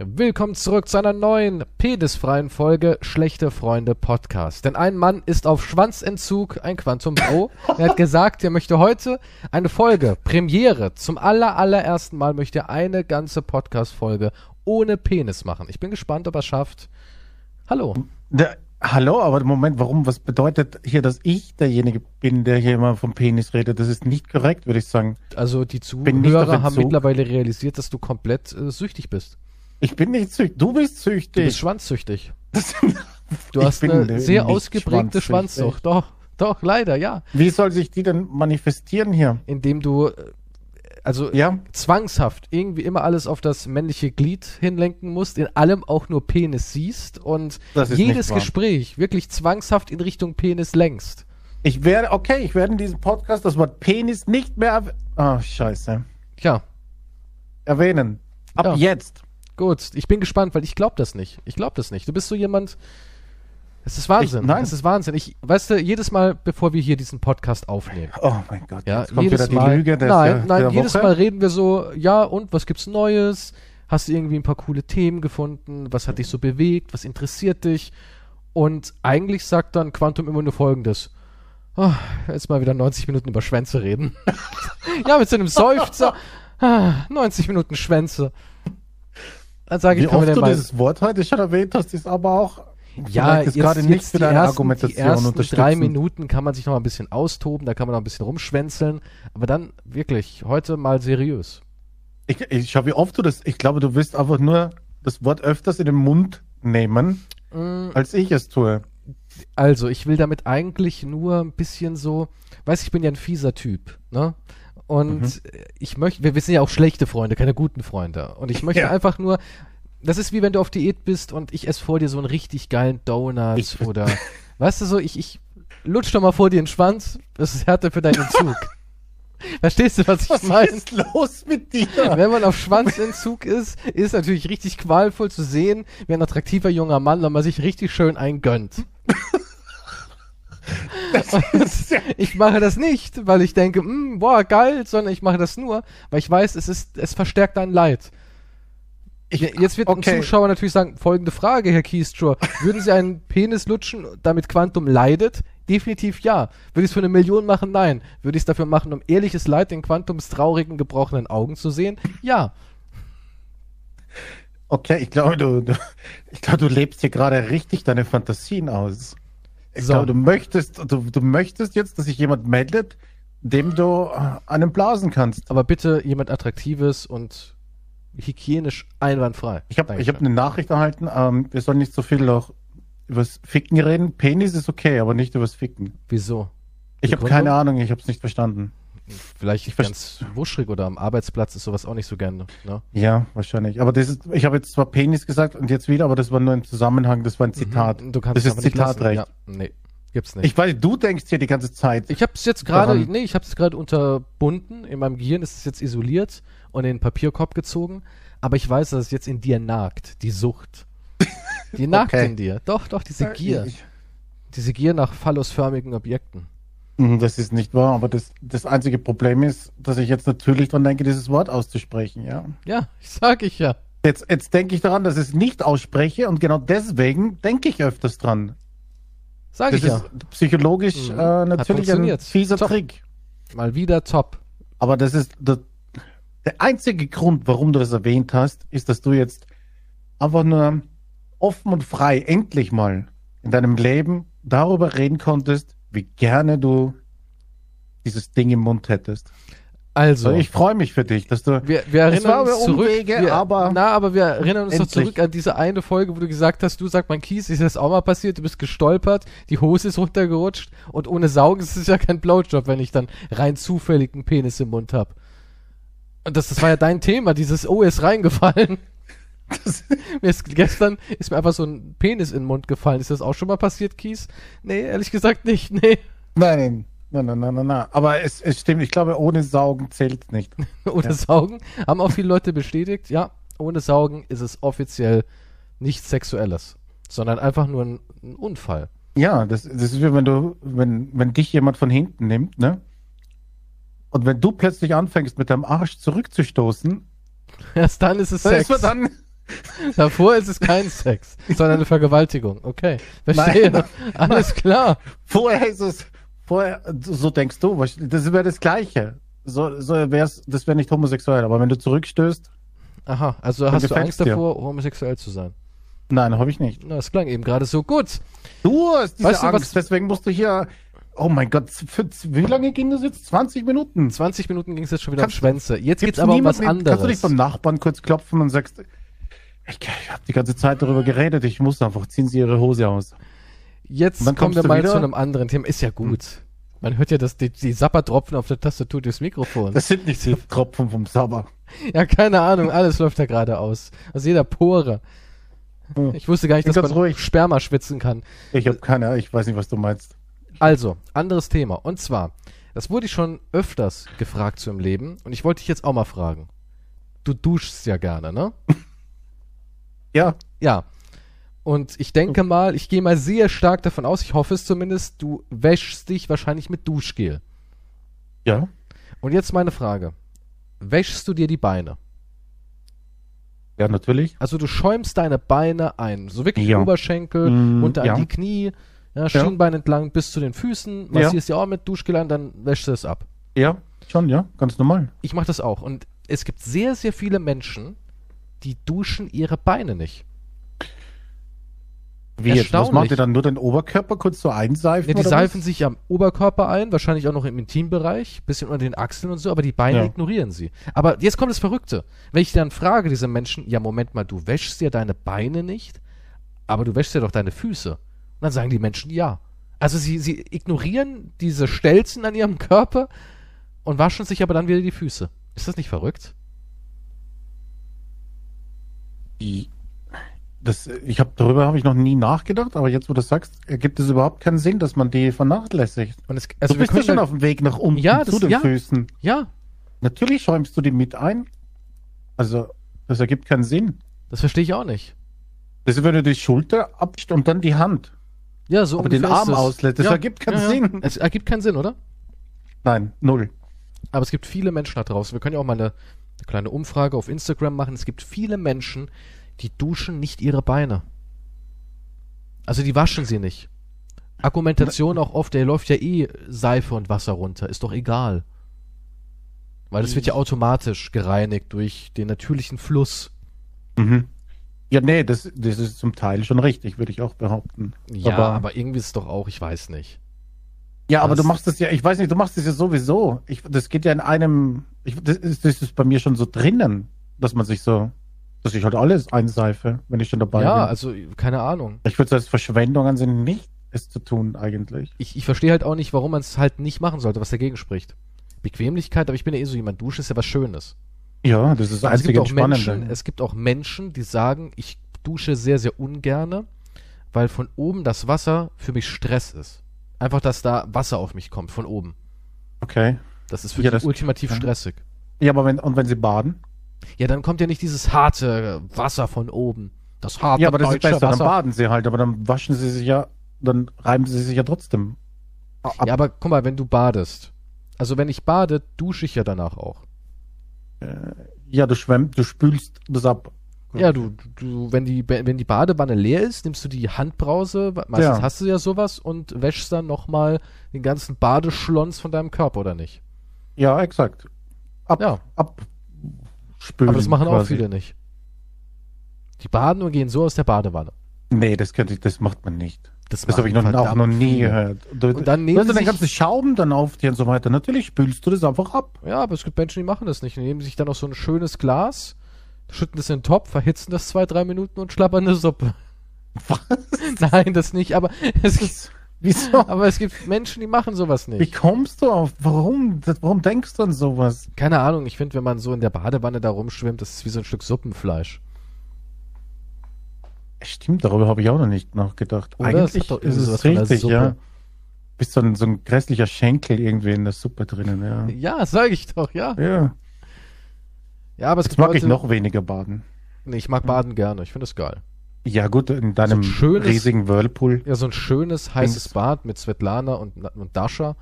Willkommen zurück zu einer neuen pedisfreien Folge Schlechte Freunde Podcast. Denn ein Mann ist auf Schwanzentzug, ein Quantum Pro. er hat gesagt, er möchte heute eine Folge, Premiere, zum aller, allerersten Mal möchte er eine ganze Podcast-Folge ohne Penis machen. Ich bin gespannt, ob er schafft. Hallo. Der, hallo, aber Moment, warum? Was bedeutet hier, dass ich derjenige bin, der hier immer vom Penis redet? Das ist nicht korrekt, würde ich sagen. Also die Zuhörer haben mittlerweile realisiert, dass du komplett äh, süchtig bist. Ich bin nicht süchtig. Du bist Du bist süchtig. schwanzsüchtig. Du hast eine sehr ausgeprägte. Schwanzsucht. Doch, doch, leider, ja. Wie soll sich die denn manifestieren hier? Indem du, äh, also Ja, zwangshaft irgendwie immer alles auf das männliche Glied hinlenken musst, in allem auch nur Penis siehst und jedes. Gespräch wirklich zwangshaft in Richtung Penis lenkst. ich werde, okay, ich werde in diesem Podcast das Wort Penis nicht mehr Ah, scheiße. Tja, erwähnen. Ab Ja. jetzt. Gut, ich bin gespannt, weil ich glaube das nicht. Ich glaube das nicht. Du bist so jemand. Es ist Wahnsinn. Ich- nein. Es ist Wahnsinn. Ich, weißt du, jedes Mal, bevor wir hier diesen Podcast aufnehmen, Oh mein Gott, Ja, jetzt kommt jedes wieder die. Lüge der, nein, der, nein, der jedes Woche. Mal reden wir so, ja, und was gibt's Neues? Hast du irgendwie ein paar coole Themen gefunden? Was hat dich so bewegt? Was interessiert dich? Und eigentlich sagt dann Quantum immer nur folgendes. Ah, jetzt mal wieder 90 Minuten über Schwänze reden. ja, mit so einem Seufzer. Ah, 90 Minuten Schwänze. Dann sage ich, Wie oft du mal dieses Wort heute schon erwähnt hast, ist aber auch ja, jetzt, gerade jetzt nicht für deine ersten, Argumentation die ersten drei Minuten kann man sich noch ein bisschen austoben, da kann man noch ein bisschen rumschwänzeln, aber dann wirklich heute mal seriös. Ich, ich schau, wie oft du das. Ich glaube, du wirst einfach nur das Wort öfters in den Mund nehmen, Mm, als ich es tue. Also, ich will damit eigentlich nur ein bisschen so, weiß ich bin ja ein fieser Typ, ne? Und Mhm. äh, ich möchte, wir, sind ja auch schlechte Freunde, keine guten Freunde. Und ich möchte Ja. einfach nur, das ist wie wenn du auf Diät bist und ich esse vor dir so einen richtig geilen Donut Ich- oder, weißt du so, ich, ich lutsch doch mal vor dir den Schwanz, das ist Härte für deinen Entzug. Verstehst du, was ich Was meine? ist los mit dir? Wenn man auf Schwanzentzug ist, ist natürlich richtig qualvoll zu sehen, wie ein attraktiver junger Mann, wenn man sich richtig schön eingönnt. ja- Ich mache das nicht, weil ich denke, "Mm, boah, geil, sondern ich mache das nur, weil ich weiß, es ist, es verstärkt dein Leid. Ich, Jetzt wird okay. ein Zuschauer natürlich sagen, folgende Frage, Herr Kiestrow, würden Sie einen Penis lutschen, damit Quantum leidet? Definitiv ja. Würde ich es für eine Million machen? Nein. Würde ich es dafür machen, um ehrliches Leid in Quantums traurigen, gebrochenen Augen zu sehen? Ja. Okay, ich glaube, du, du, ich glaube, du lebst hier gerade richtig deine Fantasien aus. Ich So. glaube, du möchtest, du, du möchtest jetzt, dass sich jemand meldet, dem du äh, einen blasen kannst. Aber bitte jemand Attraktives und hygienisch einwandfrei. Ich habe hab eine Nachricht erhalten, ähm, wir sollen nicht so viel auch übers Ficken reden. Penis ist okay, aber nicht übers Ficken. Wieso? Ich habe keine Ahnung, ich habe es nicht verstanden. Vielleicht Ich ganz wuschrig oder am Arbeitsplatz ist sowas auch nicht so gerne. Ne? Ja, wahrscheinlich. Aber das ist, ich habe jetzt zwar Penis gesagt und jetzt wieder, aber das war nur im Zusammenhang, das war ein Zitat. Mhm, Du kannst das ist. Zitatrecht. Ja, nee, gibt's nicht. Ich weiß, du denkst hier die ganze Zeit. Ich habe es jetzt gerade, nee, ich habe es gerade unterbunden. In meinem Gehirn ist es jetzt isoliert und in den Papierkorb gezogen. Aber ich weiß, dass es jetzt in dir nagt, die Sucht. Die nagt Okay. in dir. Doch, doch, diese Gier. Ich- Diese Gier nach phallusförmigen Objekten. Mhm, Das ist nicht wahr, aber das, das einzige Problem ist, dass ich jetzt natürlich dran denke, dieses Wort auszusprechen, ja. Ja, sag ich ja. Jetzt, jetzt denke ich daran, dass ich es nicht ausspreche und genau deswegen denke ich öfters dran. Sag Das ich ja. ist psychologisch Mhm. äh, natürlich ein fieser Top. Trick. Mal wieder top. Aber das ist der, der einzige Grund, warum du das erwähnt hast, ist, dass du jetzt einfach nur offen und frei endlich mal in deinem Leben darüber reden konntest, wie gerne du dieses Ding im Mund hättest. Also, Ich freue mich für dich, dass du. wir, wir erinnern uns zurück. Umwege, wir, aber na, aber wir erinnern uns doch endlich. zurück an diese eine Folge, wo du gesagt hast, du sag mein Kies, ist das auch mal passiert, du bist gestolpert, die Hose ist runtergerutscht und ohne Saugen ist es ja kein Blowjob, wenn ich dann rein zufällig einen Penis im Mund hab. Und das, das war ja dein Thema, dieses Oh, ist reingefallen. Das, Mir ist, gestern ist mir einfach so ein Penis in den Mund gefallen. Ist das auch schon mal passiert, Kies? Nee, ehrlich gesagt nicht. Nee. nein, nein, nein, nein, nein, nein. Aber es, es stimmt, ich glaube, ohne Saugen zählt nicht. Ohne Ja. Saugen. Haben auch viele Leute bestätigt. Ja, ohne Saugen ist es offiziell nichts Sexuelles, sondern einfach nur ein, ein Unfall. Ja, das, das ist wie wenn du, wenn, wenn dich jemand von hinten nimmt, ne? Und wenn du plötzlich anfängst, mit deinem Arsch zurückzustoßen, Erst dann ist es Sex. dann, Davor ist es kein Sex, sondern eine Vergewaltigung. Okay, verstehe. Nein, Alles klar. Vorher ist es, vorher, so denkst du, was- das wäre das Gleiche. So, so wär's, das wäre nicht homosexuell, aber wenn du zurückstößt, Aha, also hast du Angst dir? davor, homosexuell zu sein? nein, habe ich nicht. Na, das klang eben gerade so gut. Du hast diese Weißt du, was- Angst, deswegen musst du hier, oh mein Gott, für, wie lange ging das jetzt? 20 Minuten? 20 Minuten ging es jetzt schon wieder Kannst- um Schwänze. Jetzt geht's Gibt's aber um was niemanden- Kannst du dich anderes. beim Nachbarn kurz klopfen und sagst, ich, ich habe die ganze Zeit darüber geredet, ich muss einfach, ziehen Sie Ihre Hose aus. Jetzt kommen wir mal wieder- zu einem anderen Thema. Ist ja gut. Man hört ja das, die, die Sappertropfen auf der Tastatur durchs Mikrofon. Das sind nicht die Tropfen vom Sabber. ja, keine Ahnung, alles läuft da gerade aus. Aus jeder Pore. Hm. Ich wusste gar nicht, dass man ruhig. Sperma schwitzen kann. Ich habe keine, ich weiß nicht, was du meinst. Also, anderes Thema. Und zwar, das wurde ich schon öfters gefragt zu im Leben und ich wollte dich jetzt auch mal fragen. Du duschst ja gerne, ne? Ja, Ja. Und ich denke mal, ich gehe mal sehr stark davon aus, ich hoffe es zumindest, du wäschst dich wahrscheinlich mit Duschgel. ja. Und jetzt meine Frage. Wäschst du dir die Beine? Ja, natürlich. Also du schäumst deine Beine ein. So wirklich Ja. Oberschenkel, Mm, runter ja. an die Knie, ja, Schienbein entlang bis zu den Füßen, Ja. massierst dir auch mit Duschgel an, dann wäschst du es ab. Ja, schon, ja, ganz normal. Ich mache das auch. Und es gibt sehr, sehr viele Menschen, die duschen ihre Beine nicht. Wie jetzt? Was macht ihr dann? Nur den Oberkörper kurz so einseifen? Ja, die seifen was? sich am Oberkörper ein, wahrscheinlich auch noch im Intimbereich, bisschen unter den Achseln und so, aber die Beine Ja. ignorieren sie. Aber jetzt kommt das Verrückte. Wenn ich dann frage, diese Menschen, ja, Moment mal, du wäschst dir deine Beine nicht, aber du wäschst dir doch deine Füße. Und dann sagen die Menschen ja. Also sie, sie ignorieren diese Stelzen an ihrem Körper und waschen sich aber dann wieder die Füße. Ist das nicht verrückt? Die- Das, ich habe darüber habe ich noch nie nachgedacht, aber jetzt, wo du das sagst, ergibt es überhaupt keinen Sinn, dass man die vernachlässigt. Und es, also du bist ja schon auf dem Weg nach unten Ja, zu das- den ja. Füßen. ja, Natürlich schäumst du die mit ein. Also, das ergibt keinen Sinn. das verstehe ich auch nicht. Das ist, wenn du die Schulter abst und dann die Hand. Ja, so Aber den Arm auslässt, das ergibt keinen Sinn. Es ergibt keinen Sinn, oder? Nein, null. Aber es gibt viele Menschen da draußen. Wir können ja auch mal eine, eine kleine Umfrage auf Instagram machen. Es gibt viele Menschen, die duschen nicht ihre Beine. Also die waschen sie nicht. Argumentation auch oft, der läuft ja eh Seife und Wasser runter. Ist doch egal. Weil das wird ja automatisch gereinigt durch den natürlichen Fluss. Mhm. Ja, nee, das, das ist zum Teil schon richtig, würde ich auch behaupten. Ja, Aber- aber, irgendwie ist es doch auch, ich weiß nicht. Ja, aber du machst das ja, ich weiß nicht, du machst das ja sowieso. Ich, das geht ja in einem, ich, das, ist, das ist bei mir schon so drinnen, dass man sich so, dass ich halt alles einseife, wenn ich schon dabei ja, bin. also keine Ahnung. ich würde es als Verschwendung ansehen, nicht es zu tun eigentlich. Ich, ich verstehe halt auch nicht, warum man es halt nicht machen sollte, was dagegen spricht. Bequemlichkeit, aber ich bin ja eh so jemand, Duschen ist ja was Schönes. Ja, das ist das Aber es gibt einzige auch Menschen, Entspannende. es gibt auch Menschen, die sagen, ich dusche sehr, sehr ungerne, weil von oben das Wasser für mich Stress ist. Einfach, dass da Wasser auf mich kommt, von oben. Okay. Das ist für Ja, das- ultimativ ja. stressig. Ja, aber wenn, und wenn sie baden? Ja, dann kommt ja nicht dieses harte Wasser von oben. Das harte Ja, aber das ist besser, dann Wasser. baden sie halt, aber dann waschen sie sich ja, dann reiben sie sich ja trotzdem. ab. Ja, aber guck mal, wenn du badest. Also wenn ich bade, dusche ich ja danach auch. Ja, du schwemmst, du spülst das ab. Ja, du, du, wenn die, wenn die Badewanne leer ist, nimmst du die Handbrause, meistens Ja. hast du ja sowas und wäschst dann nochmal den ganzen Badeschlons von deinem Körper, oder nicht? Ja, exakt. Ab, Ja. ab spülen. Aber das machen auch quasi. viele nicht. Die baden und gehen so aus der Badewanne. Nee, das, könnte ich, das macht man nicht. Das machen habe ich noch, auch noch nie viele. gehört. Du, Und dann du nehmen sie den ganzen Schaum dann auf dir und so weiter. Natürlich spülst du das einfach ab. ja, aber es gibt Menschen, die machen das nicht. Die nehmen sich dann noch so ein schönes Glas, schütten das in den Topf, verhitzen das zwei, drei Minuten und schlappern eine Suppe. Was? Nein, das nicht, aber es gibt, Wieso? aber es gibt Menschen, die machen sowas Wie nicht. kommst du auf? Warum? Warum denkst du an sowas? Keine Ahnung, ich finde, wenn man so in der Badewanne da rumschwimmt, das ist wie so ein Stück Suppenfleisch. Stimmt, darüber habe ich auch noch nicht nachgedacht. Oder? Eigentlich ist es richtig, ja. Bist so ein, so ein grässlicher Schenkel irgendwie in der Suppe drinnen, ja. Ja, sag ich doch, ja. Ja, Ja, aber es gibt mag Leute, ich noch weniger baden. Nee, ich mag Baden gerne, ich finde es geil. Ja gut, in deinem So schönes- riesigen Whirlpool. Ja, so ein schönes, heißes. Bad mit Svetlana und, und Dasha.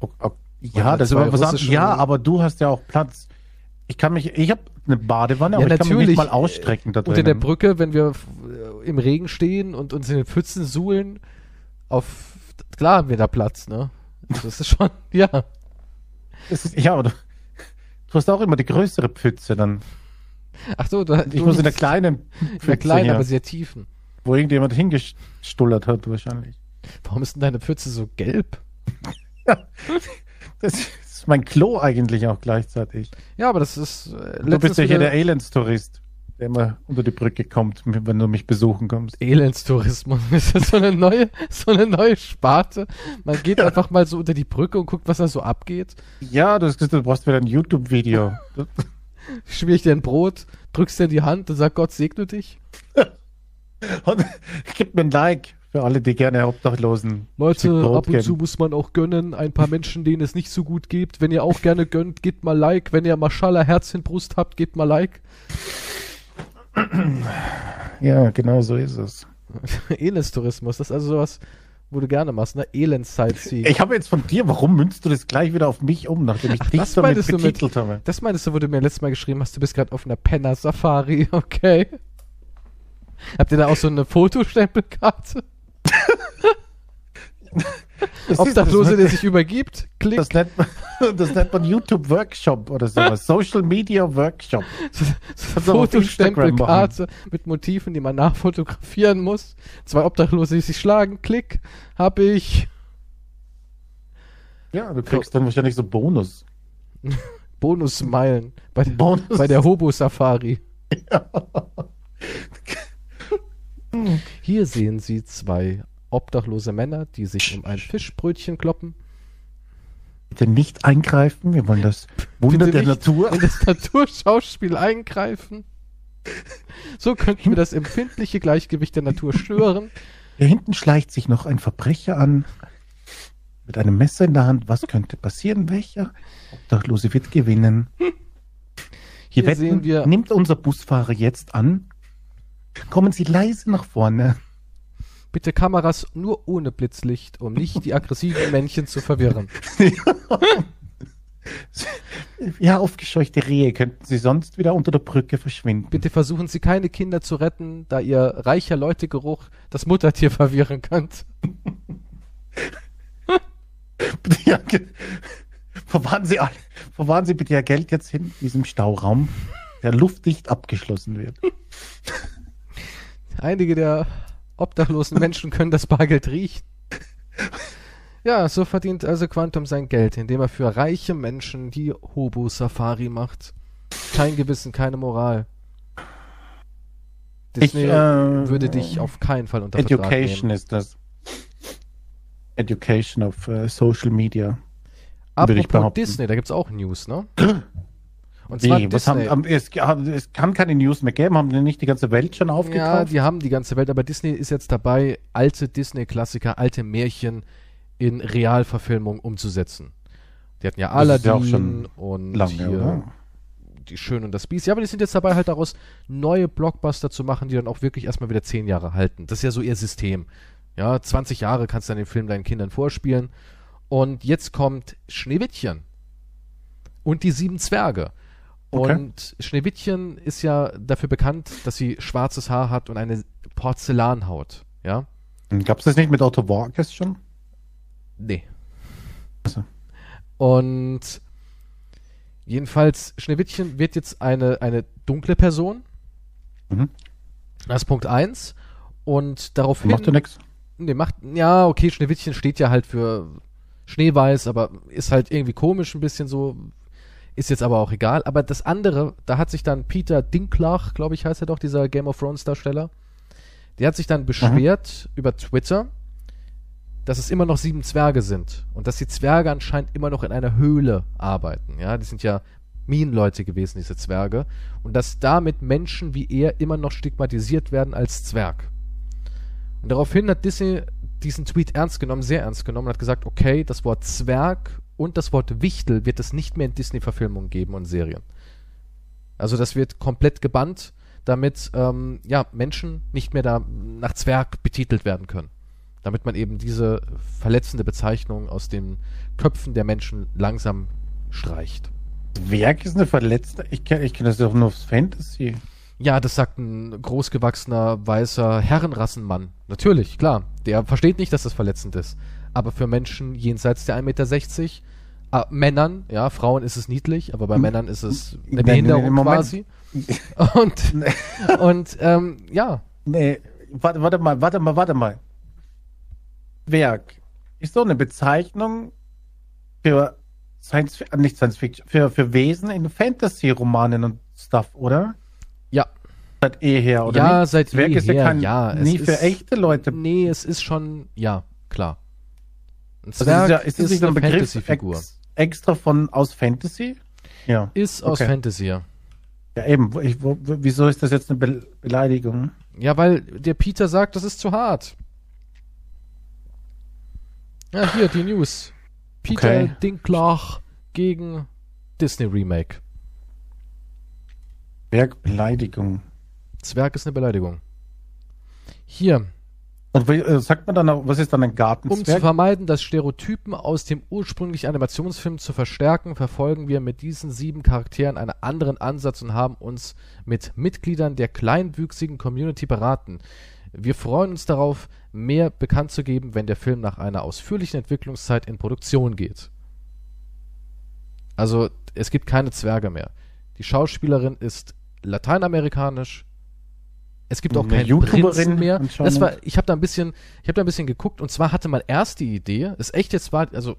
Oh, oh, Ja, mit das ist aber was anderes. Ja, aber du hast ja auch Platz. Ich kann mich, ich habe eine Badewanne, Ja, aber ich kann mich natürlich. mal ausstrecken da Unter der. Brücke, wenn wir äh, im Regen stehen und uns in den Pfützen suhlen, auf klar haben wir da Platz, ne? Das ist schon, ja. Ist, ja, aber du, du hast auch immer die größere Pfütze dann. Ach so, du, Ich muss in der kleinen in Pfütze der kleinen, hier, aber sehr tiefen. wo irgendjemand hingestullert hat wahrscheinlich. Warum ist denn deine Pfütze so gelb? Das ist mein Klo eigentlich auch gleichzeitig. Ja, aber das ist äh, Du bist ja hier der Elends-Tourist, der immer unter die Brücke kommt, wenn du mich besuchen kommst. Elendstourismus. Ist das so eine neue, so eine neue Sparte? Man geht einfach mal so unter die Brücke und guckt, was da so abgeht. Ja, du, hast gesagt, du brauchst wieder ein YouTube-Video. Schmier ich dir ein Brot, drückst dir in die Hand und sag Gott segne dich. Und gib mir ein Like für alle, die gerne Obdachlosen. Leute, ab und geben. zu muss man auch gönnen. Ein paar Menschen, denen es nicht so gut geht. Wenn ihr auch gerne gönnt, gebt mal Like. Wenn ihr Maschallah Herz in Brust habt, gebt mal Like. Ja, genau so ist es. Elendstourismus, das ist also sowas, wo du gerne machst, ne? Elends-Sightseeing. Ich habe jetzt von dir, warum münzt du das gleich wieder auf mich um, nachdem ich Ach, dich das damit betitelt habe? Das meinst du, wo du mir letztes Mal geschrieben hast, du bist gerade auf einer Penner-Safari, okay. Habt ihr da auch so eine Fotostempelkarte? Das Obdachlose, ist- der sich übergibt? Klick. das nennt man, das nennt man YouTube Workshop oder sowas. Social Media Workshop. So- so Fotostempelkarte mit Motiven, die man nachfotografieren muss. Zwei Obdachlose, die sich schlagen. Klick. Hab ich. Ja, du kriegst dann wahrscheinlich so Bonus. Bonusmeilen bei, der- Bonus. bei der Hobo-Safari. Hier sehen Sie zwei obdachlose Männer, die sich um ein Fischbrötchen kloppen. Bitte nicht eingreifen, wir wollen das Wunder der Natur. in das Naturschauspiel eingreifen. So könnten wir das empfindliche Gleichgewicht der Natur stören. Hier hinten schleicht sich noch ein Verbrecher an. Mit einem Messer in der Hand. Was könnte passieren? Welcher Obdachlose wird gewinnen? Hier, Hier wetten, sehen wir- nimmt unser Busfahrer jetzt an. Kommen Sie leise nach vorne. Bitte Kameras nur ohne Blitzlicht, um nicht die aggressiven Männchen zu verwirren. Ja, aufgescheuchte Rehe könnten Sie sonst wieder unter der Brücke verschwinden. Bitte versuchen Sie keine Kinder zu retten, da Ihr reicher Leutegeruch das Muttertier verwirren könnte. Ja, verwahren Sie, alle, verwahren Sie bitte Ihr Geld jetzt hin in diesem Stauraum, der luftdicht abgeschlossen wird. Einige der obdachlosen Menschen können das Bargeld riechen. Ja, so verdient also Quantum sein Geld, indem er für reiche Menschen die Hobo-Safari macht. Kein Gewissen, keine Moral. Disney Ich, äh, würde dich auf keinen Fall unter Vertrag Education nehmen. ist das. Education of äh, Social Media. Apropos. Disney, da gibt's auch News, ne? Und Wie, zwar was Disney. haben, haben, es, es kann keine News mehr geben. Haben die nicht die ganze Welt schon Ja, aufgekauft? die haben die ganze Welt, aber Disney ist jetzt dabei, alte Disney-Klassiker, alte Märchen in Realverfilmung umzusetzen. Die hatten ja ja Aladdin auch schon und lange, hier oder? die Schön und das Biest. Ja, aber die sind jetzt dabei, halt daraus neue Blockbuster zu machen, die dann auch wirklich erstmal wieder zehn Jahre halten. Das ist ja so ihr System. Ja, 20 Jahre kannst du dann den Film deinen Kindern vorspielen. Und jetzt kommt Schneewittchen und die sieben Zwerge. Okay. Und Schneewittchen ist ja dafür bekannt, dass sie schwarzes Haar hat und eine Porzellanhaut. Ja? Gab es das nicht mit Otto Walkes schon? Nee. Ach so. Und jedenfalls, Schneewittchen wird jetzt eine, eine dunkle Person. Mhm. Das ist Punkt 1. Und daraufhin. Macht ja nichts. Nee, macht. Ja, okay, Schneewittchen steht ja halt für Schneeweiß, aber ist halt irgendwie komisch ein bisschen so. Ist jetzt aber auch egal. Aber das andere, da hat sich dann Peter Dinklage, glaube ich, heißt er doch, dieser Game of Thrones Darsteller, der hat sich dann beschwert über Twitter, dass es immer noch sieben Zwerge sind und dass die Zwerge anscheinend immer noch in einer Höhle arbeiten. Ja, die sind ja Minenleute gewesen, diese Zwerge. Und dass damit Menschen wie er immer noch stigmatisiert werden als Zwerg. Und daraufhin hat Disney diesen Tweet ernst genommen, sehr ernst genommen und hat gesagt, okay, das Wort Zwerg und das Wort Wichtel wird es nicht mehr in Disney-Verfilmungen geben und Serien. Also das wird komplett gebannt, damit ähm, ja, Menschen nicht mehr da nach Zwerg betitelt werden können. Damit man eben diese verletzende Bezeichnung aus den Köpfen der Menschen langsam streicht. Werk ist eine verletzte. Ich kenne ich kenn das doch nur aufs Fantasy. Ja, das sagt ein großgewachsener, weißer Herrenrassenmann. Natürlich, klar. Der versteht nicht, dass das verletzend ist. Aber für Menschen jenseits der 1,60 Meter, äh, Männern, ja, Frauen ist es niedlich, aber bei Hm. Männern ist es eine Nein, Behinderung quasi. Und, und ähm, ja, Nee, warte, warte mal, warte mal, warte mal. Werk ist so eine Bezeichnung für Science, äh, nicht Science Fiction, für, für Wesen in Fantasy-Romanen und Stuff, oder? ja, Seit eh her, oder? Ja, nicht? seit Zwerg ist jeher, ja kein, ja, es nie für echte Leute. nee, es ist schon, ja, klar. Ein Also Zwerg ist, ja, ist das nicht ein eine Fantasy-Figur. ex, extra von aus Fantasy? Ja. Ist aus Okay. Fantasy, ja. Ja, eben. Ich, wo, wieso ist das jetzt eine Be Beleidigung? Ja, weil der Peter sagt, das ist zu hart. Ja, hier die News. Peter Okay. Dinklage gegen Disney Remake. Werk Beleidigung. Zwerg ist eine Beleidigung. Hier, Und wie, äh, sagt man dann, auch, was ist dann ein um zu Gartenzwerg? vermeiden, dass Stereotypen aus dem ursprünglichen Animationsfilm zu verstärken, verfolgen wir mit diesen sieben Charakteren einen anderen Ansatz und haben uns mit Mitgliedern der kleinwüchsigen Community beraten. Wir freuen uns darauf, mehr bekannt zu geben, wenn der Film nach einer ausführlichen Entwicklungszeit in Produktion geht. Also, es gibt keine Zwerge mehr. Die Schauspielerin ist lateinamerikanisch. Es gibt auch Eine keinen YouTuberin mehr. Das war, ich habe da ein bisschen, ich habe da ein bisschen geguckt und zwar hatte man erst die Idee, ist echt jetzt war, also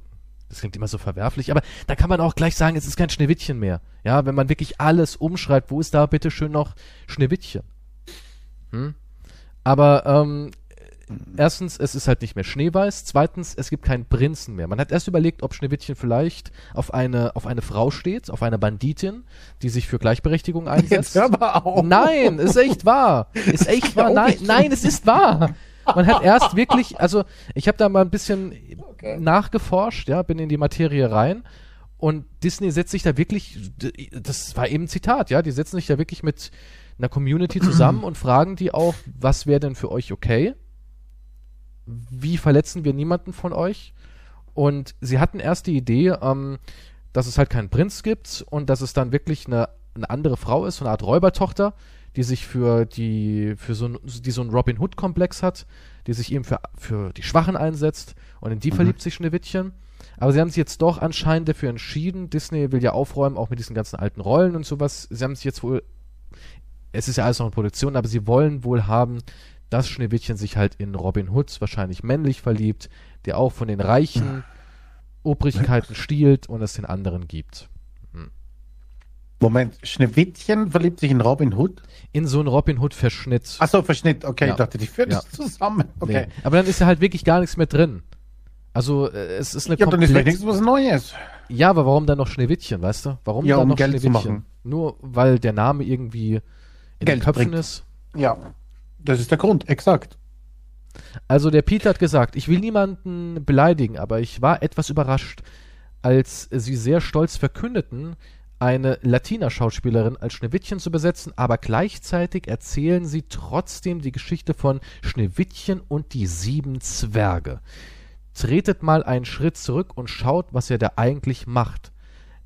das klingt immer so verwerflich, aber da kann man auch gleich sagen, es ist kein Schneewittchen mehr. Ja, wenn man wirklich alles umschreibt, wo ist da bitte schön noch Schneewittchen? Hm? Aber ähm, erstens, es ist halt nicht mehr schneeweiß. Zweitens, es gibt keinen Prinzen mehr. Man hat erst überlegt, ob Schneewittchen vielleicht auf eine, auf eine Frau steht, auf eine Banditin, die sich für Gleichberechtigung einsetzt. Jetzt hör mal auf. Nein, ist echt wahr. Ist echt wahr. Nein, nein, es ist wahr. Man hat erst wirklich, also ich habe da mal ein bisschen Okay. nachgeforscht, ja, bin in die Materie rein und Disney setzt sich da wirklich, das war eben ein Zitat, ja, die setzen sich da wirklich mit einer Community zusammen und fragen die auch, was wäre denn für euch okay? Wie verletzen wir niemanden von euch? Und sie hatten erst die Idee, ähm, dass es halt keinen Prinz gibt und dass es dann wirklich eine, eine andere Frau ist, so eine Art Räubertochter, die sich für die, für so ein, die so einen Robin Hood-Komplex hat, die sich eben für, für die Schwachen einsetzt und in die Mhm. verliebt sich Schneewittchen. Aber sie haben sich jetzt doch anscheinend dafür entschieden. Disney will ja aufräumen, auch mit diesen ganzen alten Rollen und sowas. Sie haben sich jetzt wohl, es ist ja alles noch in Produktion, aber sie wollen wohl haben, dass Schneewittchen sich halt in Robin Hood wahrscheinlich männlich verliebt, der auch von den reichen Obrigkeiten stiehlt und es den anderen gibt. Moment, Schneewittchen verliebt sich in Robin Hood? In so einen Robin Hood-Verschnitt. Achso, Verschnitt. Okay, Ja. ich dachte, die führen Ja. das zusammen. Okay. Nee. Aber dann ist ja halt wirklich gar nichts mehr drin. Also, äh, es ist eine Ja, dann ist wenigstens was Neues. Ja, aber warum dann noch Schneewittchen, weißt du? Warum Ja, dann um noch Geld zu Schneewittchen? machen. Nur weil der Name irgendwie in Geld den Köpfen bringt. ist. Ja. Das ist der Grund, exakt. Also der Peter hat gesagt, ich will niemanden beleidigen, aber ich war etwas überrascht, als sie sehr stolz verkündeten, eine Latina-Schauspielerin als Schneewittchen zu besetzen, aber gleichzeitig erzählen sie trotzdem die Geschichte von Schneewittchen und die sieben Zwerge. Tretet mal einen Schritt zurück und schaut, was ihr da eigentlich macht.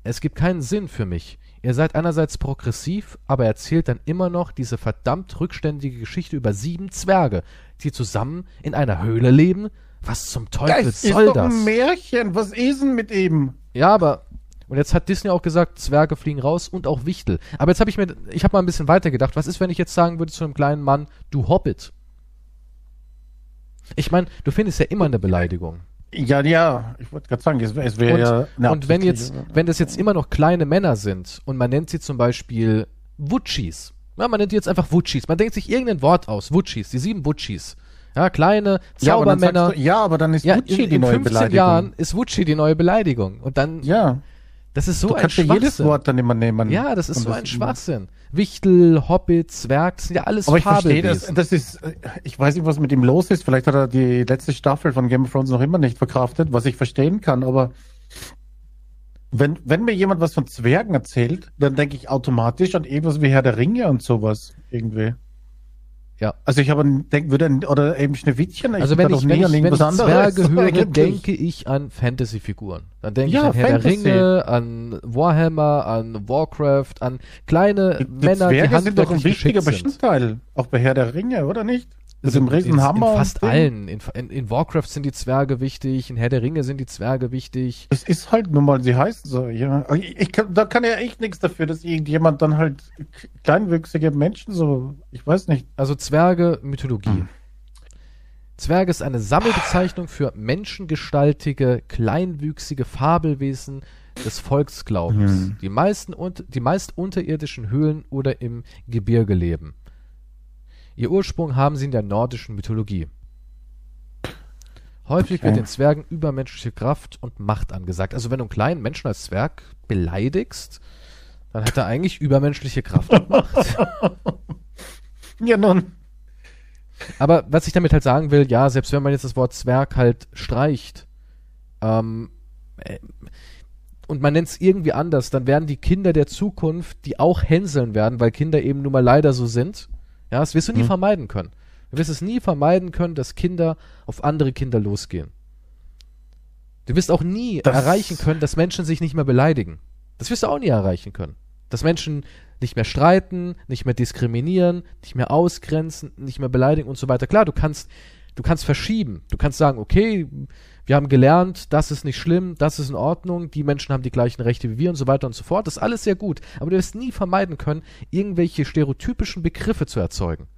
Es gibt keinen Sinn für mich. Ihr seid einerseits progressiv, aber erzählt dann immer noch diese verdammt rückständige Geschichte über sieben Zwerge, die zusammen in einer Höhle leben? Was zum Teufel Das soll ist doch das? ein Märchen. Was ist denn mit ihm? Ja, aber und jetzt hat Disney auch gesagt, Zwerge fliegen raus und auch Wichtel. Aber jetzt habe ich mir, ich habe mal ein bisschen weiter gedacht. Was ist, wenn ich jetzt sagen würde zu einem kleinen Mann, du Hobbit? Ich meine, du findest ja immer eine Beleidigung. Ja, ja. Ich wollte gerade sagen, es, wäre Und, ja. eine und wenn jetzt, wenn das jetzt immer noch kleine Männer sind und man nennt sie zum Beispiel Wutschis. Ja, man nennt die jetzt einfach Wutschis. Man denkt sich irgendein Wort aus. Wutschis, die sieben Wutschis. Ja, kleine ja, aber Zaubermänner. du, ja, aber dann ist Ja, in, die in neue 15 Beleidigung. Jahren ist Wutschi die neue Beleidigung. Und dann, Ja, das ist so du ein kannst ja Schwachsinn. jedes Wort dann immer nehmen. Ja, das ist so ein Schwachsinn. Wichtel, Hobbit, Zwerg, das sind ja alles Aber ich verstehe das. Das ist, ich weiß nicht, was mit ihm los ist. Vielleicht hat er die letzte Staffel von Game of Thrones noch immer nicht verkraftet, was ich verstehen kann. Aber wenn, wenn mir jemand was von Zwergen erzählt, dann denke ich automatisch an irgendwas wie Herr der Ringe und sowas irgendwie. Ja. Also ich habe denk, würde oder eben Schneewittchen. Also wenn ich, wenn, ich, wenn ich Zwerge höre, eigentlich. denke ich an Fantasy-Figuren. Dann denke Ja, ich an Herr Fantasy. der Ringe, an Warhammer, an Warcraft, an kleine Die Männer, Zwerge die sind doch ein handwerklich wichtiger. Bestandteil. Auch bei Herr der Ringe, oder nicht? Mit dem in, Riesenhammer. in fast allen. In, in, in Warcraft sind die Zwerge wichtig, in Herr der Ringe sind die Zwerge wichtig. Es ist halt nun mal, sie heißen so, ja. Ich, ich kann, da kann ja echt nichts dafür, dass irgendjemand dann halt kleinwüchsige Menschen so, ich weiß nicht. Also Zwerge, Mythologie. Hm. Zwerge ist eine Sammelbezeichnung für menschengestaltige, kleinwüchsige Fabelwesen des Volksglaubens, Hm. die, meisten und, die meist unterirdischen Höhlen oder im Gebirge leben. Ihr Ursprung haben sie in der nordischen Mythologie. Häufig Okay. wird den Zwergen übermenschliche Kraft und Macht angesagt. Also wenn du einen kleinen Menschen als Zwerg beleidigst, dann hat er eigentlich übermenschliche Kraft und Macht. Ja, nun. Aber was ich damit halt sagen will, ja, selbst wenn man jetzt das Wort Zwerg halt streicht, ähm, äh, und man nennt es irgendwie anders, dann werden die Kinder der Zukunft, die auch hänseln werden, weil Kinder eben nun mal leider so sind, ja, das wirst du nie Mhm. vermeiden können. Du wirst es nie vermeiden können, dass Kinder auf andere Kinder losgehen. Du wirst auch nie Das- erreichen können, dass Menschen sich nicht mehr beleidigen. Das wirst du auch nie erreichen können. Dass Menschen nicht mehr streiten, nicht mehr diskriminieren, nicht mehr ausgrenzen, nicht mehr beleidigen und so weiter. Klar, du kannst, du kannst verschieben. Du kannst sagen, okay, wir haben gelernt, das ist nicht schlimm, das ist in Ordnung, die Menschen haben die gleichen Rechte wie wir und so weiter und so fort. Das ist alles sehr gut. Aber du wirst nie vermeiden können, irgendwelche stereotypischen Begriffe zu erzeugen.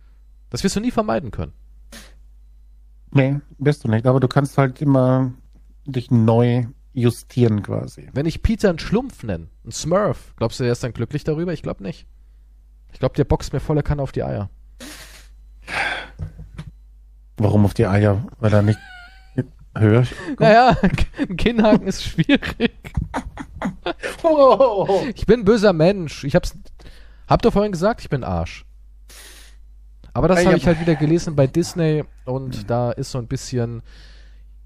Das wirst du nie vermeiden können. Nee, wirst du nicht. Aber du kannst halt immer dich neu justieren quasi. Wenn ich Peter einen Schlumpf nenne, einen Smurf, glaubst du, der ist dann glücklich darüber? Ich glaube nicht. Ich glaube, der boxt mir volle Kanne auf die Eier. Warum auf die Eier? Weil er nicht höher. Naja, ein Kinnhaken ist schwierig. Oh. Ich bin ein böser Mensch. Ich hab's. Habt ihr vorhin gesagt, ich bin Arsch. Aber das habe hab- ich halt wieder gelesen bei Disney und da ist so ein bisschen.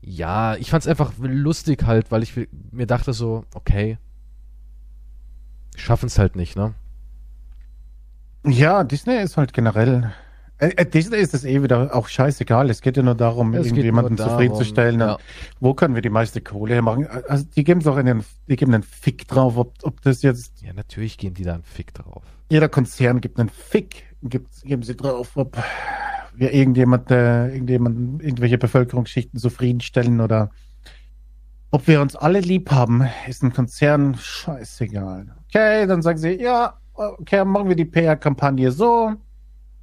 Ja, ich fand's einfach lustig halt, weil ich mir dachte so, okay. Schaffen's halt nicht, ne? Ja, Disney ist halt generell. Äh, äh, Disney ist es eh wieder auch scheißegal. Es geht ja nur darum, Es irgendjemanden darum, zufriedenzustellen. ja. Wo können wir die meiste Kohle hermachen? Also die geben es auch einen, die geben einen Fick drauf, ob, ob das jetzt Ja, natürlich gehen die da einen Fick drauf. jeder Konzern gibt einen Fick, gibt, geben sie drauf, ob wir irgendjemand, äh, irgendjemanden, irgendwelche Bevölkerungsschichten zufriedenstellen oder ob wir uns alle lieb haben, ist ein Konzern scheißegal. Okay, dann sagen sie, ja, okay, machen wir die PR-Kampagne so,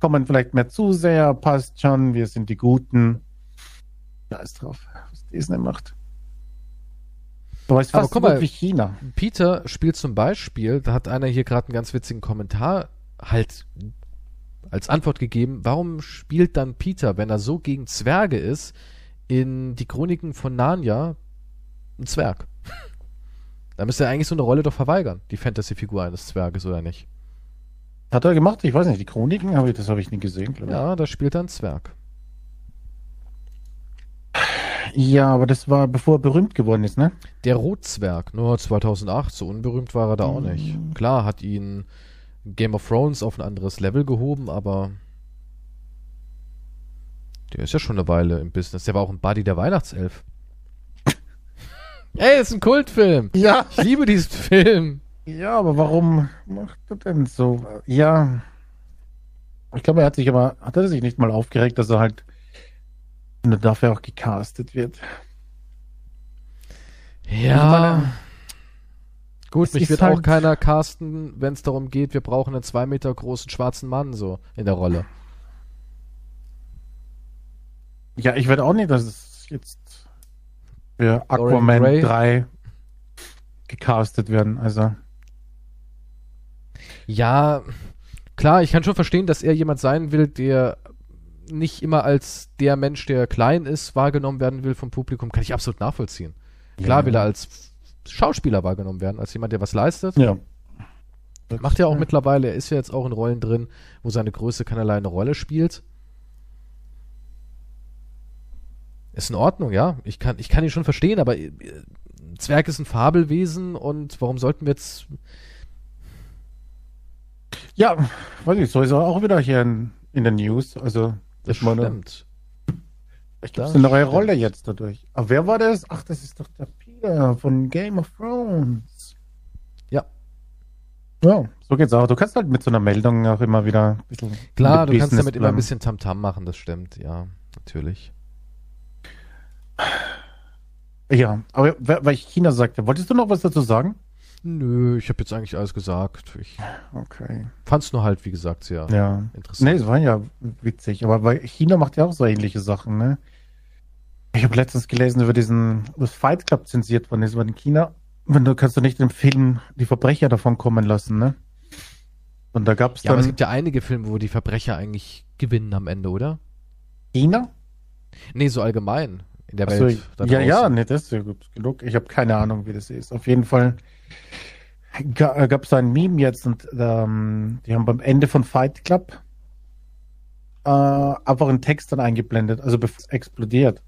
kommen vielleicht mehr Zuseher, passt schon, wir sind die Guten. Da ist drauf, was Disney macht. Ist Aber fast guck mal, wirklich China. Peter spielt zum Beispiel, da hat einer hier gerade einen ganz witzigen Kommentar halt als Antwort gegeben, warum spielt dann Peter, wenn er so gegen Zwerge ist, in die Chroniken von Narnia ein Zwerg? Da müsste er eigentlich so eine Rolle doch verweigern, die Fantasy-Figur eines Zwerges, oder nicht? Hat er gemacht? Ich weiß nicht, die Chroniken, habe ich, das habe ich nie gesehen, glaube ich. Ja, da spielt er ein Zwerg. Ja, aber das war bevor er berühmt geworden ist, ne? Der Rotzwerg, nur 2008, so unberühmt war er da auch nicht. Klar hat ihn Game of Thrones auf ein anderes Level gehoben, aber der ist ja schon eine Weile im Business. Der war auch ein Buddy der Weihnachtself. Ey, ist ein Kultfilm. Ja. Ich liebe diesen Film. Ja, aber warum macht er denn so? Ja. Ich glaube, er hat sich aber, hat er sich nicht mal aufgeregt, dass er halt nur dafür auch gecastet wird. Ja. meine, Gut, mich wird halt- auch keiner casten, wenn es darum geht, wir brauchen einen zwei Meter großen schwarzen Mann so in der Rolle. Ja, ich werde auch nicht, dass es jetzt für Aquaman Gray. 3 gecastet werden. Also, Ja, klar, ich kann schon verstehen, dass er jemand sein will, der nicht immer als der Mensch, der klein ist, wahrgenommen werden will vom Publikum. Kann ich absolut nachvollziehen. Klar Ja. will er als Schauspieler wahrgenommen werden, als jemand, der was leistet. ja. Macht er auch mittlerweile, er ist ja jetzt auch in Rollen drin, wo seine Größe keinerlei eine Rolle spielt. Ist in Ordnung, ja. Ich kann, ich kann ihn schon verstehen, aber äh, Zwerg ist ein Fabelwesen und warum sollten wir jetzt. Ja, weiß ich, so ist er auch wieder hier ein in der News. Also, Das ich meine, stimmt. Ich Das gibt eine neue stimmt. Rolle jetzt dadurch. Aber wer war das? Ach, das ist doch der Peter von Game of Thrones. Ja. Ja, so geht's auch. Du kannst halt mit so einer Meldung auch immer wieder ein bisschen. Klar, du kannst Business damit immer ein bleiben. bisschen Tamtam machen, das stimmt, ja, natürlich. Ja, aber weil ich China sagte, wolltest du noch was dazu sagen? Nö, ich habe jetzt eigentlich alles gesagt. Ich Okay. fand's nur halt, wie gesagt, sehr Ja. interessant. Nee, es war ja witzig, aber weil China macht ja auch so ähnliche Sachen, ne? Ich habe letztens gelesen über diesen, was Fight Club zensiert worden ist, weil in China, wenn du kannst du nicht im Film die Verbrecher davon kommen lassen, ne? Und da gab's ja, aber es dann gibt ja einige Filme, wo die Verbrecher eigentlich gewinnen am Ende, oder? China? Nee, so allgemein in der Ach so, Welt. ja, ja, draußen. nee, das ist ja gut genug. Ich habe keine Ahnung, wie das ist. Auf jeden Fall gab es ein Meme jetzt und ähm, die haben beim Ende von Fight Club äh, einfach einen Text dann eingeblendet, also bevor es explodiert.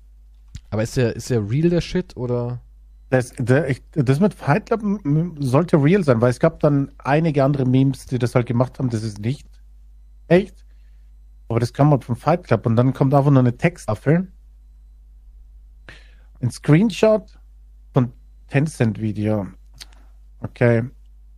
Aber ist der, ist der real der Shit oder? Das, der, ich, das mit Fight Club sollte real sein, weil es gab dann einige andere Memes, die das halt gemacht haben. Das ist nicht echt. Aber das kam halt von Fight Club und dann kommt einfach nur eine Texttafel. Ein Screenshot von Tencent-Video. Okay.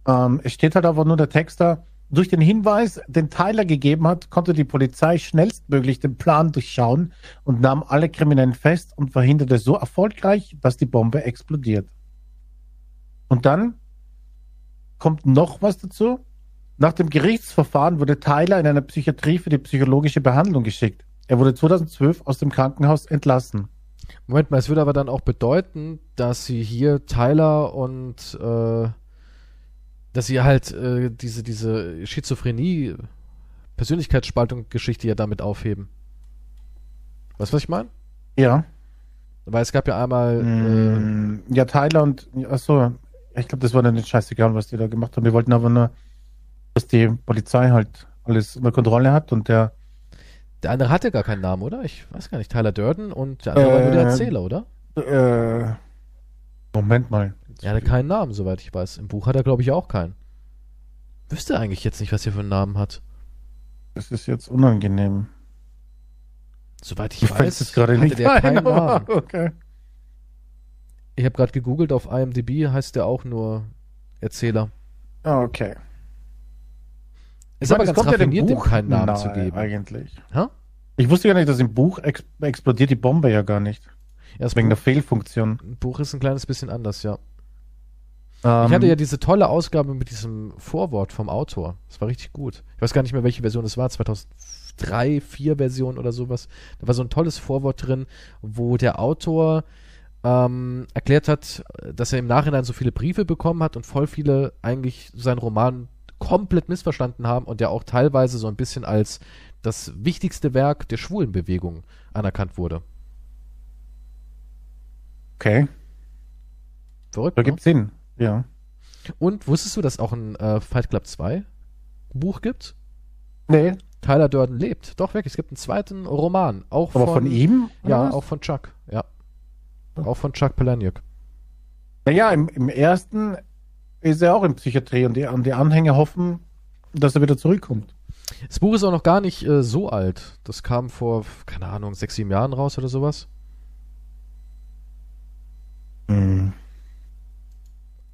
Ähm, es steht halt einfach nur der Text da. Durch den Hinweis, den Tyler gegeben hat, konnte die Polizei schnellstmöglich den Plan durchschauen und nahm alle Kriminellen fest und verhinderte so erfolgreich, dass die Bombe explodiert. Und dann kommt noch was dazu. Nach dem Gerichtsverfahren wurde Tyler in einer Psychiatrie für die psychologische Behandlung geschickt. Er wurde 2012 aus dem Krankenhaus entlassen. Moment mal, es würde aber dann auch bedeuten, dass sie hier Tyler und äh, dass sie halt äh, diese, diese Schizophrenie, Persönlichkeitsspaltung-Geschichte ja damit aufheben. Weißt du, was ich meine? Ja. Weil es gab ja einmal, Mm, ja, Tyler und, achso, ich glaube, das war dann nicht scheißegal, was die da gemacht haben. Die wollten aber nur, dass die Polizei halt alles unter Kontrolle hat und der, äh, der andere hatte gar keinen Namen, oder? Ich weiß gar nicht. Tyler Durden und der andere war nur der Äh, Erzähler, oder? äh, Moment mal. Er hatte keinen Namen, soweit ich weiß. Im Buch hat er, glaube ich, auch keinen. Wüsste eigentlich jetzt nicht, was er für einen Namen hat. Das ist jetzt unangenehm. Soweit ich fällt weiß, es gerade hatte nicht der ein, keinen Namen. okay. Ich habe gerade gegoogelt, auf IMDb heißt der auch nur Erzähler. Ah, okay. Ist aber ganz es kommt ja dem raffiniert, keinen Namen zu geben. Eigentlich. Hä? Ich wusste gar nicht, dass im Buch ex explodiert die Bombe ja gar nicht. Ja, Wegen der Buch, Fehlfunktion. Buch ist ein kleines bisschen anders, ja. Ähm, Ich hatte ja diese tolle Ausgabe mit diesem Vorwort vom Autor. Das war richtig gut. Ich weiß gar nicht mehr, welche Version es war. 2003, 4 Version oder sowas. Da war so ein tolles Vorwort drin, wo der Autor ähm, erklärt hat, dass er im Nachhinein so viele Briefe bekommen hat und voll viele eigentlich seinen Roman komplett missverstanden haben und der auch teilweise so ein bisschen als das wichtigste Werk der Schwulenbewegung anerkannt wurde. okay, Verrückt. da ne? gibt's Sinn. Ja. Und wusstest du, dass auch ein äh, Fight Club 2 Buch gibt? Nee, Tyler Durden lebt. Doch, wirklich. Es gibt einen zweiten Roman. Auch aber von, ihm? Ja, was? auch von Chuck. Ja. Auch von Chuck Palahniuk. Naja, im, im ersten ist er auch in Psychiatrie und die, die Anhänger hoffen, dass er wieder zurückkommt. Das Buch ist auch noch gar nicht äh, so alt. Das kam vor, keine Ahnung, sechs, sieben Jahren raus oder sowas. Hm.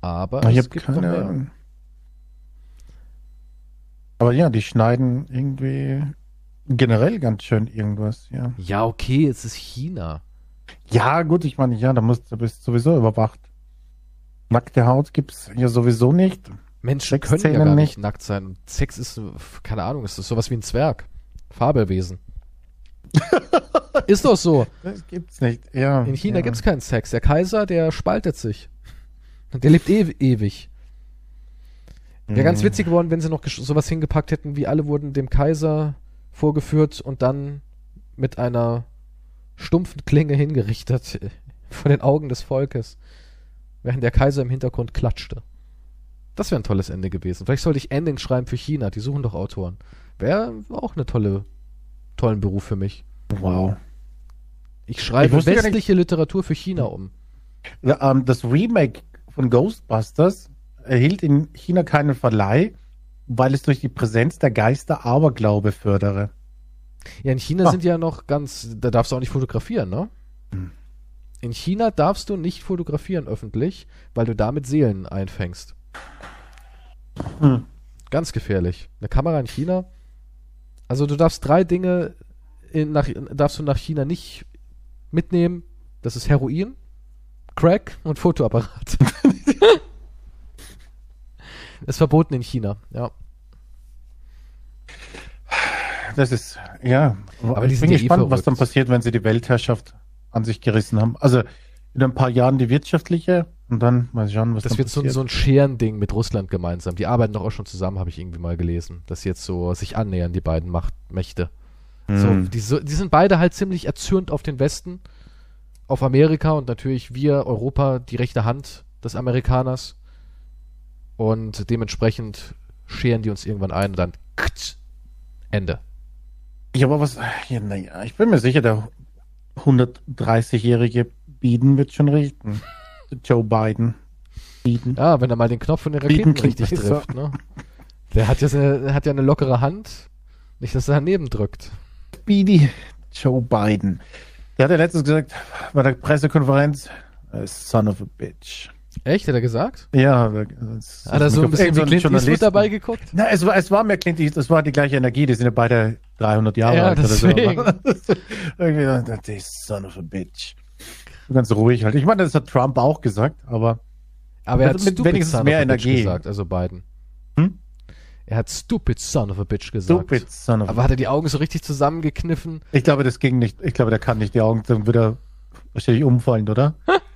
Aber Ich es habe gibt noch keine mehr. Ahnung. Aber ja, die schneiden irgendwie generell ganz schön irgendwas, ja. Ja, okay, es ist China. Ja, gut, ich meine, ja, da musst du bist sowieso überwacht. Nackte Haut gibt's ja sowieso nicht. Menschen können ja gar nicht nicht. nackt sein. Sex ist, keine Ahnung, ist das sowas wie ein Zwerg. Fabelwesen. ist doch so. Das gibt's nicht. Ja. In China ja. gibt's keinen Sex. Der Kaiser, der spaltet sich. Der lebt ew ewig. Wäre ganz Hm. witzig geworden, wenn sie noch sowas hingepackt hätten, wie alle wurden dem Kaiser vorgeführt und dann mit einer stumpfen Klinge hingerichtet vor den Augen des Volkes, während der Kaiser im Hintergrund klatschte. Das wäre ein tolles Ende gewesen. Vielleicht sollte ich Endings schreiben für China, die suchen doch Autoren. Wäre auch eine tolle, tollen Beruf für mich. Wow. Ich schreibe Ich westliche Literatur für China um. Ja, ähm, das Remake von Ghostbusters erhielt in China keinen Verleih, weil es durch die Präsenz der Geister Aberglaube fördere. Ja, in China Ah. sind ja noch ganz, da darfst du auch nicht fotografieren, ne? Hm. In China darfst du nicht fotografieren öffentlich, weil du damit Seelen einfängst. Hm. Ganz gefährlich. Eine Kamera in China. Also du darfst drei Dinge in, nach, darfst du nach China nicht mitnehmen. Das ist Heroin, Crack und Fotoapparat. ist verboten in China, ja. Das ist, ja. Aber die ich sind bin ja eh gespannt, was dann passiert, wenn sie die Weltherrschaft an sich gerissen haben. Also in ein paar Jahren die wirtschaftliche und dann mal schauen, was Das wird so, ein- passiert. so ein Scherending mit Russland gemeinsam. Die arbeiten doch auch schon zusammen, habe ich irgendwie mal gelesen. Dass sie jetzt so sich annähern, die beiden Machtmächte. So, Hm. die, so, die sind beide halt ziemlich erzürnt auf den Westen, auf Amerika und natürlich wir, Europa, die rechte Hand des Amerikaners. Und dementsprechend scheren die uns irgendwann ein und dann Ende. Ja, aber was, ja, naja, ich bin mir sicher, der 130-jährige Biden wird schon richten. Joe Biden. Biden. Ja, wenn er mal den Knopf von den Raketen klingt richtig besser. trifft, ne? Der hat ja, seine, hat ja eine lockere Hand. Nicht, dass er daneben drückt. Speedy Joe Biden. Der hat ja letztens gesagt, bei der Pressekonferenz, son of a bitch. Echt, hat er gesagt? Ja, das- Hat er so ein bisschen wie Clint Eastwood dabei geguckt? Na, es war, es war mehr Clint Eastwood, es war die gleiche Energie, die sind ja beide 300 Jahre Ja, alt oder deswegen. so. Irgendwie, so, die son of a bitch. Ganz ruhig halt. Ich meine, das hat Trump auch gesagt, aber Aber er hat mit wenigstens mehr bitch Energie. gesagt, also Biden. Hm? Er hat stupid son of a bitch gesagt. stupid son of a Aber hat er die Augen so richtig zusammengekniffen? Ich glaube, das ging nicht. Ich glaube, der kann nicht die Augen, dann wird er wahrscheinlich umfallen, oder?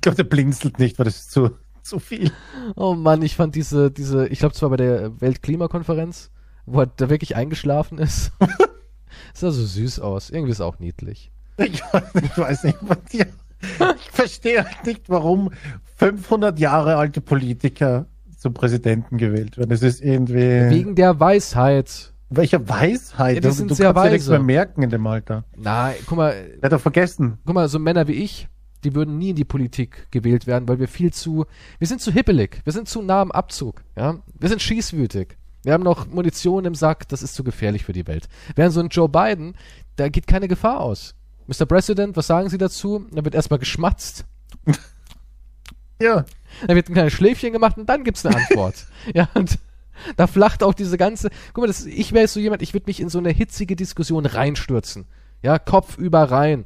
ich glaube, der blinzelt nicht, weil das ist zu, zu viel. Oh Mann, ich fand diese, diese, ich glaube zwar bei der Weltklimakonferenz, wo er da wirklich eingeschlafen ist. sah so süß aus. Irgendwie ist auch niedlich. Ich, ich weiß nicht, was die, ich verstehe halt nicht, warum 500 Jahre alte Politiker zum Präsidenten gewählt werden. Es ist irgendwie. Wegen der Weisheit. welcher Weisheit? Ja, die sind du sehr kannst ja nichts weise. mehr merken in dem Alter. Na, guck mal, Der hat doch vergessen. guck mal, so Männer wie ich, die würden nie in die Politik gewählt werden, weil wir viel zu, wir sind zu hippelig, wir sind zu nah am Abzug, ja, wir sind schießwütig. Wir haben noch Munition im Sack, das ist zu gefährlich für die Welt. Während so ein Joe Biden, da geht keine Gefahr aus. Mr. President, was sagen Sie dazu? Da wird erstmal geschmatzt, Ja. da wird ein kleines Schläfchen gemacht und dann gibt's eine Antwort. ja, und da flacht auch diese ganze, guck mal, das, ich wäre so jemand, ich würde mich in so eine hitzige Diskussion reinstürzen. Ja, Kopf über rein.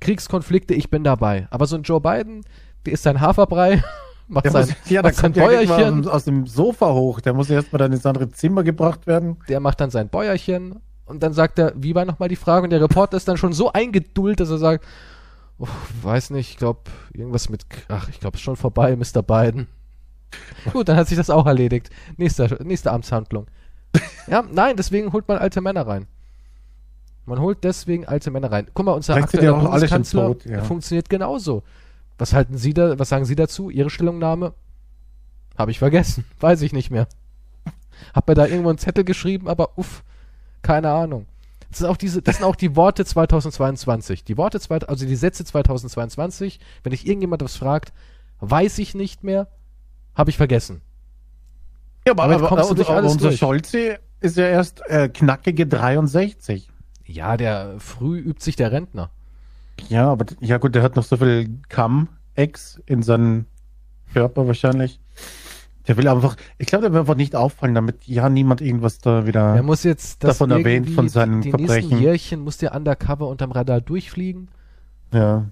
Kriegskonflikte, ich bin dabei. Aber so ein Joe Biden, der ist sein Haferbrei, macht Der sein, muss, ja, macht sein kommt ja Bäuerchen, aus, dem Sofa hoch. Der muss erstmal dann ins andere Zimmer gebracht werden. der macht dann sein Bäuerchen und dann sagt er, wie war nochmal die Frage? Und der Reporter ist dann schon so eingeduldet, dass er sagt, oh, weiß nicht, ich glaube, irgendwas mit, ach, ich glaube, es ist schon vorbei, Mr. Biden. Gut, dann hat sich das auch erledigt. Nächste, nächste Amtshandlung. Ja, nein, deswegen holt man alte Männer rein. Man holt deswegen alte Männer rein. Guck mal, unser Vielleicht aktueller auch alle schon Bundeskanzler tot, ja. funktioniert genauso. Was halten Sie da, was sagen Sie dazu? Ihre Stellungnahme? Habe ich vergessen. Weiß ich nicht mehr. Hab mir da irgendwo einen Zettel geschrieben, aber uff, keine Ahnung. Das sind auch diese, das sind auch die Worte 2022. Die Worte, zwei, also die Sätze 2022, wenn dich irgendjemand was fragt, weiß ich nicht mehr, habe ich vergessen. Ja, aber, aber, aber, aber alles unser durch. Scholze ist ja erst äh, knackige 63. Ja, der früh übt sich der Rentner. Ja, aber ja gut, der hat noch so viel Kamm-Ex in seinem Körper wahrscheinlich. Der will einfach, ich glaube, der will einfach nicht auffallen, damit ja niemand irgendwas da wieder. Er muss jetzt das Davon erwähnt von seinen die, die nächsten Verbrechen. Jährchen muss der undercover unterm Radar durchfliegen. ja.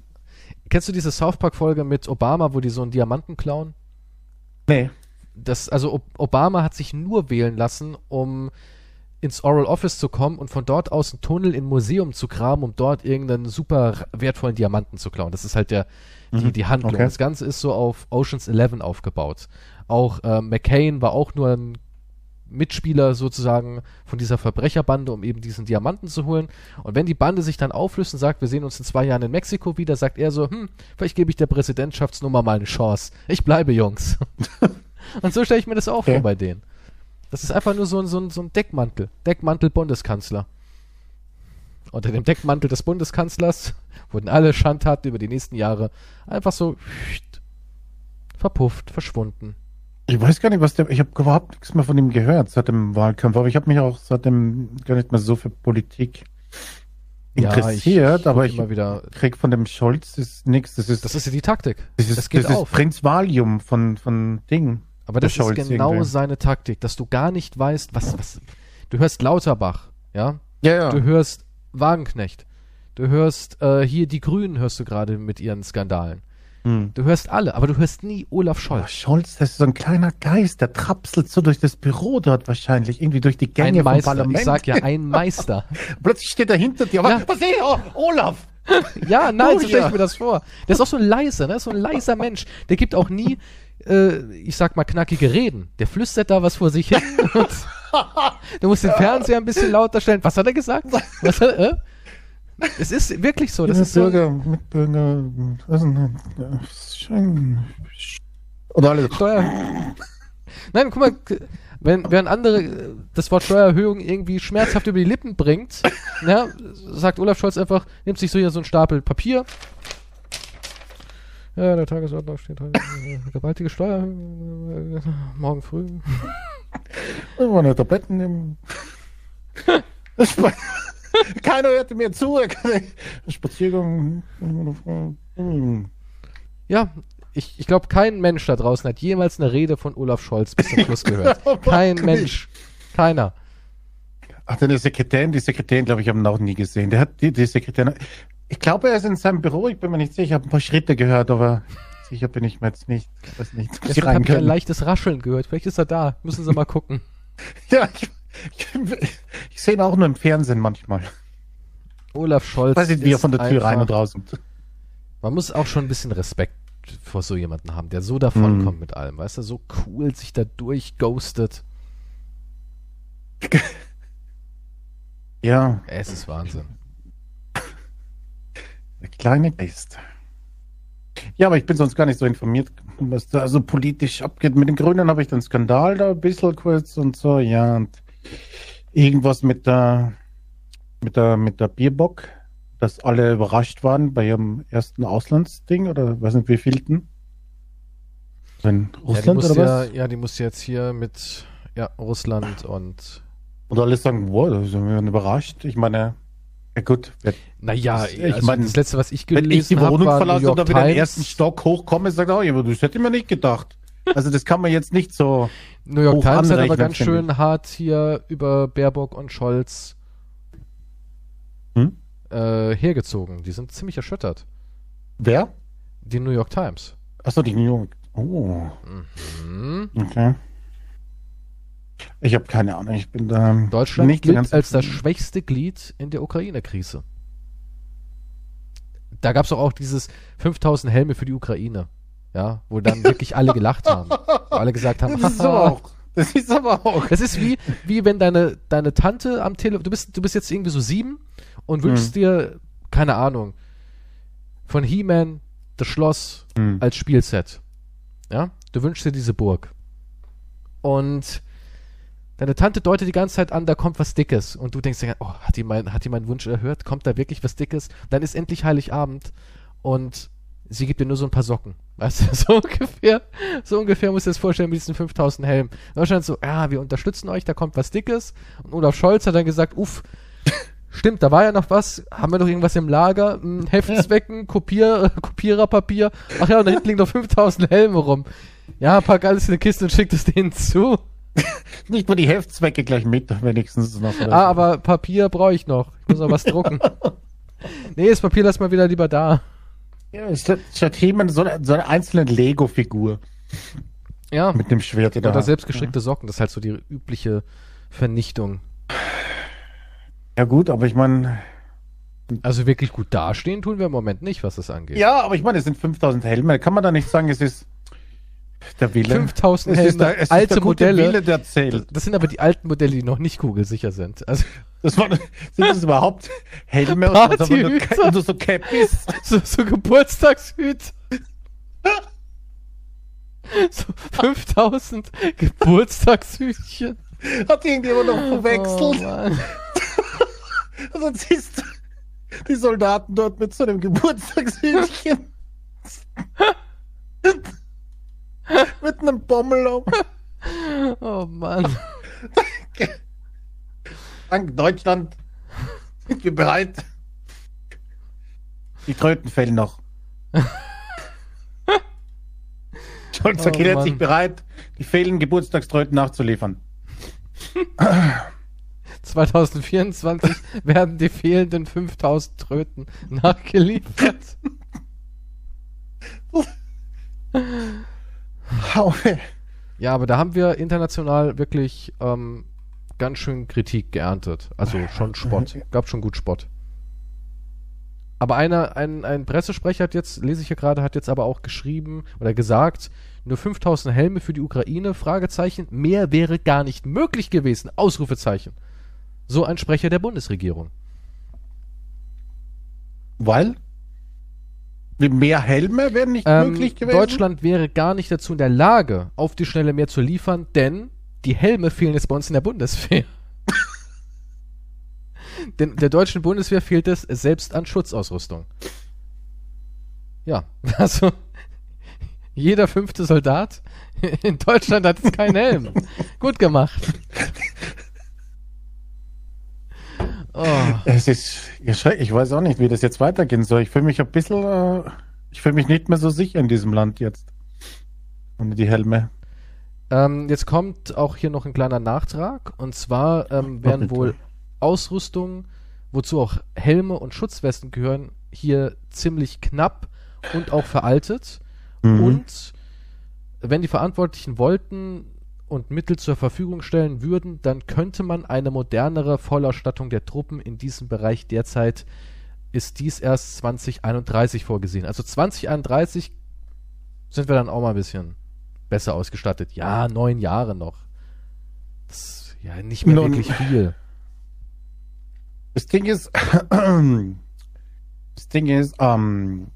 Kennst du diese South Park Folge mit Obama, wo die so einen Diamanten klauen? Nee. Das, also Ob Obama hat sich nur wählen lassen, um ins Oral Office zu kommen und von dort aus einen Tunnel in ein Museum zu graben, um dort irgendeinen super wertvollen Diamanten zu klauen. Das ist halt der, die, Mhm. die Handlung. Okay. Das Ganze ist so auf Oceans 11 aufgebaut. Auch äh, McCain war auch nur ein Mitspieler sozusagen von dieser Verbrecherbande, um eben diesen Diamanten zu holen. Und wenn die Bande sich dann auflöst und sagt, wir sehen uns in zwei Jahren in Mexiko wieder, sagt er so, hm, vielleicht gebe ich der Präsidentschaftsnummer mal eine Chance. Ich bleibe, Jungs. und so stelle ich mir das auch Okay. vor bei denen. Das ist einfach nur so ein, so ein, so ein Deckmantel. Deckmantel Bundeskanzler. Unter dem Deckmantel des Bundeskanzlers wurden alle Schandtaten über die nächsten Jahre einfach so verpufft, verschwunden. Ich weiß gar nicht, was der. Ich habe überhaupt nichts mehr von ihm gehört seit dem Wahlkampf, aber ich habe mich auch seitdem gar nicht mehr so für Politik interessiert, aber ich immer wieder. krieg von dem Scholz ist nichts. Das ist Das ist ja die Taktik. das, ist, das geht das auf. ist Prinz Valium von von Ding. Aber der das ist Scholz genau irgendwie. seine Taktik, dass du gar nicht weißt, was, was. Du hörst Lauterbach, ja? Ja, ja. Du hörst Wagenknecht. Du hörst äh, hier die Grünen, hörst du gerade mit ihren Skandalen. Hm. Du hörst alle, aber du hörst nie Olaf Oh, Scholz. Scholz, das ist so ein kleiner Geist, der trapselt so durch das Büro dort wahrscheinlich, irgendwie durch die Gänge Ein vom Meister. Parlament. Ich sag ja, ein Meister. Plötzlich steht er hinter dir. Aber Ja. was ist oh, Olaf? Ja, nein, so stelle ich mir das vor. Der ist auch so ein leiser, ne? So ein leiser Mensch. Der gibt auch nie, äh, ich sag mal, knackige Reden. Der flüstert da was vor sich hin. Und du musst den Fernseher ein bisschen lauter stellen. Was hat er gesagt? Was hat, äh? Es ist wirklich so. Das ist so. Bürger, Mitbürger, Oder alle. Steuer. Nein, guck mal, wenn, während andere äh, das Wort Steuererhöhung irgendwie schmerzhaft über die Lippen bringt, ja, sagt Olaf Scholz einfach, nimmt sich so hier so einen Stapel Papier. Ja, der Tagesordnung steht heute äh, gewaltige Steuererhöhung äh, morgen früh. Immer eine Tabletten nehmen. Keiner hörte mir zu. Spaziergang. Ja, ich, ich glaube, kein Mensch da draußen hat jemals eine Rede von Olaf Scholz bis zum Schluss gehört. Kein Wirklich. Mensch. Keiner. Ach, deine Sekretärin, die Sekretärin, glaube ich, haben ihn auch nie gesehen. Der hat die, die Sekretärin. Ich glaube, er ist in seinem Büro. Ich bin mir nicht sicher. Ich habe ein paar Schritte gehört, aber sicher bin ich mir jetzt nicht. Ich weiß nicht, ob rein habe ich ein leichtes Rascheln gehört. Vielleicht ist er da. Müssen Sie mal gucken. Ja, ich, ich, ich sehe ihn auch nur im Fernsehen manchmal. Olaf Scholz. Ich weiß nicht, wie er von der Tür rein und raus. Man muss auch schon ein bisschen Respekt vor so jemanden haben, der so davonkommt Mhm. mit allem, weißt du, so cool sich da durchghostet. Ja, Es ist Wahnsinn. Der kleine Geist. Ja, aber ich bin sonst gar nicht so informiert, was da so politisch abgeht. Mit den Grünen habe ich den Skandal da ein bisschen kurz und so, ja, und irgendwas mit der, mit der, mit der Bierbock, dass alle überrascht waren bei ihrem ersten Auslandsding oder weiß nicht wie vielten. In Ja, die Russland muss oder ja, was? ja, die muss jetzt hier mit ja, Russland und Und alle sagen, wow, da sind wir überrascht. Ich meine, ja gut, naja, Ich also mein, das letzte, was ich Wenn ich die gelesen habe, Wohnung New verlasse und da wieder den Times. ersten Stock hochkomme, sagt er, oh, aber das hätte ich mir nicht gedacht. Also das kann man jetzt nicht so. New York Times hat aber ganz schön hart hier über Baerbock und Scholz Hm? äh, hergezogen. Die sind ziemlich erschüttert. Wer? Die New York Times. Achso, die New York. Oh, Mhm. okay. Ich habe keine Ahnung. Ich bin da Deutschland nicht gilt als das schwächste Glied in der Ukraine-Krise. Da gab es auch, auch dieses 5000 Helme für die Ukraine. Ja, wo dann wirklich alle gelacht haben. Wo alle gesagt haben, Das ist aber auch. Das ist aber auch. Das ist wie, wie wenn deine, deine Tante am Telefon, du bist, du bist jetzt irgendwie so sieben und wünschst Mhm. dir, keine Ahnung, von He-Man das Schloss Hm. als Spielset. Ja? Du wünschst dir diese Burg. Und deine Tante deutet die ganze Zeit an, da kommt was Dickes. Und du denkst dir, oh, hat die, mein, hat die meinen Wunsch erhört? Kommt da wirklich was Dickes? Dann ist endlich Heiligabend und sie gibt dir nur so ein paar Socken. Weißt du, so ungefähr, so ungefähr musst du dir das vorstellen mit diesen 5000 Helmen. Deutschland so, ja, wir unterstützen euch, da kommt was Dickes. Und Olaf Scholz hat dann gesagt, uff, Stimmt, da war ja noch was. Haben wir noch irgendwas im Lager? Hm, Heftzwecken, Kopier, Kopiererpapier. Ach ja, und da hinten liegen noch 5000 Helme rum. Ja, pack alles in eine Kiste und schick es denen zu. Nicht mal die Heftzwecke gleich mit, wenigstens noch. Ah, aber Papier brauche ich noch. Ich muss noch was drucken. Nee, das Papier lass mal wieder lieber da. Ja, statt, statt He-Man so, eine- so eine einzelne Lego-Figur Ja. mit dem Schwert in der Oder selbstgestrickte Socken, das ist halt so die übliche Vernichtung. Ja gut, aber ich meine, Also wirklich gut dastehen tun wir im Moment nicht, was das angeht. ja, aber ich meine, es sind 5000 Helme. Kann man da nicht sagen, es ist der Wille? 5000 es Helme, der, alte Modelle. Wille. Das sind aber die alten Modelle, die noch nicht kugelsicher sind. Also Das war, sind das überhaupt Helme Partyhüter. nur so Cappies? so, so Geburtstagshüte. So 5000 Geburtstagshütchen. Hat irgendjemand noch Oh, verwechselt? Und dann siehst du die Soldaten dort mit so einem Geburtstagshütchen. mit einem Bommel um. Oh Mann. Dank Deutschland sind wir bereit. Die Tröten fehlen noch. Scholz Oh erklärt Mann. sich bereit, die fehlenden Geburtstagströten nachzuliefern. 2024 werden die fehlenden 5000 Tröten nachgeliefert. Ja, aber da haben wir international wirklich ähm, ganz schön Kritik geerntet. Also schon Spott. Gab schon gut Spott. Aber einer, ein, ein Pressesprecher hat jetzt, lese ich hier gerade, hat jetzt aber auch geschrieben oder gesagt, nur 5000 Helme für die Ukraine, Fragezeichen, mehr wäre gar nicht möglich gewesen, Ausrufezeichen. So ein Sprecher der Bundesregierung. Weil? Mehr Helme wären nicht Ähm, möglich gewesen? Deutschland wäre gar nicht dazu in der Lage, auf die Schnelle mehr zu liefern, denn die Helme fehlen jetzt bei uns in der Bundeswehr. denn der deutschen Bundeswehr fehlt es selbst an Schutzausrüstung. Ja, also jeder fünfte Soldat in Deutschland hat jetzt keinen Helm. Gut gemacht. Oh. Es ist erschreckend. Ich weiß auch nicht, wie das jetzt weitergehen soll. Ich fühle mich ein bisschen, äh, ich fühle mich nicht mehr so sicher in diesem Land jetzt. Ohne die Helme. Ähm, jetzt kommt auch hier noch ein kleiner Nachtrag. Und zwar ähm, werden wohl Ausrüstung, wozu auch Helme und Schutzwesten gehören, hier ziemlich knapp und auch veraltet. Mhm. Und wenn die Verantwortlichen wollten und Mittel zur Verfügung stellen würden, dann könnte man eine modernere Vollausstattung der Truppen in diesem Bereich derzeit ist dies erst 2031 vorgesehen. Also 2031 sind wir dann auch mal ein bisschen besser ausgestattet. Ja, neun Jahre noch. Das ist ja nicht mehr Nun- wirklich viel. Das Ding ist, das Ding ist, ähm,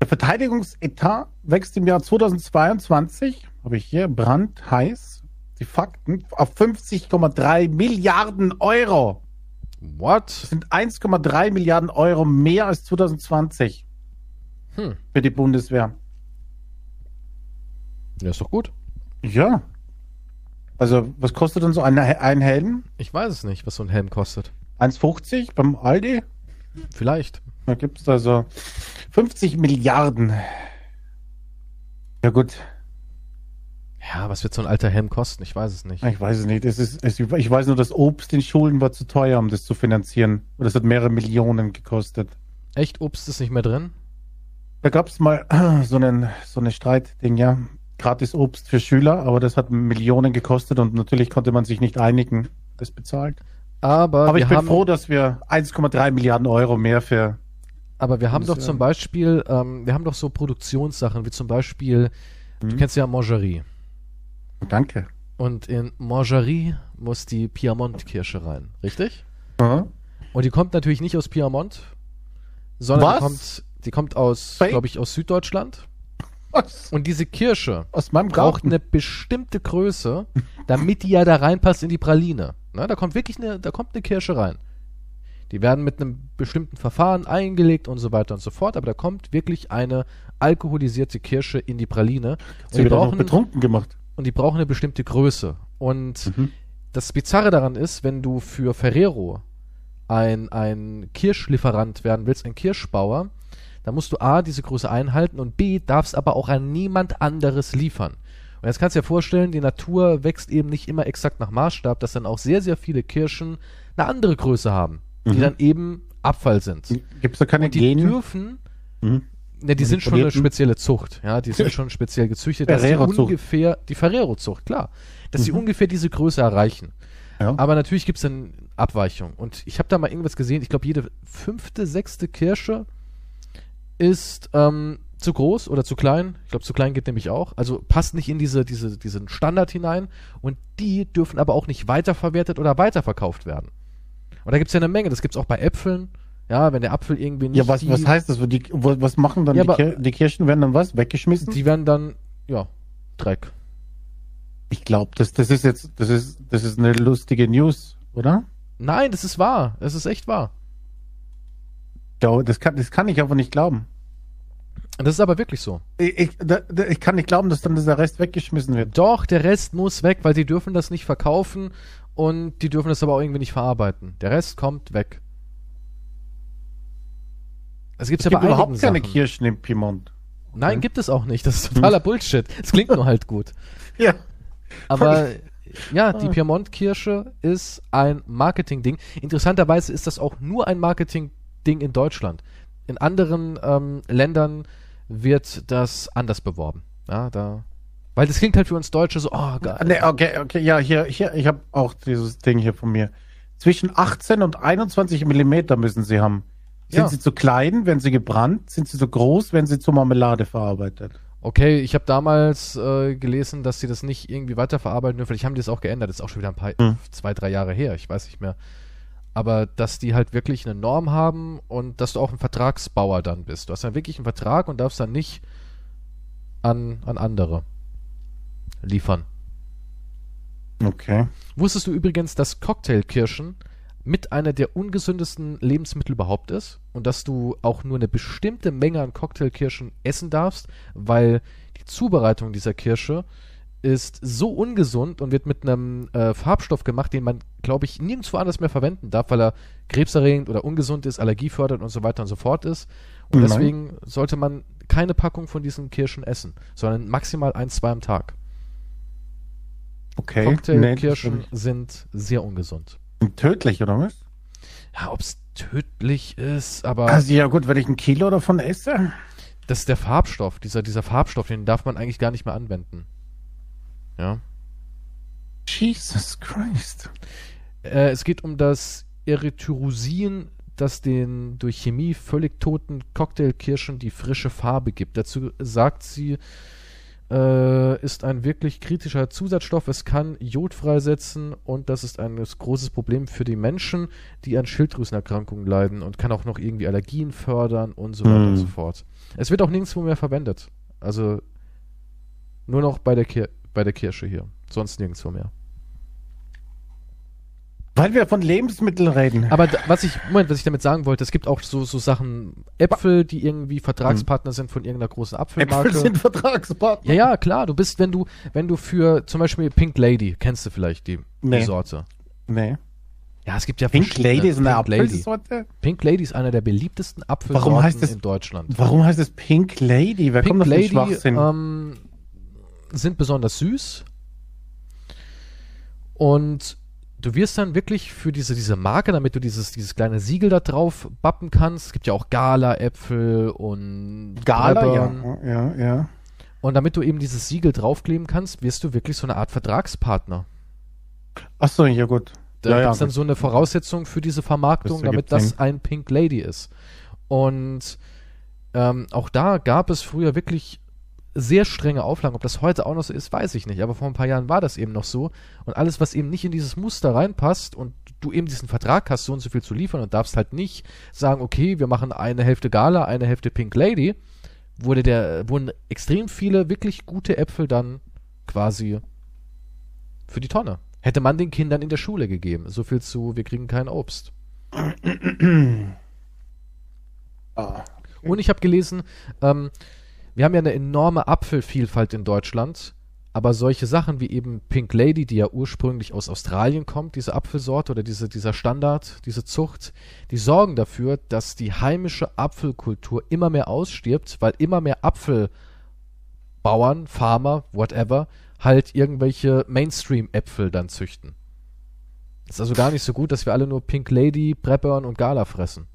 der Verteidigungsetat wächst im Jahr 2022, habe ich hier, brandheiß, die Fakten, auf 50,3 Milliarden Euro. What? Das sind 1,3 Milliarden Euro mehr als 2020 Hm. für die Bundeswehr. Ja, ist doch gut. Ja. Also, was kostet denn so ein, ein Helm? Ich weiß es nicht, was so ein Helm kostet. 1,50 beim Aldi? Vielleicht. Da gibt es also 50 Milliarden. Ja gut, Ja, was wird so ein alter Helm kosten? Ich weiß es nicht. ich weiß es nicht. Es ist, es, ich weiß nur, das Obst in Schulen war zu teuer, um das zu finanzieren. Und das hat mehrere Millionen gekostet. Echt, Obst ist nicht mehr drin? Da gab es mal so einen so eine Streitding, ja. Gratis Obst für Schüler, aber das hat Millionen gekostet und natürlich konnte man sich nicht einigen, das bezahlt. Aber, Aber ich bin haben, froh, dass wir 1,3 Milliarden Euro mehr für. aber wir haben doch Das, zum Beispiel, ähm, wir haben doch so Produktionssachen, wie zum Beispiel, du Mhm. kennst ja Mangerie. Danke. Und in Mangerie muss die Piemont-Kirsche rein, richtig? Aha. Und die kommt natürlich nicht aus Piemont, sondern Was? die kommt, die kommt aus, glaube ich, aus Süddeutschland. Was? Und diese Kirsche Aus meinem braucht Garten. eine bestimmte Größe, damit die ja da reinpasst in die Praline. Na, da kommt wirklich eine, da kommt eine Kirsche rein. Die werden mit einem bestimmten Verfahren eingelegt und so weiter und so fort, aber da kommt wirklich eine alkoholisierte Kirsche in die Praline. Und Sie noch brauchen, betrunken gemacht. Und die brauchen eine bestimmte Größe. Und Mhm. das Bizarre daran ist, wenn du für Ferrero ein, ein Kirschlieferant werden willst, ein Kirschbauer, dann musst du A, diese Größe einhalten und B, darfst aber auch an niemand anderes liefern. Und jetzt kannst du dir vorstellen, die Natur wächst eben nicht immer exakt nach Maßstab, dass dann auch sehr, sehr viele Kirschen eine andere Größe haben, die Mhm. dann eben Abfall sind. Gibt es da keine Und die Gene? dürfen, Mhm. Ne, die sind schon eine spezielle Zucht, ja, die sind schon speziell gezüchtet, dass sie ungefähr, die Ferrero-Zucht, klar, dass sie Mhm. ungefähr diese Größe erreichen. Ja. Aber natürlich gibt es dann Abweichungen. Und ich habe da mal irgendwas gesehen. Ich glaube, jede fünfte, sechste Kirsche ist ähm, zu groß oder zu klein. Ich glaube, zu klein geht nämlich auch. Also passt nicht in diese, diese, diesen Standard hinein. Und die dürfen aber auch nicht weiterverwertet oder weiterverkauft werden. Und da gibt es ja eine Menge. Das gibt es auch bei Äpfeln. Ja, wenn der Apfel irgendwie nicht. ja, was, was heißt das? Die, was machen dann Ja, die, Kir die Kirschen? Werden dann was? Weggeschmissen? Die werden dann, ja, Dreck. ich glaube, das, das ist jetzt, das ist, das ist eine lustige News, oder? Nein, das ist wahr. Es ist echt wahr. Das kann, das kann ich aber nicht glauben. Das ist aber wirklich so. Ich, ich, da, ich kann nicht glauben, dass dann dieser Rest weggeschmissen wird. Doch, der Rest muss weg, weil die dürfen das nicht verkaufen und die dürfen das aber auch irgendwie nicht verarbeiten. Der Rest kommt weg. Es ja gibt bei überhaupt keine Sachen. Kirschen im Piemont. Nein, gibt es auch nicht. Das ist totaler hm. Bullshit. Es klingt nur halt gut. Ja. Aber ja, die Piemont-Kirsche ist ein Marketing-Ding. Interessanterweise ist das auch nur ein Marketing-Ding in Deutschland. In anderen ähm, Ländern wird das anders beworben. Ja, da. Weil das klingt halt für uns Deutsche so, oh geil. Nee, okay, okay, ja, hier, hier, ich habe auch dieses Ding hier von mir. Zwischen 18 und 21 Millimeter müssen sie haben. Sind ja. sie zu klein, wenn sie gebrannt? Sind sie zu groß, wenn sie zur Marmelade verarbeitet? Okay, ich habe damals äh, gelesen, dass sie das nicht irgendwie weiterverarbeiten dürfen. Vielleicht haben die das auch geändert. Das ist auch schon wieder ein paar, hm. zwei, drei Jahre her. Ich weiß nicht mehr. Aber dass die halt wirklich eine Norm haben und dass du auch ein Vertragsbauer dann bist. Du hast dann wirklich einen Vertrag und darfst dann nicht an, an andere liefern. Okay. Wusstest du übrigens, dass Cocktailkirschen mit einer der ungesündesten Lebensmittel überhaupt ist und dass du auch nur eine bestimmte Menge an Cocktailkirschen essen darfst, weil die Zubereitung dieser Kirsche ist so ungesund und wird mit einem äh, Farbstoff gemacht, den man, glaube ich, nirgendwo anders mehr verwenden darf, weil er krebserregend oder ungesund ist, Allergie fördert und so weiter und so fort ist. Und Nein. deswegen sollte man keine Packung von diesen Kirschen essen, sondern maximal ein, zwei am Tag. Okay. Cocktailkirschen nee, sind sehr ungesund. Tödlich, oder was? Ja, ob es tödlich ist, aber. Also ja gut, wenn ich ein Kilo davon esse. Das ist der Farbstoff, dieser, dieser Farbstoff, den darf man eigentlich gar nicht mehr anwenden. Ja. Jesus Christ. Äh, es geht um das Erythrosin, das den durch Chemie völlig toten Cocktailkirschen die frische Farbe gibt. Dazu sagt sie, äh, ist ein wirklich kritischer Zusatzstoff. Es kann Jod freisetzen und das ist ein großes Problem für die Menschen, die an Schilddrüsenerkrankungen leiden und kann auch noch irgendwie Allergien fördern und so weiter mm. und so fort. Es wird auch nirgendwo mehr verwendet. Also nur noch bei der, Kir bei der Kirsche hier. Sonst nirgendwo mehr. Weil wir von Lebensmitteln reden. Aber was ich, Moment, was ich damit sagen wollte, es gibt auch so, so Sachen, Äpfel, die irgendwie Vertragspartner sind von irgendeiner großen Apfelmarke. Äpfel sind Vertragspartner. Ja, ja, klar. Du bist, wenn du, wenn du für zum Beispiel Pink Lady, kennst du vielleicht die, nee. die Sorte? Nee. Ja, es gibt ja Pink Lady ist eine Apfelsorte? Pink Lady ist einer der beliebtesten Apfelsorten warum heißt das, in Deutschland. Warum heißt es Pink Lady? Wer Pink kommt Lady ähm, sind besonders süß und du wirst dann wirklich für diese, diese Marke, damit du dieses, dieses kleine Siegel da drauf bappen kannst. Es gibt ja auch Gala-Äpfel und Gala, ja, ja, ja. Und damit du eben dieses Siegel draufkleben kannst, wirst du wirklich so eine Art Vertragspartner. Ach so, ja gut. Da ja, gibt es ja, dann so eine Voraussetzung für diese Vermarktung, damit das ein Pink Lady ist. Und ähm, auch da gab es früher wirklich sehr strenge Auflagen. Ob das heute auch noch so ist, weiß ich nicht. Aber vor ein paar Jahren war das eben noch so. Und alles, was eben nicht in dieses Muster reinpasst und du eben diesen Vertrag hast, so und so viel zu liefern und darfst halt nicht sagen, okay, wir machen eine Hälfte Gala, eine Hälfte Pink Lady, wurde der, wurden extrem viele wirklich gute Äpfel dann quasi für die Tonne. Hätte man den Kindern in der Schule gegeben. So viel zu, wir kriegen kein Obst. ah. Und ich habe gelesen, ähm, wir haben ja eine enorme Apfelvielfalt in Deutschland, aber solche Sachen wie eben Pink Lady, die ja ursprünglich aus Australien kommt, diese Apfelsorte oder diese, dieser Standard, diese Zucht, die sorgen dafür, dass die heimische Apfelkultur immer mehr ausstirbt, weil immer mehr Apfelbauern, Farmer, whatever, halt irgendwelche Mainstream-Äpfel dann züchten. Ist also gar nicht so gut, dass wir alle nur Pink Lady, Preppern und Gala fressen.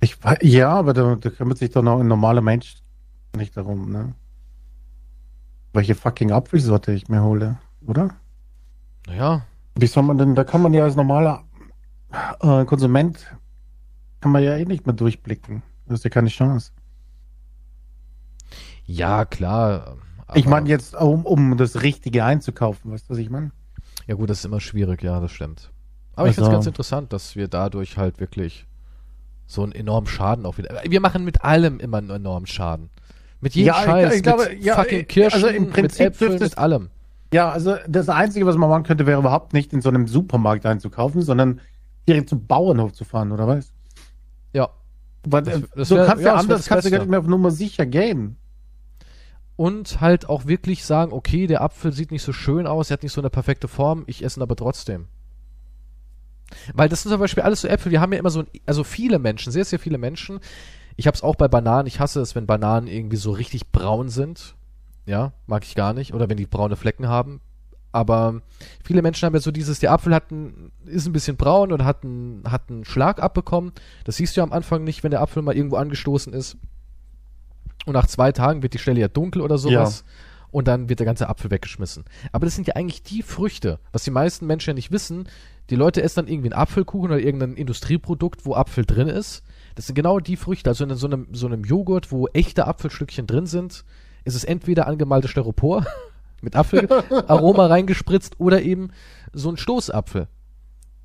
Ich weiß, ja, aber da, da kümmert sich doch noch ein normaler Mensch nicht darum, ne? Welche fucking Apfelsorte ich mir hole, oder? Naja. Wie soll man denn, da kann man ja als normaler äh, Konsument, kann man ja eh nicht mehr durchblicken. Das ist ja keine Chance. Ja, klar. Ich meine jetzt, um, um das Richtige einzukaufen, weißt du, was ich meine? Ja gut, das ist immer schwierig, ja, das stimmt. Aber also, ich finde es ganz interessant, dass wir dadurch halt wirklich so einen enormen Schaden auch wieder. Wir machen mit allem immer einen enormen Schaden. Mit jedem ja, Scheiß, ich, ich glaube, mit ja, fucking Kirschen, also im Prinzip mit Äpfeln, mit allem. Ja, also das Einzige, was man machen könnte, wäre überhaupt nicht in so einem Supermarkt einzukaufen, sondern direkt zum Bauernhof zu fahren, oder was? Ja. Weil, Das- äh, das so wär- kannst ja, wär anders kannst du gar nicht mehr auf Nummer sicher gehen. Und halt auch wirklich sagen, okay, der Apfel sieht nicht so schön aus, er hat nicht so eine perfekte Form, ich esse ihn aber trotzdem. Weil das sind zum Beispiel alles so Äpfel, wir haben ja immer so, ein, also viele Menschen, sehr, sehr viele Menschen. Ich habe es auch bei Bananen, ich hasse es, wenn Bananen irgendwie so richtig braun sind. Ja, mag ich gar nicht. Oder wenn die braune Flecken haben. Aber viele Menschen haben ja so dieses, der Apfel hat ein, ist ein bisschen braun und hat einen, hat einen Schlag abbekommen. Das siehst du ja am Anfang nicht, wenn der Apfel mal irgendwo angestoßen ist. Und nach zwei Tagen wird die Stelle ja dunkel oder sowas. Und dann wird der ganze Apfel weggeschmissen. Aber das sind ja eigentlich die Früchte, was die meisten Menschen ja nicht wissen. Die Leute essen dann irgendwie einen Apfelkuchen oder irgendein Industrieprodukt, wo Apfel drin ist. Das sind genau die Früchte. Also in so einem, so einem Joghurt, wo echte Apfelstückchen drin sind, ist es entweder angemaltes Styropor mit Apfelaroma reingespritzt oder eben so ein Stoßapfel.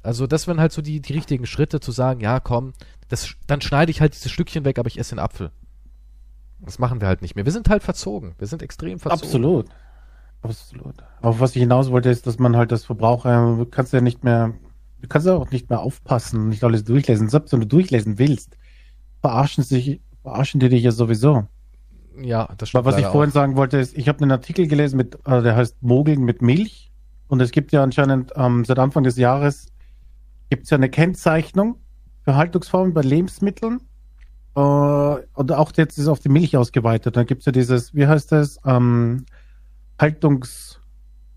Also das wären halt so die, die richtigen Schritte zu sagen, ja komm, das, dann schneide ich halt dieses Stückchen weg, aber ich esse den Apfel. Das machen wir halt nicht mehr. Wir sind halt verzogen. Wir sind extrem verzogen. Absolut. Absolut. Aber was ich hinaus wollte, ist, dass man halt als Verbraucher, du kannst ja nicht mehr, du kannst ja auch nicht mehr aufpassen und nicht alles durchlesen. Selbst wenn du durchlesen willst, verarschen sich, verarschen die dich ja sowieso. Ja, das Aber stimmt. was ich vorhin auch. sagen wollte, ist, ich habe einen Artikel gelesen mit, äh, der heißt Mogeln mit Milch. Und es gibt ja anscheinend ähm, seit Anfang des Jahres gibt es ja eine Kennzeichnung für Haltungsformen bei Lebensmitteln. Äh, und auch jetzt ist auf die Milch ausgeweitet. Dann gibt es ja dieses, wie heißt das? Ähm, Haltungs.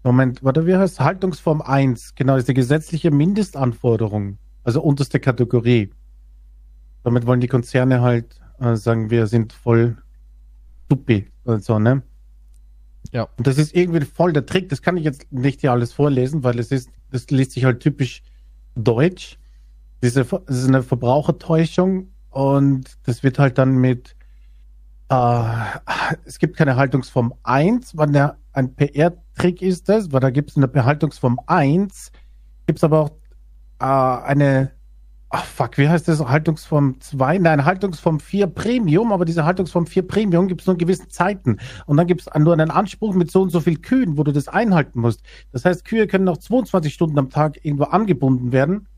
Moment, warte, wie heißt Haltungsform 1? Genau, ist die gesetzliche Mindestanforderung. Also unterste Kategorie. Damit wollen die Konzerne halt äh, sagen, wir sind voll Supi und so, ne? Ja. Und das ist irgendwie voll der Trick. Das kann ich jetzt nicht hier alles vorlesen, weil es ist, das liest sich halt typisch deutsch. Diese, das ist eine Verbrauchertäuschung und das wird halt dann mit, äh, es gibt keine Haltungsform 1, weil der, ein PR-Trick ist das, weil da gibt es eine Haltungsform 1, gibt es aber auch äh, eine, ach fuck, wie heißt das? Haltungsform 2? Nein, Haltungsform 4 Premium, aber diese Haltungsform 4 Premium gibt es nur in gewissen Zeiten. Und dann gibt es nur einen Anspruch mit so und so viel Kühen, wo du das einhalten musst. Das heißt, Kühe können noch 22 Stunden am Tag irgendwo angebunden werden.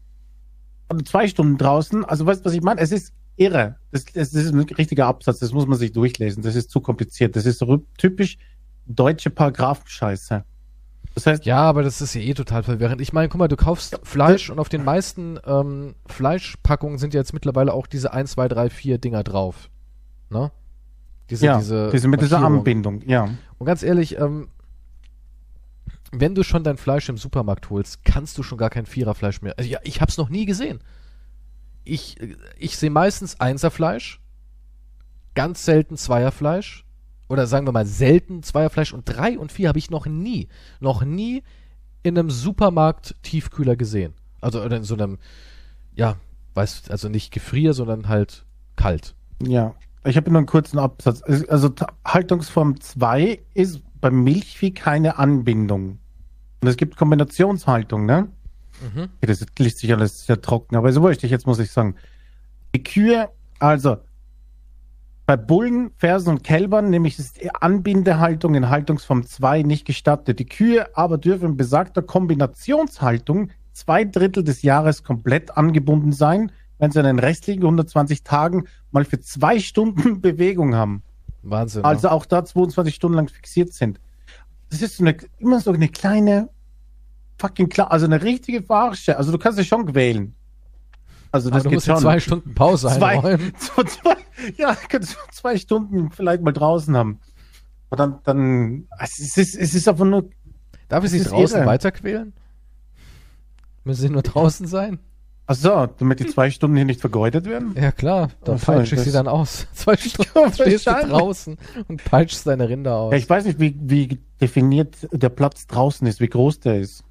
Oder zwei Stunden draußen. Also weißt du, was ich meine? Es ist irre. Das, das, ist ein richtiger Absatz, das muss man sich durchlesen. Das ist zu kompliziert. Das ist typisch deutsche Paragraphenscheiße. Das heißt, Ja, aber das ist ja eh total verwirrend. Ich meine, guck mal, du kaufst Fleisch und auf den meisten ähm, Fleischpackungen sind ja jetzt mittlerweile auch diese 1, 2, 3, 4 Dinger drauf. Ne? Diese, ja, diese, diese mit dieser. Anbindung, ja. Und ganz ehrlich, ähm, wenn du schon dein Fleisch im Supermarkt holst, kannst du schon gar kein Viererfleisch mehr. Also, ja, ich hab's noch nie gesehen. Ich, ich sehe meistens Einserfleisch, ganz selten Zweierfleisch oder sagen wir mal selten Zweierfleisch und drei und vier habe ich noch nie, noch nie in einem Supermarkt Tiefkühler gesehen. Also in so einem, ja, weißt, also nicht Gefrier, sondern halt kalt. Ja, ich habe nur einen kurzen Absatz. Also Ta- Haltungsform 2 ist beim Milchvieh keine Anbindung. Und es gibt Kombinationshaltung, ne? Mhm. Okay, das liest sich alles sehr trocken, aber ist wurscht, jetzt muss ich sagen. Die Kühe, also bei Bullen, Fersen und Kälbern, nämlich ist die Anbindehaltung in Haltungsform 2 nicht gestattet. Die Kühe aber dürfen in besagter Kombinationshaltung zwei Drittel des Jahres komplett angebunden sein, wenn sie in den restlichen 120 Tagen mal für zwei Stunden Bewegung haben. Wahnsinn. Also auch da 22 Stunden lang fixiert sind. Das ist so eine, immer so eine kleine, fucking klar, also eine richtige Verarsche. Also du kannst dich schon quälen. Also Aber das du geht musst ja schon. zwei Stunden Pause Zwei, einräumen. zwei, zwei, ja, kannst du zwei Stunden vielleicht mal draußen haben. Und dann, dann, es ist, es ist einfach nur, Darf ich sie draußen irre. weiterquälen? Müssen sie nur draußen sein? ach so, damit die zwei Stunden hier nicht vergeudet werden. Ja klar, dann peitsche ich sie dann aus. Zwei Stunden stehst du draußen und peitschst deine Rinder aus. Ja, ich weiß nicht, wie, wie definiert der Platz draußen ist, wie groß der ist.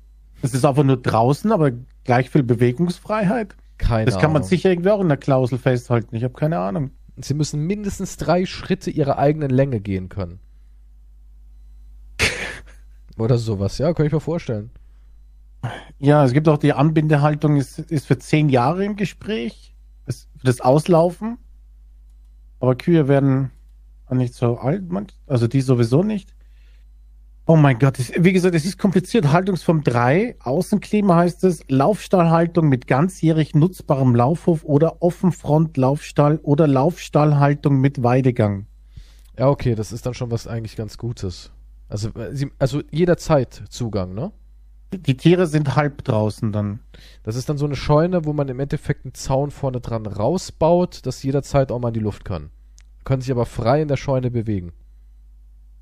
Es ist einfach nur draußen, aber gleich viel Bewegungsfreiheit. Keine Das kann man Ahnung. sicher irgendwie auch in der Klausel festhalten. Ich habe keine Ahnung. Sie müssen mindestens drei Schritte ihrer eigenen Länge gehen können. Oder sowas, ja, kann ich mir vorstellen. Ja, es gibt auch die Anbindehaltung, ist, ist für zehn Jahre im Gespräch. Das, das Auslaufen. Aber Kühe werden nicht so alt, also die sowieso nicht. Oh mein Gott, das, wie gesagt, es ist kompliziert. Haltungsform 3, Außenklima heißt es, Laufstallhaltung mit ganzjährig nutzbarem Laufhof oder Offenfront-Laufstall oder Laufstallhaltung mit Weidegang. Ja, okay, das ist dann schon was eigentlich ganz Gutes. Also, äh, also jederzeit Zugang, ne? Die Tiere sind halb draußen dann. Das ist dann so eine Scheune, wo man im Endeffekt einen Zaun vorne dran rausbaut, dass jederzeit auch mal in die Luft kann. Können sich aber frei in der Scheune bewegen.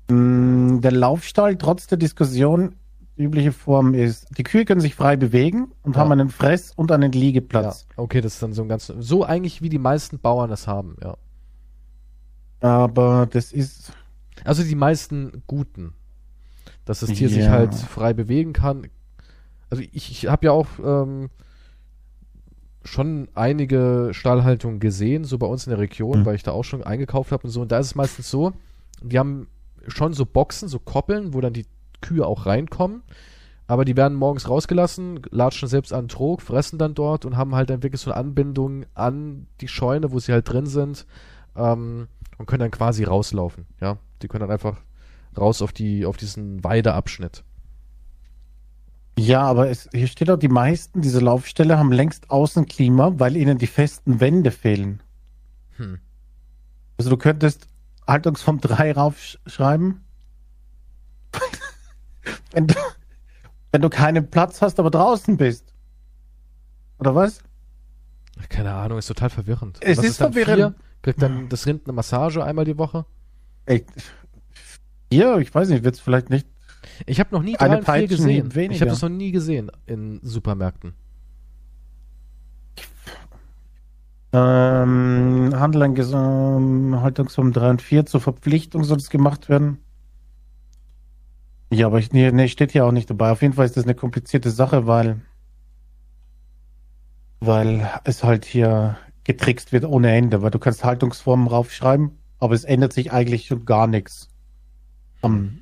Mm, Der Laufstall, trotz der Diskussion, die übliche Form ist, die Kühe können sich frei bewegen und Ja. haben einen Fress- und einen Liegeplatz. Ja, okay, das ist dann so ein ganz. So eigentlich wie die meisten Bauern es haben, ja. Aber das ist, Also die meisten guten. Dass das Tier sich Ja. halt frei bewegen kann. Also ich, ich habe ja auch ähm, schon einige Stallhaltungen gesehen, so bei uns in der Region, Mhm. weil ich da auch schon eingekauft habe und so. Und da ist es meistens so, die haben schon so Boxen, so Koppeln, wo dann die Kühe auch reinkommen. Aber die werden morgens rausgelassen, latschen selbst an den Trog, fressen dann dort und haben halt dann wirklich so eine Anbindung an die Scheune, wo sie halt drin sind. Ähm, und können dann quasi rauslaufen. Ja, die können dann einfach raus auf die auf diesen Weideabschnitt. ja, aber es, hier steht auch, die meisten dieser Laufställe haben längst Außenklima, weil ihnen die festen Wände fehlen. Hm. Also du könntest Haltungsform 3 raufschreiben. wenn, du, wenn du keinen Platz hast, aber draußen bist. Oder was? Keine Ahnung, ist total verwirrend. Es ist dann verwirrend. Vier? Kriegt dann das Rind eine Massage einmal die Woche? Ey, hier, ich weiß nicht, wird's vielleicht nicht. Ich habe noch nie Eine drei und vier gesehen. weniger. Ich habe das noch nie gesehen in Supermärkten. Ähm, Handel an Ges- ähm, Haltungsform 3 und 4 zur Verpflichtung soll es gemacht werden. Ja, aber ich, nee, nee, steht hier auch nicht dabei. Auf jeden Fall ist das eine komplizierte Sache, weil, weil es halt hier getrickst wird ohne Ende, weil du kannst Haltungsformen raufschreiben, aber es ändert sich eigentlich schon gar nichts am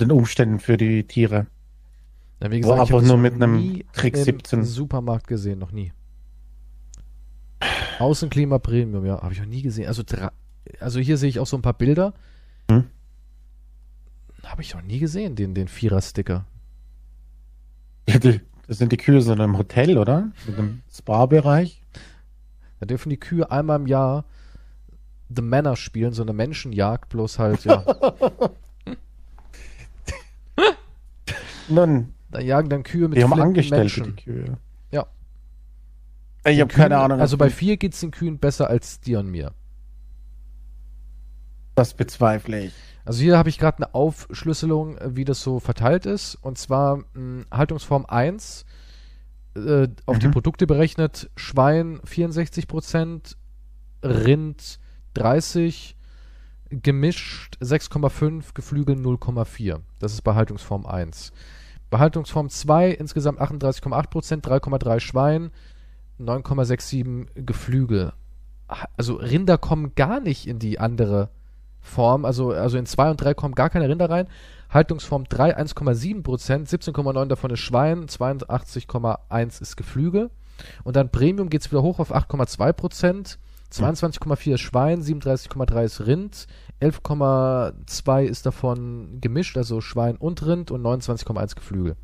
den Umständen für die Tiere. Ja, wie gesagt, hab das nur mit einem Trick im 17. Supermarkt gesehen, noch nie. Außenklima Premium, ja, habe ich noch nie gesehen. Also, also hier sehe ich auch so ein paar Bilder. Hm? Habe ich noch nie gesehen, den, den Vierer-Sticker. Ja, das sind die Kühe so in einem Hotel, oder? Mit einem Spa-Bereich. Da dürfen die Kühe einmal im Jahr The Manor spielen, so eine Menschenjagd, bloß halt, ja. Nun, da jagen dann Kühe mit die haben Menschen. die Kühe. Ich habe keine Ahnung. Also bei die- vier geht's den Kühen besser als dir und mir. das bezweifle ich. Also hier habe ich gerade eine Aufschlüsselung, äh, wie das so verteilt ist. Und zwar mh, Haltungsform 1 äh, auf die Mhm. Produkte berechnet, Schwein 64%, Rind 30, gemischt 6,5, Geflügel 0,4. Das ist bei Haltungsform 1. Bei Haltungsform 2 insgesamt 38,8%, 3,3 Schwein, 9,67 Geflügel. Also Rinder kommen gar nicht in die andere Form, also, also in 2 und 3 kommen gar keine Rinder rein. Haltungsform 3 1,7 Prozent, 17,9 davon ist Schwein, 82,1 ist Geflügel. Und dann Premium geht es wieder hoch auf 8,2 Prozent, 22,4 ist Schwein, 37,3 ist Rind, 11,2 ist davon gemischt, also Schwein und Rind und 29,1 Geflügel.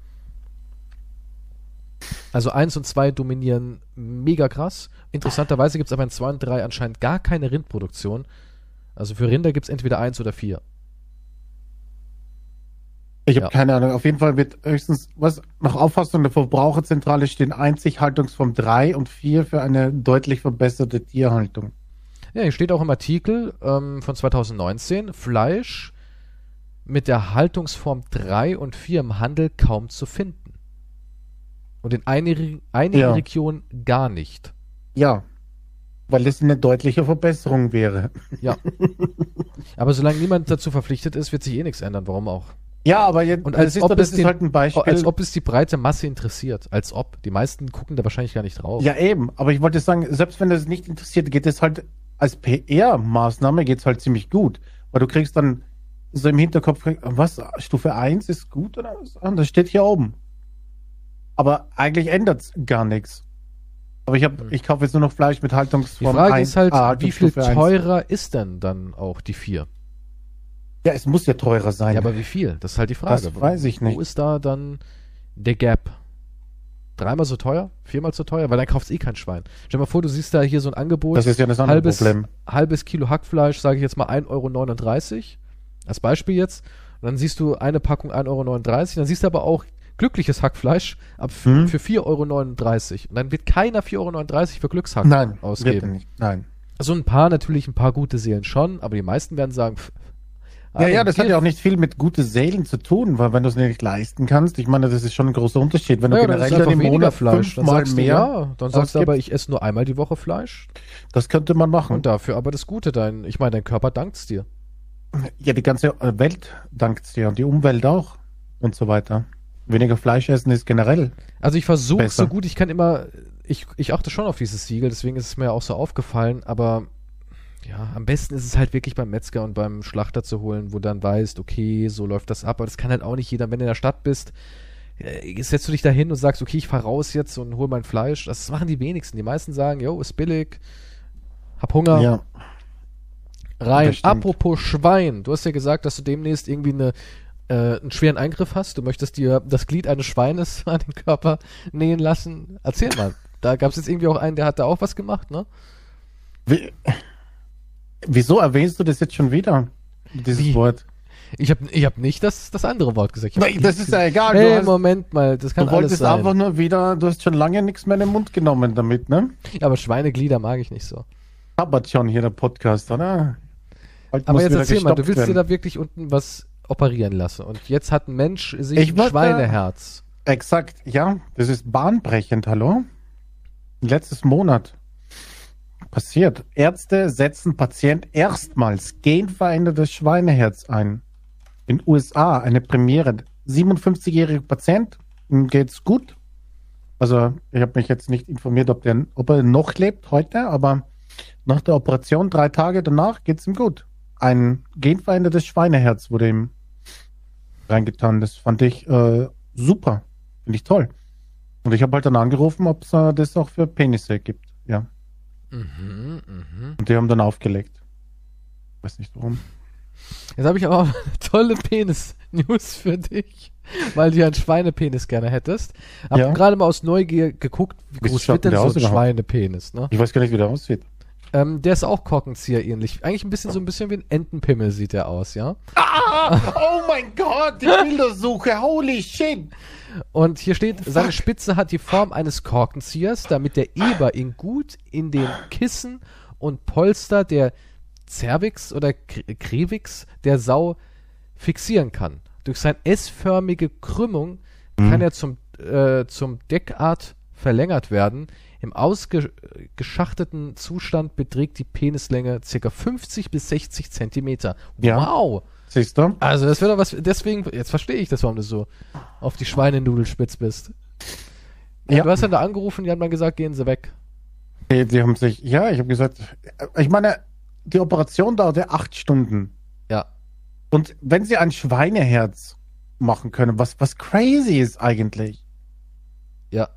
Also 1 und 2 dominieren mega krass. Interessanterweise gibt es aber in 2 und 3 anscheinend gar keine Rindproduktion. Also für Rinder gibt es entweder 1 oder 4. Ich habe Ja. keine Ahnung. Auf jeden Fall wird höchstens, was nach Auffassung der Verbraucherzentrale stehen einzig Haltungsform 3 und 4 für eine deutlich verbesserte Tierhaltung. Ja, hier steht auch im Artikel ähm, von 2019, Fleisch mit der Haltungsform 3 und 4 im Handel kaum zu finden. Und in einigen, einigen Ja. Regionen gar nicht. Ja, weil das eine deutliche Verbesserung wäre. Ja. Aber solange niemand dazu verpflichtet ist, wird sich eh nichts ändern. Warum auch? Ja, aber jetzt, Und als ob doch, es ist den- halt ein Beispiel. Als ob es die breite Masse interessiert. Als ob. Die meisten gucken da wahrscheinlich gar nicht drauf. Ja, eben. Aber ich wollte sagen, selbst wenn das nicht interessiert, geht es halt als PR-Maßnahme geht's halt ziemlich gut. Weil du kriegst dann so im Hinterkopf, was, Stufe 1 ist gut oder was? Ah, Das steht hier oben. Aber eigentlich ändert's gar nichts. Aber ich, hab, Hm. ich kaufe jetzt nur noch Fleisch mit Die Haltungsform Frage 1. ist halt, ah, wie viel Haltungsstufe 1. teurer ist denn dann auch die 4? Ja, es muss ja teurer sein. Ja, aber wie viel? Das ist halt die Frage. Das weiß ich nicht. Wo ist da dann der Gap? Dreimal so teuer? Viermal so teuer? Weil dann kaufst eh kein Schwein. Stell dir mal vor, du siehst da hier so ein Angebot. das ist ja das andere halbes, Problem. halbes Kilo Hackfleisch, sage ich jetzt mal 1,39 Euro. Als Beispiel jetzt. Und dann siehst du eine Packung 1,39 Euro. Dann siehst du aber auch glückliches Hackfleisch ab Mhm. für 4,39 Euro. Und dann wird keiner 4,39 Euro für Glückshack Nein, ausgeben. nicht. Nein. Also ein paar natürlich, ein paar gute Seelen schon, aber die meisten werden sagen, pff, Ja, ja, ah, das hat ja auch nicht viel mit gute Seelen zu tun, weil wenn du es nicht leisten kannst, ich meine, das ist schon ein großer Unterschied. Wenn du Ja, generell dann im Monat Fleisch. Fünfmal sagst mehr, du, ja, dann sagst du aber, ich esse nur einmal die Woche Fleisch das könnte man machen. und dafür aber das Gute, dein, ich meine, dein Körper dankt's dir. ja, die ganze Welt dankt dir und die Umwelt auch und so weiter. Weniger Fleisch essen ist generell. Also ich versuche so gut ich kann immer, ich, ich achte schon auf dieses Siegel, deswegen ist es mir auch so aufgefallen, aber ja, am besten ist es halt wirklich beim Metzger und beim Schlachter zu holen, wo dann weißt, okay, so läuft das ab, aber das kann halt auch nicht jeder, wenn du in der Stadt bist, äh, setzt du dich da hin und sagst, okay, ich fahr raus jetzt und hol mein Fleisch. Das machen die wenigsten. Die meisten sagen, yo, ist billig, hab Hunger, Ja. rein. Apropos Schwein, du hast ja gesagt, dass du demnächst irgendwie eine, äh, einen schweren Eingriff hast. Du möchtest dir das Glied eines Schweines an den Körper nähen lassen. Erzähl mal. Da gab es jetzt irgendwie auch einen, der hat da auch was gemacht, ne? Wie, wieso erwähnst du das jetzt schon wieder? Dieses Wie? Wort. Ich habe ich hab nicht das, das andere Wort gesagt. Nein, das ist ja egal. Hey, hast, Moment mal, das kann du wolltest sein. einfach nur wieder, du hast schon lange nichts mehr in den Mund genommen damit, ne? Ja, aber Schweineglieder mag ich nicht so. Tabbert schon hier der Podcast, oder? Bald Aber jetzt erzähl mal, du willst dir werden. da wirklich unten was operieren lassen. Und jetzt hat ein Mensch sich Ich ein Schweineherz. Exakt, ja, das ist bahnbrechend, hallo? Letztes Monat passiert. Ärzte setzen Patient erstmals genverändertes Schweineherz ein. In USA eine Premiere. 57-jähriger Patient, ihm geht's gut. Also, ich habe mich jetzt nicht informiert, ob, der, ob er noch lebt heute, aber nach der Operation, drei Tage danach, geht's ihm gut. Ein genverändertes Schweineherz wurde ihm reingetan. Das fand ich äh, super. Finde ich toll. Und ich habe halt dann angerufen, ob es äh, das auch für Penisse gibt. Ja. Mhm, mhm. Und die haben dann aufgelegt. Weiß nicht warum. Jetzt habe ich aber tolle Penis-News für dich, weil du ja einen Schweinepenis gerne hättest. Hab Ja. gerade mal aus Neugier geguckt, wie groß wird denn so ein? Schweinepenis, ne? Ich weiß gar nicht, wie der aussieht. Ähm, der ist auch Korkenzieher ähnlich. Eigentlich ein bisschen so ein bisschen wie ein Entenpimmel sieht der aus, ja? Ah! Oh mein Gott, die Bildersuche, holy shit! Und hier steht, seine Spitze hat die Form eines Korkenziehers, damit der Eber ihn gut in den Kissen und Polster der Cervix oder Kr- Krevix der Sau fixieren kann. Durch seine S-förmige Krümmung kann er zum, äh, zum Deckart verlängert werden. Im ausgeschachteten Zustand beträgt die Penislänge ca. 50 bis 60 Zentimeter. Ja. Wow! Siehst du? Also das wäre doch was, deswegen, jetzt verstehe ich das, warum du so auf die Schweinenudel spitz bist. Ja. Du hast dann da angerufen, die haben dann gesagt, gehen sie weg. Die, die haben sich, ja, ich habe gesagt, ich meine, die Operation dauerte acht Stunden. Ja. Und wenn sie ein Schweineherz machen können, was, was crazy ist eigentlich. Ja.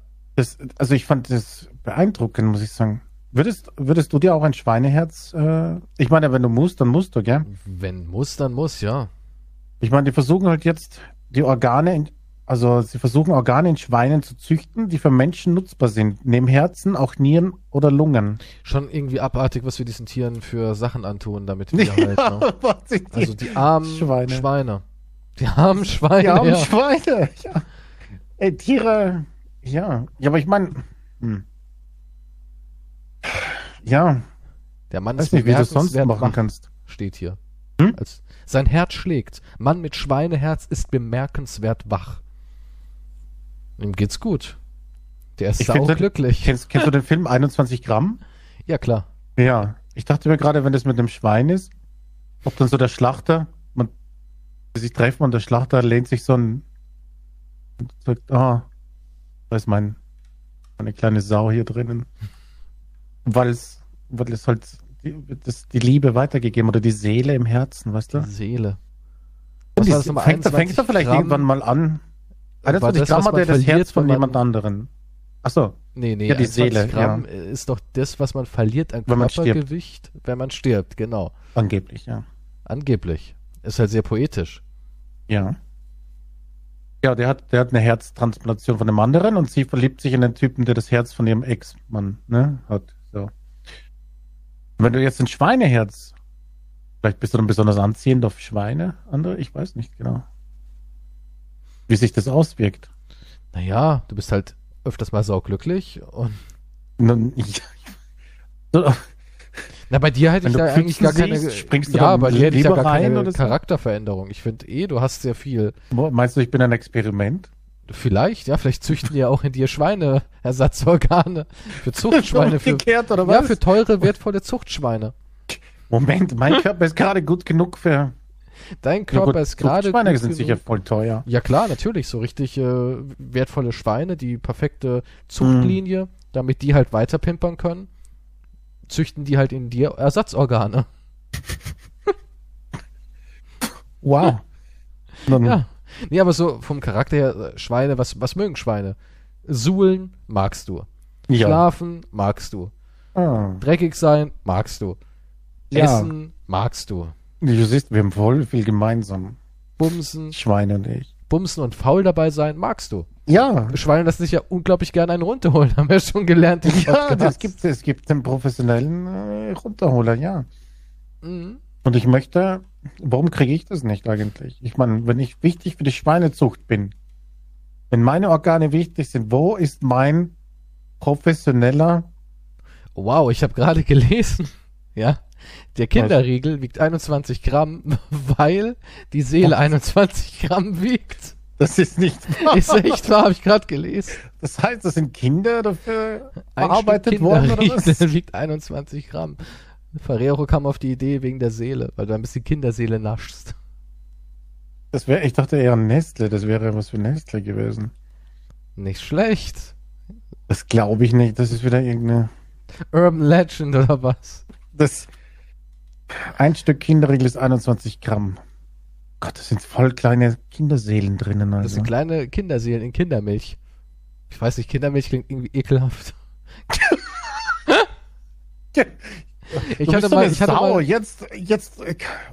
Das, also ich fand das beeindruckend, muss ich sagen. Würdest, würdest du dir auch ein Schweineherz, äh, ich meine, wenn du musst, dann musst du, gell? Wenn muss, dann muss, ja. Ich meine, die versuchen halt jetzt die Organe, in, also sie versuchen Organe in Schweinen zu züchten, die für Menschen nutzbar sind. Neben Herzen auch Nieren oder Lungen. Schon irgendwie abartig, was wir diesen Tieren für Sachen antun, damit wir halt, ne? was sind die? Also die armen Schweine. Schweine. Die armen Schweine, Die armen ja. Schweine. Ja. Ey, Tiere. Ja. Ja, aber ich meine. Hm. Ja, Der Mann weiß ist nicht, wie du es sonst machen wach, kannst. steht hier. Hm? Als, sein Herz schlägt. Mann mit Schweineherz ist bemerkenswert wach. Ihm geht's gut. Der ist sauglücklich. Kennst, kennst du den Film 21 Gramm? Ja, klar. Ja. Ich dachte mir gerade, wenn das mit dem Schwein ist, ob dann so der Schlachter, man sich treffen und der Schlachter lehnt sich so ein und sagt, ah, da ist mein meine kleine Sau hier drinnen. Weil es, weil es halt die, das, die Liebe weitergegeben oder die Seele im Herzen, weißt du? Die Seele. Was die, das fängt, fängt er 21 vielleicht Gramm? irgendwann mal an. War 21 das, Gramm hat er das Herz von jemand anderen. Achso, Nee, nee, Ja, die 21 Seele, Gramm ist doch das, was man verliert an Wenn man. Körpergewicht, wenn man stirbt, genau. angeblich, ja. Angeblich. Ist halt sehr poetisch. Ja. Ja, der hat, der hat eine Herztransplantation von einem anderen und sie verliebt sich in den Typen, der das Herz von ihrem Ex-Mann ne, hat. So. Wenn du jetzt ein Schweineherz, vielleicht bist du dann besonders anziehend auf Schweine, andere, ich weiß nicht genau. Wie sich das auswirkt. Naja, du bist halt öfters mal sauglücklich und. Nun, ich, so, Na, bei dir hätte Wenn ich du da eigentlich gar keine. siehst, springst du ja, bei dir hätte ich da gar rein keine? Charakterveränderung. Ich finde eh, du hast sehr viel. meinst du, ich bin ein Experiment? Vielleicht, ja, vielleicht züchten ja auch in dir Schweineersatzorgane. Für Zuchtschweine, für, Umgekehrt, oder ja, was? für teure, wertvolle Zuchtschweine. Moment, mein Körper ist gerade gut genug für. Dein Ja, Körper gut, ist gerade. Schweine sind genug- sicher voll teuer. Ja klar, natürlich, so richtig äh, wertvolle Schweine, die perfekte Zuchtlinie, damit die halt weiter pimpern können, züchten die halt in dir Ersatzorgane. Wow. Dann, Ja. Nee, aber so vom Charakter her, äh, Schweine, was, was mögen Schweine? Suhlen magst du. ja. Schlafen magst du. Ah. Dreckig sein magst du. Ja. Essen magst du. Du siehst, wir haben voll viel gemeinsam. Bumsen, Schweine und ich. Bumsen und faul dabei sein magst du. Ja. Schweine lassen sich ja unglaublich gerne einen runterholen, haben wir schon gelernt. Ja, das gibt es gibt den professionellen äh, Runterholer, ja. Mhm. Und ich möchte, warum kriege ich das nicht eigentlich? Ich meine, wenn ich wichtig für die Schweinezucht bin, wenn meine Organe wichtig sind, wo ist mein professioneller Wow, ich habe gerade gelesen, ja, der Kinderriegel wiegt 21 Gramm, weil die Seele 21 Gramm wiegt. Das ist nicht wahr. Ist echt wahr, habe ich gerade gelesen. Das heißt, das sind Kinder dafür Ein worden oder was? wiegt 21 Gramm. Ferrero kam auf die Idee wegen der Seele, weil du ein bisschen Kinderseele naschst. Das wäre, ich dachte eher Nestle, das wäre was für Nestle gewesen. Nicht schlecht. Das glaube ich nicht, das ist wieder irgendeine. Urban Legend oder was? Das ein Stück Kinderriegel ist 21 Gramm. Gott, das sind voll kleine Kinderseelen drinnen. Das Also. sind kleine Kinderseelen in Kindermilch. Ich weiß nicht, Kindermilch klingt irgendwie ekelhaft. Ich du hatte mal, ich hatte Sau. mal, jetzt, jetzt,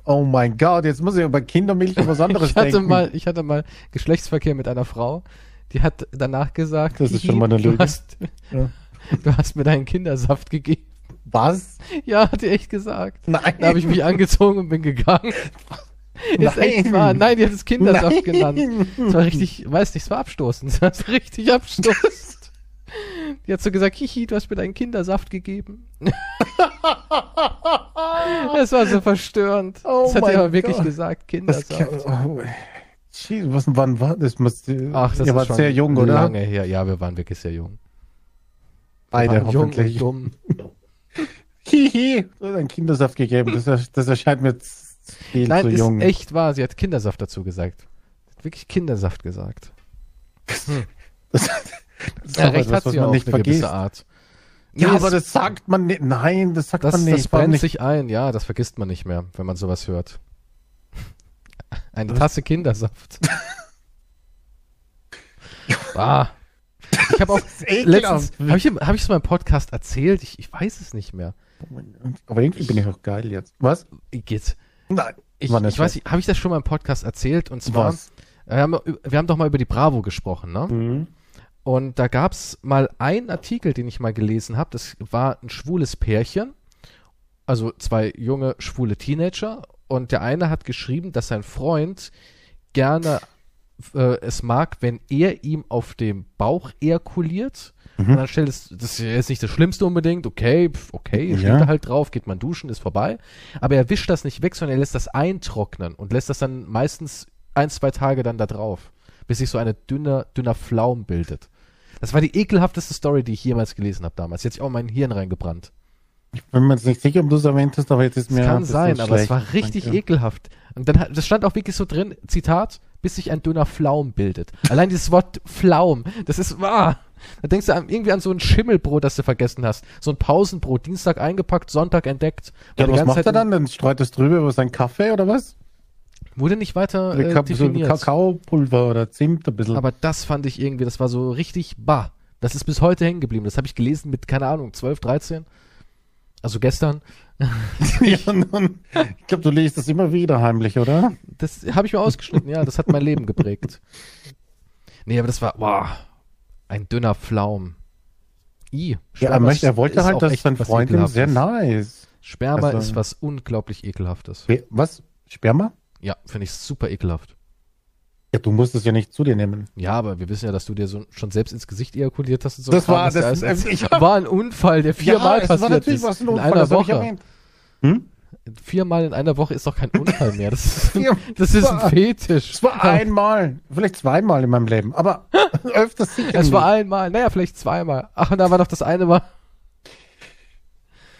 oh mein Gott, jetzt muss ich über Kindermilch und was anderes ich hatte denken. mal, ich hatte mal Geschlechtsverkehr mit einer Frau, die hat danach gesagt, Das ist schon "Hihi, mal eine du Lüge." hast, Ja. du hast mir deinen Kindersaft gegeben. Was? Ja, hat die echt gesagt. Nein. Da habe ich mich angezogen und bin gegangen. Ist echt Nein. wahr. Nein, die hat es Kindersaft Nein. genannt. Das war richtig, weiß nicht, es war abstoßend. Das war richtig abstoßend. Die hat so gesagt, hihi, du hast mir deinen Kindersaft gegeben. Das war so verstörend. Oh das hat mein aber wirklich Gott. gesagt, Das Kindersaft. oh, Jesus, was, wann war das? Muss, Ach, das ihr ist wart sehr jung, oder? Lange her. Ja, wir waren wirklich sehr jung. Beide waren jung und hoffentlich. dumm. Hihi, du hast einen Kindersaft gegeben. Das, das erscheint mir viel Nein, zu ist jung. echt wahr. Sie hat Kindersaft dazu gesagt. Hat wirklich Kindersaft gesagt. Das, das ist Ja, recht etwas, hat sie auch nicht eine gewisse vergisst. Art. Ja, Nee, aber das sagt man nicht. Nein, das sagt Das, man nicht. das brennt nicht? sich ein, ja, das vergisst man nicht mehr, wenn man sowas hört. Eine Tasse Kindersaft. ah. Ich habe auch letztens, habe ich, hab ich es mal im Podcast erzählt? Ich, ich weiß es nicht mehr. Aber irgendwie bin ich auch geil jetzt. Was? Geht. Nein. Ich, ich weiß nicht, habe ich das schon mal im Podcast erzählt? Und zwar, Was? wir haben, wir haben doch mal über die Bravo gesprochen, ne? Mhm. Und da gab es mal einen Artikel, den ich mal gelesen habe. Das war ein schwules Pärchen, also zwei junge schwule Teenager. Und der eine hat geschrieben, dass sein Freund gerne äh, es mag, wenn er ihm auf dem Bauch ejakuliert. Mhm. Und dann stellt es, das ist jetzt nicht das Schlimmste unbedingt, okay, okay, steht Ja. er halt drauf, geht man duschen, ist vorbei. Aber er wischt das nicht weg, sondern er lässt das eintrocknen und lässt das dann meistens ein, zwei Tage dann da drauf, bis sich so eine dünne, dünner Flaum bildet. Das war die ekelhafteste Story, die ich jemals gelesen habe damals. Jetzt auch mein Hirn reingebrannt. Ich bin mir jetzt nicht sicher, ob du es erwähnt hast, aber jetzt ist mir. kann ein bisschen sein, aber es schlecht. war richtig Danke. ekelhaft. Und dann das stand auch wirklich so drin, Zitat, bis sich ein dünner Flaum bildet. Allein dieses Wort Flaum, das ist wahr. Da denkst du an, irgendwie an so ein Schimmelbrot, das du vergessen hast. So ein Pausenbrot, Dienstag eingepackt, Sonntag entdeckt. Ja, was macht Zeit er dann? Dann streut es drüber über seinen Kaffee oder was? Wurde nicht weiter äh, so definiert. Kakaopulver oder Zimt ein bisschen. Aber das fand ich irgendwie, das war so richtig bah. Das ist bis heute hängen geblieben. Das habe ich gelesen mit, keine Ahnung, 12, 13. Also gestern, ja, nun, ich glaube, du liest das immer wieder heimlich, oder? das habe ich mir ausgeschnitten, ja, das hat mein Leben geprägt. Nee, aber das war, wow, ein dünner Pflaum. I. Ja, er, möchte, er wollte halt, dass echt seine was Freundin sehr nice. Sperma Also- ist was unglaublich Ekelhaftes. Was? Sperma? Ja, finde ich super ekelhaft. Ja, du musst es ja nicht zu dir nehmen. Ja, aber wir wissen ja, dass du dir so schon selbst ins Gesicht ejakuliert hast und so. Das Kram, war- das- da ist. ich- war ein Unfall, der viermal war passiert natürlich ist. was ein in Unfall, einer hab ich Woche. Hm? Viermal in einer Woche ist doch kein Unfall mehr. Das ist, Ja, das ist ein war- Fetisch. Es war einmal, vielleicht zweimal in meinem Leben, aber öfters sicher Es war einmal, naja, vielleicht zweimal. Ach, und da war doch das eine Mal.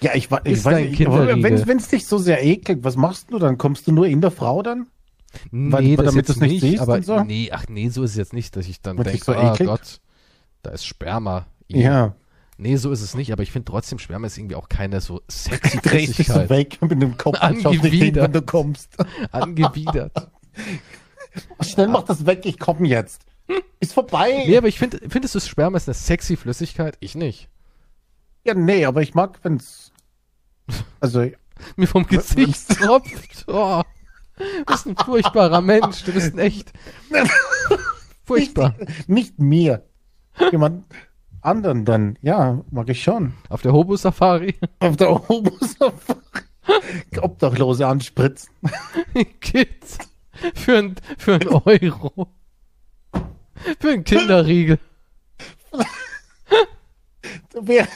Ja, ich, ich weiß nicht, wenn es dich so sehr ekelt, was machst du dann? Kommst du nur in der Frau dann? Nee, weil das damit jetzt du's nicht siehst aber und so? nee, ach nee, so ist es jetzt nicht, dass ich dann denke, so oh? Gott, da ist Sperma. Ja. Nee, so ist es nicht, aber ich finde trotzdem, Sperma ist irgendwie auch keine so sexy Drehst dich so Flüssigkeit. weg mit dem Kopf Angewidert. wenn du kommst. Angewidert. Schnell mach das weg, ich komme jetzt. Ist vorbei. Nee, aber ich finde, findest du Sperma ist eine sexy Flüssigkeit? Ich nicht. Ja, nee, aber ich mag, wenn's. Also, Mir vom Gesicht tropft. Oh. Du bist ein furchtbarer Mensch. Du bist ein echt furchtbar. nicht mir. Jemand anderen dann. Ja, mag ich schon. Auf der Hobo-Safari. Auf der Obus Obdachlose anspritzen. Kids. Für ein, für ein Euro. Für einen Kinderriegel. Wer,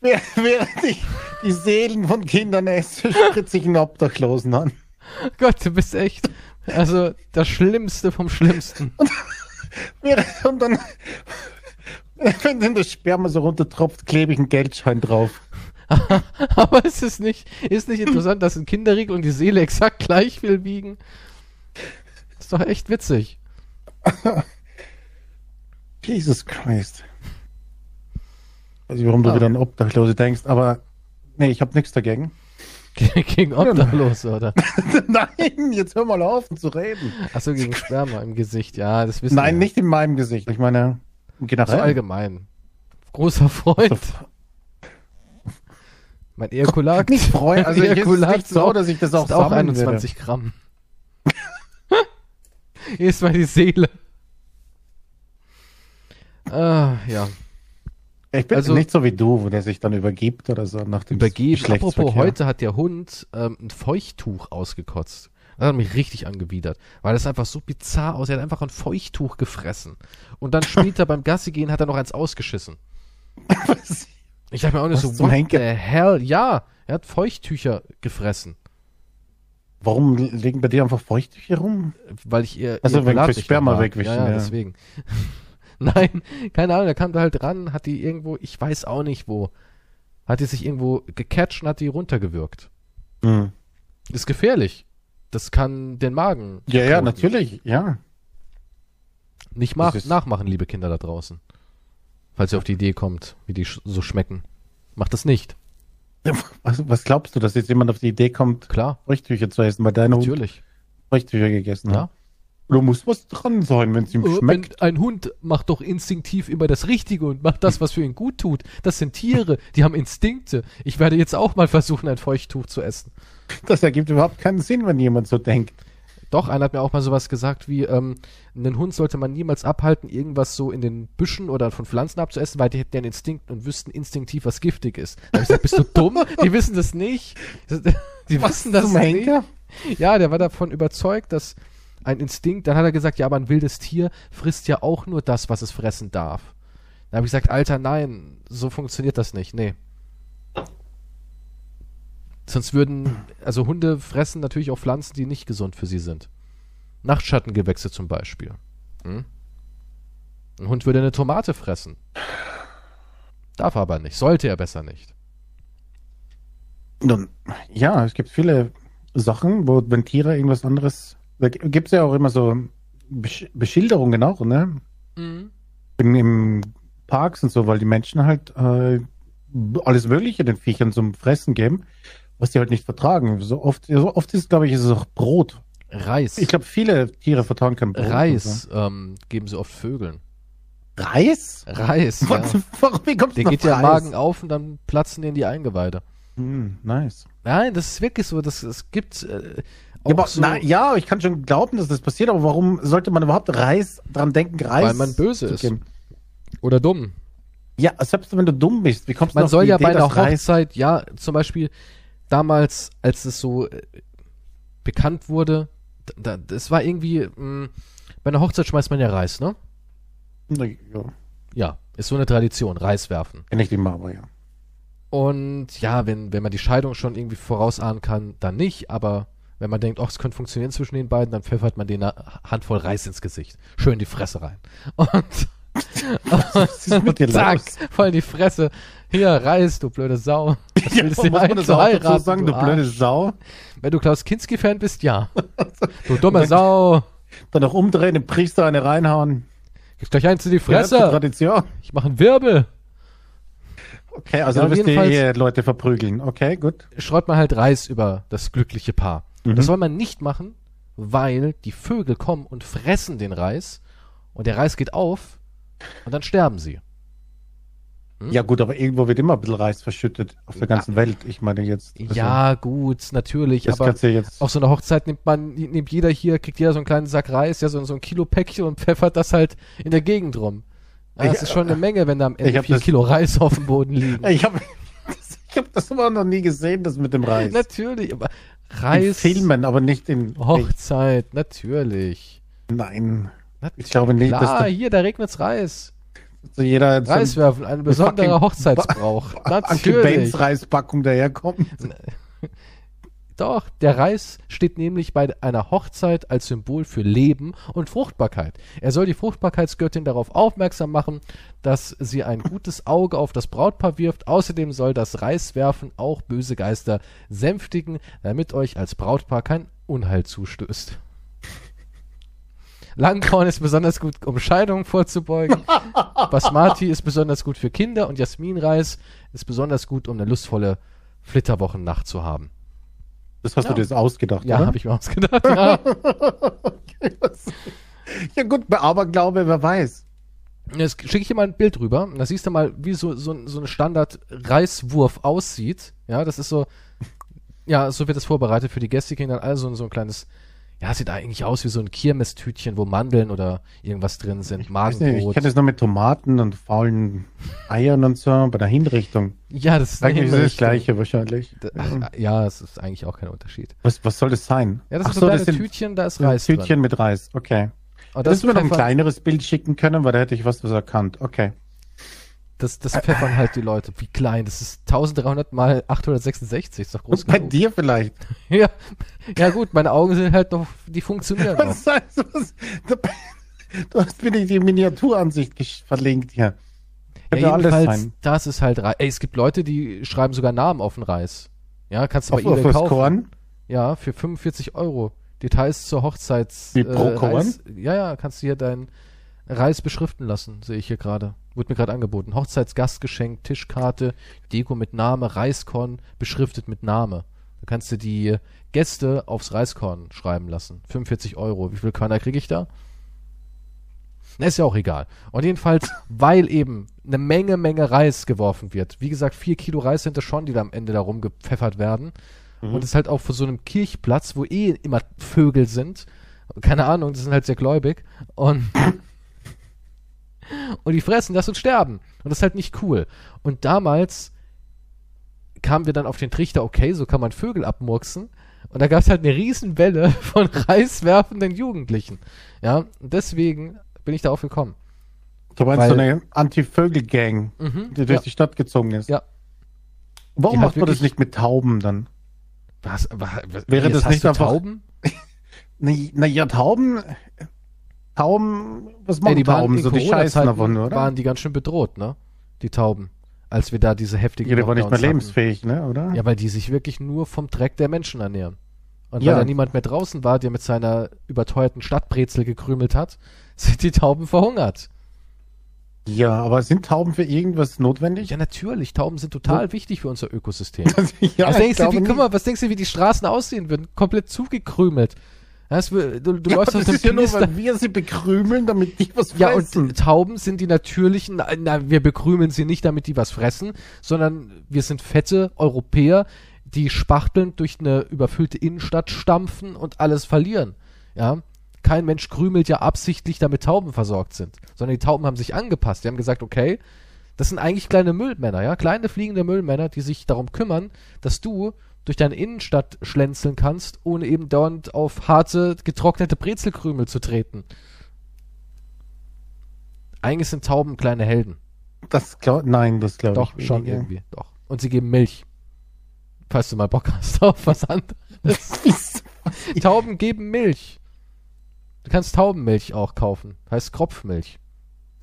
wer, während ich die Seelen von Kindern esse, spritze ich einen Obdachlosen an. Gott, du bist echt. Also das Schlimmste vom Schlimmsten. Während- Und dann, wenn dann das Sperma so runtertropft, klebe ich einen Geldschein drauf. Aber ist es nicht, ist nicht interessant, dass ein Kinderriegel und die Seele exakt gleich viel wiegen? ist doch echt witzig. Jesus Christ. Weiß nicht, warum du Ja. wieder an Obdachlose denkst, aber nee, ich habe nichts dagegen. Gegen Obdachlose, oder? Nein, jetzt hör mal auf zu reden. Achso, gegen Sperma im Gesicht. Ja, das wissen Nein, wir. nicht in meinem Gesicht. Ich meine, So generell. allgemein. Großer Freund. Mein Ejakulat. Nicht Freund, also mein ist Ejakulat nicht so, dass ich das auch ist auch sammeln 21 Gramm. Hier ist die Seele. Ah, ja. Ich bin Also- nicht so wie du, wo der sich dann übergibt oder so nach dem Übergeben. Apropos, heute hat der Hund ähm, ein Feuchttuch ausgekotzt. Das hat mich richtig angewidert, weil das einfach so bizarr aussieht. Er hat einfach ein Feuchttuch gefressen. Und dann später beim Gassi gehen hat er noch eins ausgeschissen. Was? Ich dachte mir auch nicht Was so, what Henker? the hell? Ja, er hat Feuchttücher gefressen, Warum liegen bei dir einfach Feuchttücher rum? weil ich ihr Also wegen fürs nicht Sperma wegwischen, Ja, ja, ja. deswegen. Nein, keine Ahnung, er kam da halt dran, hat die irgendwo, ich weiß auch nicht wo, hat die sich irgendwo gecatcht und hat die runtergewürgt. Hm. Ist gefährlich. Das kann den Magen. Ja, ja, verkoten. natürlich, ja. Nicht mach, nachmachen, liebe Kinder da draußen. Falls ihr auf die Idee kommt, wie die sch so schmecken. Macht das nicht. Was, was glaubst du, dass jetzt jemand auf die Idee kommt, Klar, Feuchttücher zu essen, weil dein Hund natürlich. Feuchttücher gegessen Ja. hat? Da muss was dran sein, wenn es ihm Äh, schmeckt. Ein Hund macht doch instinktiv immer das Richtige und macht das, was für ihn gut tut. Das sind Tiere, die haben Instinkte. Ich werde jetzt auch mal versuchen, ein Feuchttuch zu essen. Das ergibt überhaupt keinen Sinn, wenn jemand so denkt. Doch, einer hat mir auch mal sowas gesagt wie, ähm, einen Hund sollte man niemals abhalten, irgendwas so in den Büschen oder von Pflanzen abzuessen, weil die hätten ja einen Instinkt und wüssten instinktiv, was giftig ist. Da hab ich gesagt, bist du dumm? Die wissen das nicht. Die wissen das nicht. Henker? Ja, der war davon überzeugt, dass ein Instinkt, dann hat er gesagt, ja, aber ein wildes Tier frisst ja auch nur das, was es fressen darf. Da habe ich gesagt, Alter, nein, so funktioniert das nicht. Nee. Sonst würden, also Hunde fressen natürlich auch Pflanzen, die nicht gesund für sie sind. Nachtschattengewächse zum Beispiel. Hm? Ein Hund würde eine Tomate fressen. Darf aber nicht, sollte er besser nicht. Ja, es gibt viele Sachen, wo, wenn Tiere irgendwas anderes, da gibt es ja auch immer so Besch Beschilderungen auch, ne? In, Im Parks und so, weil die Menschen halt äh, alles Mögliche den Viechern zum Fressen geben, was die halt nicht vertragen. So oft, so oft ist, glaube ich, ist es auch Brot. Reis. Ich glaube, viele Tiere vertragen kein Brot. Reis ähm, geben sie oft Vögeln. So. Reis? Reis. ja. Was, warum, wie kommst Der geht ja? Magen auf und dann platzen denen die Eingeweide. Hm, nice. Nein, das ist wirklich so. Das, es gibt äh, auch Ja, aber, so, na, ja, ich kann schon glauben, dass das passiert, aber warum sollte man überhaupt Reis dran denken, Reis Weil man böse ist. geben? oder dumm. Ja, selbst wenn du dumm bist, wie kommst du Man soll ja Idee, bei einer dass Reis Hochzeit, ja, zum Beispiel damals, als es so äh, bekannt wurde, da, das war irgendwie, mh, bei einer Hochzeit schmeißt man ja Reis, ne? Na, Ja, Ja, ist so eine Tradition, Reis werfen. kenn ich die mal, aber ja. Und ja, wenn, wenn man die Scheidung schon irgendwie vorausahnen kann, dann nicht, aber wenn man denkt, oh, es könnte funktionieren zwischen den beiden, dann pfeffert man denen eine Handvoll Reis ins Gesicht. Schön die Fresse rein. Und, dir zack, voll in die Fresse. Hier, Reis, du blöde Sau. Was Ja, willst muss du man ein das heiraten, sagen, du Arsch? blöde Sau? Wenn du Klaus Kinski-Fan bist, ja. Du dumme Sau. Dann noch umdrehen, dem Priester eine reinhauen. Gib gleich eins in die Ja, Fresse. Tradition. Ich mache einen Wirbel. Okay, also Ja, du wirst die Ehe-Leute verprügeln. Okay, gut. Streut man halt Reis über das glückliche Paar. Mhm. Das soll man nicht machen, weil die Vögel kommen und fressen den Reis und der Reis geht auf und dann sterben sie. Hm? Ja gut, aber irgendwo wird immer ein bisschen Reis verschüttet auf der ganzen Welt. Ich meine jetzt. also, ja, gut, natürlich, aber jetzt. auf so einer Hochzeit nimmt man, nimmt jeder hier, kriegt jeder so einen kleinen Sack Reis, ja, so, so ein Kilo Päckchen und pfeffert das halt in der Gegend rum. Ja, das Ich- ist schon eine Menge, wenn da am Ende vier das- Kilo Reis auf dem Boden liegen. Ich habe ich hab das aber noch nie gesehen, das mit dem Reis. Natürlich, aber in Reis, Filmen, aber nicht in. Hochzeit, natürlich. Nein. Nat- Ich glaube nicht, dass Klar, da hier, da regnet's Reis. so jeder so ein besonderer Hochzeitsbrauch. Natürlich. Benz Reispackung daherkommt. Doch, der Reis steht nämlich bei einer Hochzeit als Symbol für Leben und Fruchtbarkeit. Er soll die Fruchtbarkeitsgöttin darauf aufmerksam machen, dass sie ein gutes Auge auf das Brautpaar wirft. Außerdem soll das Reiswerfen auch böse Geister sänftigen, damit euch als Brautpaar kein Unheil zustößt. Langkorn ist besonders gut, um Scheidungen vorzubeugen. Basmati ist besonders gut für Kinder und Jasminreis ist besonders gut, um eine lustvolle Flitterwochennacht zu haben. Das hast Ja. du dir jetzt ausgedacht, Ja, oder? habe ich mir ausgedacht. Ja. ja gut, bei Aberglaube, wer weiß. Jetzt schicke ich dir mal ein Bild rüber. Da siehst du mal, wie so, so, so ein Standard-Reiswurf aussieht. Ja, das ist so, ja, so wird es vorbereitet für die Gäste. Die kriegen dann also so ein kleines, ja, sieht eigentlich aus wie so ein Kirmestütchen, wo Mandeln oder irgendwas drin sind. Weiß nicht, Ich Magenbrot. kenne das nur mit Tomaten und faulen Eiern und so bei der Hinrichtung. ja, das ist Eigentlich das. Gleiche wahrscheinlich. Da- Ach, ja, es ist eigentlich auch kein Unterschied. Was, was soll das sein? Ja, das Ach sind so kleine sind Tütchen, da ist so Reis Tütchen drin. mit Reis, okay. Und Das das, du mir noch ein kleineres Bild schicken können, weil da hätte ich was, was erkannt. Okay. Das, das pfeffern halt die Leute. Wie klein, das ist 1300 mal 866, ist doch groß Und bei genug. dir vielleicht. Ja, ja gut, meine Augen sind halt noch, die funktionieren noch. Was heißt was? Du, du hast mir die Miniaturansicht verlinkt hier. Ja, jedenfalls, das ist halt Reis. Ey, es gibt Leute, die schreiben sogar Namen auf den Reis. Ja, kannst du bei Auf, auf eBay kaufen. Korn. Ja, für 45 Euro. Details zur Hochzeits... Wie pro Korn? Reis, ja, ja, kannst du hier deinen Reis beschriften lassen, sehe ich hier gerade. Wurde mir gerade angeboten. Hochzeitsgastgeschenk, Tischkarte, Deko mit Name, Reiskorn, beschriftet mit Name. Da kannst du die Gäste aufs Reiskorn schreiben lassen. 45 Euro. Wie viel Körner kriege ich da? Na, ist ja auch egal. Und jedenfalls, weil eben eine Menge, Menge Reis geworfen wird. Wie gesagt, vier Kilo Reis sind es schon, die da am Ende da rumgepfeffert werden. Und es ist halt auch für so einem Kirchplatz, wo eh immer Vögel sind. Keine Ahnung, die sind halt sehr gläubig. Und, und die fressen das und sterben. Und das ist halt nicht cool. Und damals kamen wir dann auf den Trichter, okay, so kann man Vögel abmurksen. Und da gab es halt eine Riesenwelle von reiswerfenden Jugendlichen. Ja, und deswegen bin ich darauf gekommen. Du meinst Weil- so eine Anti-Vögel-Gang, Mhm. die durch Ja. die Stadt gezogen ist. Ja. Warum macht man das nicht mit Tauben dann? Was, was, was, Wäre das nicht einfach- Tauben? Naja, Tauben. Tauben, was machen Ey, die Tauben so? Die scheißen davon, oder? waren die ganz schön bedroht, ne? Die Tauben. Als wir da diese heftigen ja, die waren nicht mehr Lockdowns hatten. lebensfähig, ne, oder? Ja, weil die sich wirklich nur vom Dreck der Menschen ernähren. Und Ja. weil da niemand mehr draußen war, der mit seiner überteuerten Stadtbrezel gekrümelt hat, sind die Tauben verhungert. Ja, aber sind Tauben für irgendwas notwendig? Ja, natürlich. Tauben sind total wichtig für unser Ökosystem. ja, was, denkst du, wie, guck mal, was denkst du, wie die Straßen aussehen würden? Komplett zugekrümelt. Weißt du, du, Ja, läufst auf das dem ist ja nur, wir sie bekrümeln, damit die was Ja, fressen. und Tauben sind die natürlichen, na, na, wir bekrümeln sie nicht, damit die was fressen, sondern wir sind fette Europäer, die spachtelnd durch eine überfüllte Innenstadt stampfen und alles verlieren. Ja. Kein Mensch krümelt ja absichtlich, damit Tauben versorgt sind, sondern die Tauben haben sich angepasst. Die haben gesagt, okay, das sind eigentlich kleine Müllmänner, ja, kleine fliegende Müllmänner, die sich darum kümmern, dass du durch deine Innenstadt schlänzeln kannst, ohne eben dauernd auf harte, getrocknete Brezelkrümel zu treten. Eigentlich sind Tauben kleine Helden. das glaub, nein, das glaube Doch, ich schon weniger. irgendwie. Doch. Und sie geben Milch. Falls du mal Bock hast auf was anderes. Tauben geben Milch. Du kannst Taubenmilch auch kaufen. Heißt Kropfmilch.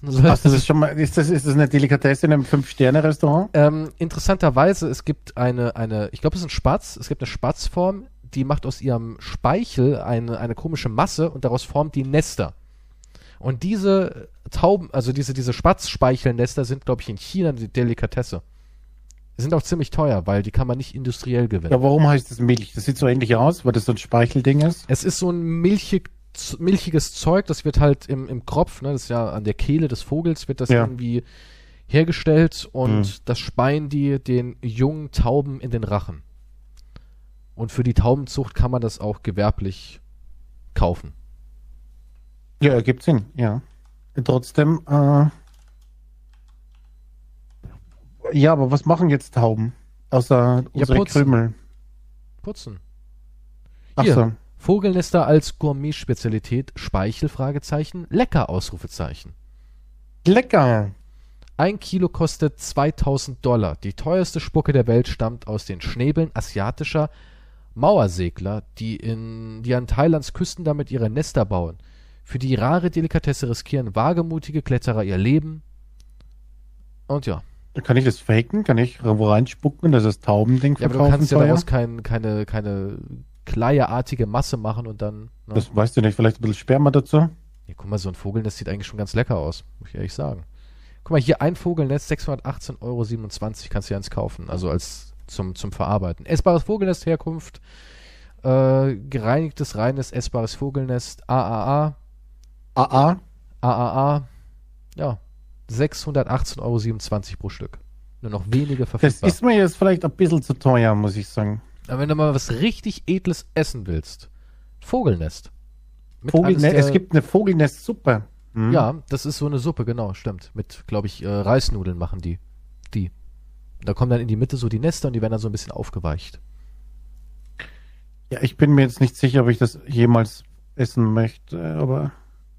So Hast du das schon mal, ist das, ist das eine Delikatesse in einem Fünf-Sterne-Restaurant? Ähm, interessanterweise, es gibt eine, eine, ich glaube, es ist ein Spatz, es gibt eine Spatzform, die macht aus ihrem Speichel eine, eine komische Masse und daraus formt die Nester. Und diese Tauben, also diese, diese Spatzspeichelnester sind, glaube ich, in China eine Delikatesse. Die sind auch ziemlich teuer, weil die kann man nicht industriell gewinnen. Ja, warum heißt das Milch? Das sieht so ähnlich aus, weil das so ein Speichelding ist. Es ist so ein milchig, milchiges Zeug, das wird halt im, im Kropf, ne, das ist ja an der Kehle des Vogels, wird das Ja. irgendwie hergestellt und Mhm. das speien die den jungen Tauben in den Rachen. Und für die Taubenzucht kann man das auch gewerblich kaufen. Ja, ergibt Sinn, ja. Trotzdem, äh, ja, aber was machen jetzt Tauben? Außer unsere putzen. Krümel. Putzen. Ach Hier. so. Vogelnester als Gourmet-Spezialität, Speichel, Fragezeichen, lecker, Ausrufezeichen. Lecker. Ein Kilo kostet 2000 Dollar. Die teuerste Spucke der Welt stammt aus den Schnäbeln asiatischer Mauersegler, die, in, die an Thailands Küsten damit ihre Nester bauen. Für die rare Delikatesse riskieren wagemutige Kletterer ihr Leben. Und ja, Kann ich das faken? Kann ich wo reinspucken und das ist Taubending ja aber du verkaufen? kannst ja daraus kein, keine, keine kleierartige Masse machen und dann. Ne? Das weißt du nicht, vielleicht ein bisschen Sperma dazu? Ja, guck mal, so ein Vogelnest sieht eigentlich schon ganz lecker aus, muss ich ehrlich sagen. Guck mal, hier ein Vogelnest, 618,27 Euro kannst du ja eins kaufen, also als zum, zum Verarbeiten. Essbares Vogelnest, Herkunft, äh, gereinigtes, reines, essbares Vogelnest, AAA, AA? AAA, ja, 618,27 Euro pro Stück. Nur noch wenige Das verfügbar. ist mir jetzt vielleicht ein bisschen zu teuer, muss ich sagen. Aber wenn du mal was richtig Edles essen willst, Vogelnest. Mit Vogelnest, der- es gibt eine Vogelnestsuppe. Hm? Ja, das ist so eine Suppe, genau, stimmt. Mit, glaube ich, äh, Reisnudeln machen die. Die. Da kommen dann in die Mitte so die Nester und die werden dann so ein bisschen aufgeweicht. Ja, ich bin mir jetzt nicht sicher, ob ich das jemals essen möchte, aber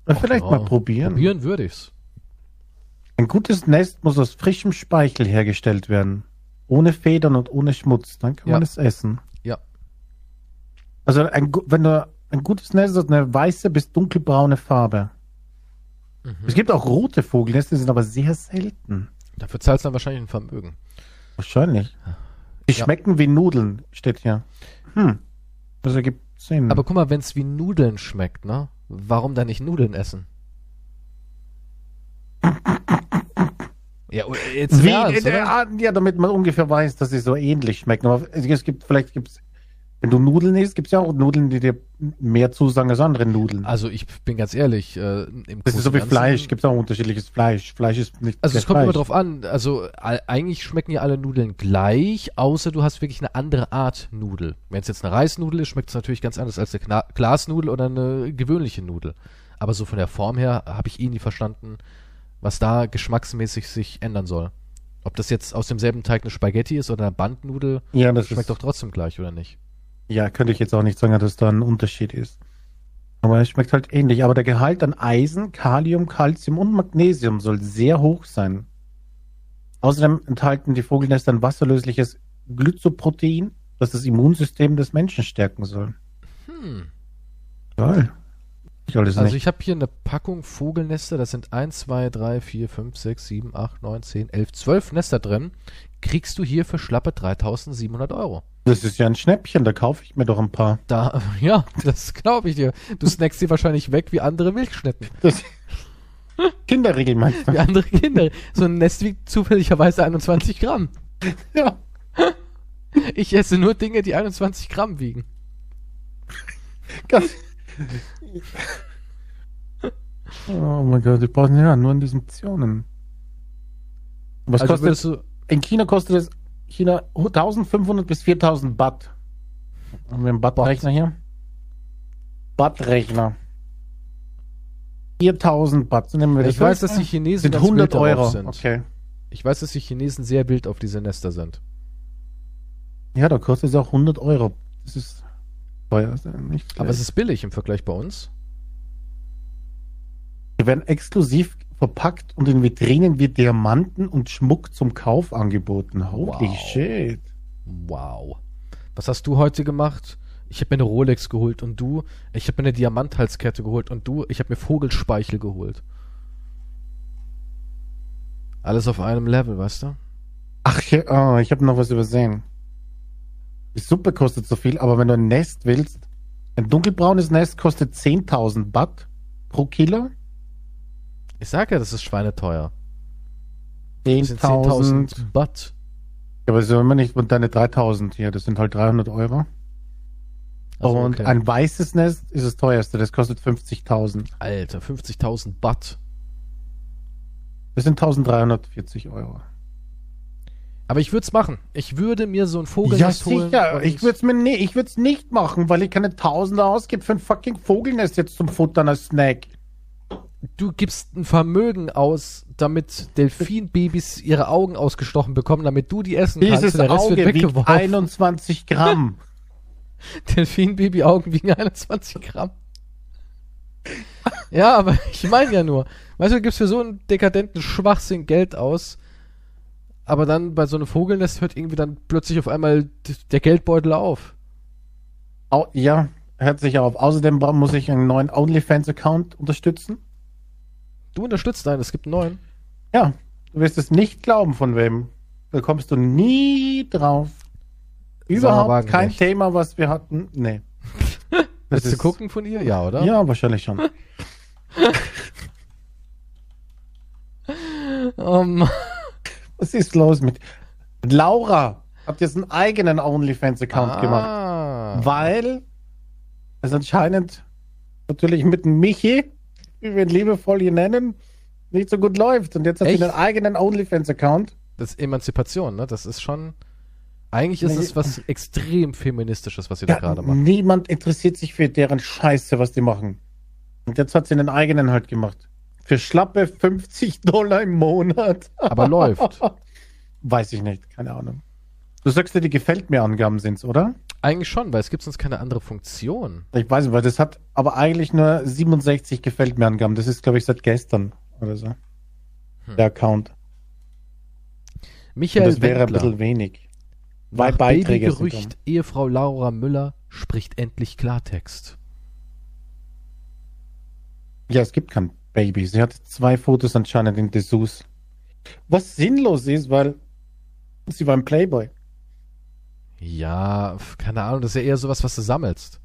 Ach vielleicht ja, mal probieren. Probieren würde ich's. Ein gutes Nest muss aus frischem Speichel hergestellt werden. Ohne Federn und ohne Schmutz. Dann kann Ja. man es essen. Ja. Also ein, wenn du ein gutes Nest hat eine weiße bis dunkelbraune Farbe. Mhm. Es gibt auch rote Vogelnester, die sind aber sehr selten. Dafür zahlst du dann wahrscheinlich ein Vermögen. Wahrscheinlich. Die Ja. schmecken wie Nudeln, steht hier. Hm. Das ergibt Sinn. Aber guck mal, wenn's wie Nudeln schmeckt, ne? Warum dann nicht Nudeln essen? ja, oder- jetzt Wie, Ernst, äh, ja, damit man ungefähr weiß, dass sie so ähnlich schmecken. Aber es gibt, vielleicht gibt's, wenn du Nudeln isst, gibt's ja auch Nudeln, die dir mehr zusagen als andere Nudeln. Also ich bin ganz ehrlich, äh, im das ist so wie Fleisch, Ganzen- gibt's auch unterschiedliches Fleisch. Fleisch ist nicht Also es kommt immer drauf an. Also eigentlich schmecken ja alle Nudeln gleich, außer du hast wirklich eine andere Art Nudel. Wenn es jetzt eine Reisnudel ist, schmeckt es natürlich ganz anders als eine Glasnudel oder eine gewöhnliche Nudel. Aber so von der Form her habe ich eh nie verstanden, was da geschmacksmäßig sich ändern soll. Ob das jetzt aus demselben Teig eine Spaghetti ist oder eine Bandnudel, Ja, das schmeckt doch trotzdem gleich, oder nicht? ja, könnte ich jetzt auch nicht sagen, dass da ein Unterschied ist. Aber es schmeckt halt ähnlich. Aber der Gehalt an Eisen, Kalium, Calcium und Magnesium soll sehr hoch sein. Außerdem enthalten die Vogelnester ein wasserlösliches Glycoprotein, das das Immunsystem des Menschen stärken soll. Hm. Geil. Ich alles Also nicht. ich habe hier eine Packung Vogelnester, das sind 1, 2, 3, 4, 5, 6, 7, 8, 9, 10, 11, 12 Nester drin. Kriegst du hier für schlappe 3700 Euro. Das ist ja ein Schnäppchen, da kaufe ich mir doch ein paar. Da, ja, das glaube ich dir. Du snackst die wahrscheinlich weg wie andere Milchschnitten. Das Kinderriegel meinst du? Wie andere Kinder. So ein Nest wiegt zufälligerweise 21 Gramm. Ja. Ich esse nur Dinge, die 21 Gramm wiegen. Ganz, Oh mein Gott, die brauchen ja nur Investitionen. Was also kostet du, In China kostet es China 1500 bis 4000 Baht. Haben wir einen Baht-Rechner hier? Baht-Rechner. 4000 Baht. So nehmen wir das ich weiß, dass die Chinesen sind ganz 100 wild darauf Euro. sind. Okay. Ich weiß, dass die Chinesen sehr wild auf diese Nester sind. Ja, da kostet es auch 100 Euro. Das ist teuer. Ja nicht Aber es ist billig im Vergleich bei uns. Die werden exklusiv verpackt und in Vitrinen wie Diamanten und Schmuck zum Kauf angeboten. Holy Wow. shit. Wow. Was hast du heute gemacht? Ich habe mir eine Rolex geholt und du, ich habe mir eine Diamanthalskette geholt und du, ich habe mir Vogelspeichel geholt. Alles auf einem Level, weißt du? Ach, ja, oh, ich habe noch was übersehen. Die Suppe kostet so viel, aber wenn du ein Nest willst, ein dunkelbraunes Nest kostet 10.000 Baht pro Kilo. Ich sag ja, das ist schweineteuer. Das sind 10.000. 10.000 Baht. Aber so immer nicht und deine 3.000 hier, das sind halt 300 Euro. Also, und okay. ein weißes Nest ist das teuerste, das kostet 50.000. Alter, 50.000 Baht. Das sind 1.340 Euro. Aber ich würde es machen. Ich würde mir so ein Ja, Vogelnest holen. sicher. und- Ich würde es mir ich nicht machen, weil ich keine Tausende ausgebe für ein fucking Vogelnest jetzt zum Futtern als Snack. du gibst ein Vermögen aus, damit Delfinbabys ihre Augen ausgestochen bekommen, damit du die essen kannst. Dieses der Rest Auge wiegt weggeworfen. 21 Gramm. Delfinbaby-Augen wiegen 21 Gramm. ja, aber ich meine ja nur. Weißt du, du gibst für so einen dekadenten Schwachsinn Geld aus, aber dann bei so einem Vogelnest hört irgendwie dann plötzlich auf einmal der Geldbeutel auf. Au, ja, hört sich auf. Außerdem muss ich einen neuen OnlyFans-Account unterstützen. Du unterstützt einen, es gibt einen neuen. Ja, du wirst es nicht glauben, von wem. Da kommst du nie drauf. Überhaupt kein Thema, was wir hatten. Nee. Das Willst du gucken von ihr? Ja, oder? Ja, wahrscheinlich schon. Oh Mann. Was ist los mit Laura? Habt jetzt einen eigenen OnlyFans-Account gemacht? Ah. Weil es anscheinend natürlich mit Michi, wie wir ihn liebevoll hier nennen, nicht so gut läuft. Und jetzt hat Echt? sie einen eigenen OnlyFans-Account. Das ist Emanzipation, ne? Das ist schon. Eigentlich ist Nee. es was extrem feministisches, was sie da Ja, gerade macht. niemand interessiert sich für deren Scheiße, was die machen. Und jetzt hat sie einen eigenen halt gemacht. Für schlappe 50 Dollar im Monat. Aber läuft. Weiß ich nicht, keine Ahnung. Du sagst dir, die gefällt mir Angaben sind's, oder? Eigentlich schon, weil es gibt sonst keine andere Funktion. Ich weiß nicht, weil das hat aber eigentlich nur 67 gefällt mir Angaben. Das ist, glaube ich, seit gestern oder so. Hm. Der Account. Und Michael das wäre ein Wendler. bisschen wenig. Zwei Nach Beiträge sind Babygerücht, Ehefrau Laura Müller spricht endlich Klartext. Ja, es gibt kein Baby. Sie hat zwei Fotos anscheinend in Dessous. Was sinnlos ist, weil sie war ein Playboy. Ja, keine Ahnung, das ist ja eher sowas, was du sammelst.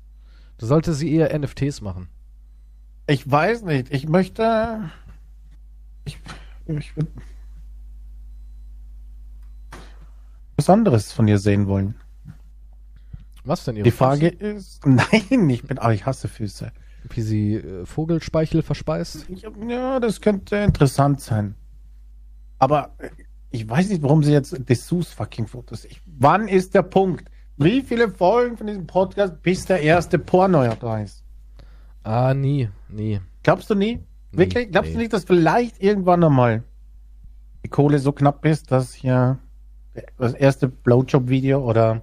Du solltest sie eher NFTs machen. Ich weiß nicht. Ich möchte. Ich, ich würde was anderes von ihr sehen wollen. Was denn ihre Die Frage ist. Nein, ich bin. Aber ich hasse Füße. Wie sie äh, Vogelspeichel verspeist? Ja, das könnte interessant sein. Aber äh, ich weiß nicht, warum sie jetzt Dessous fucking Fotos. Ich, wann ist der Punkt? Wie viele Folgen von diesem Podcast, bis der erste Porno da ist? Ah, nie, nie. Glaubst du nie? Nee, Wirklich? Glaubst du nee. nicht, dass vielleicht irgendwann einmal die Kohle so knapp ist, dass hier das erste Blowjob-Video oder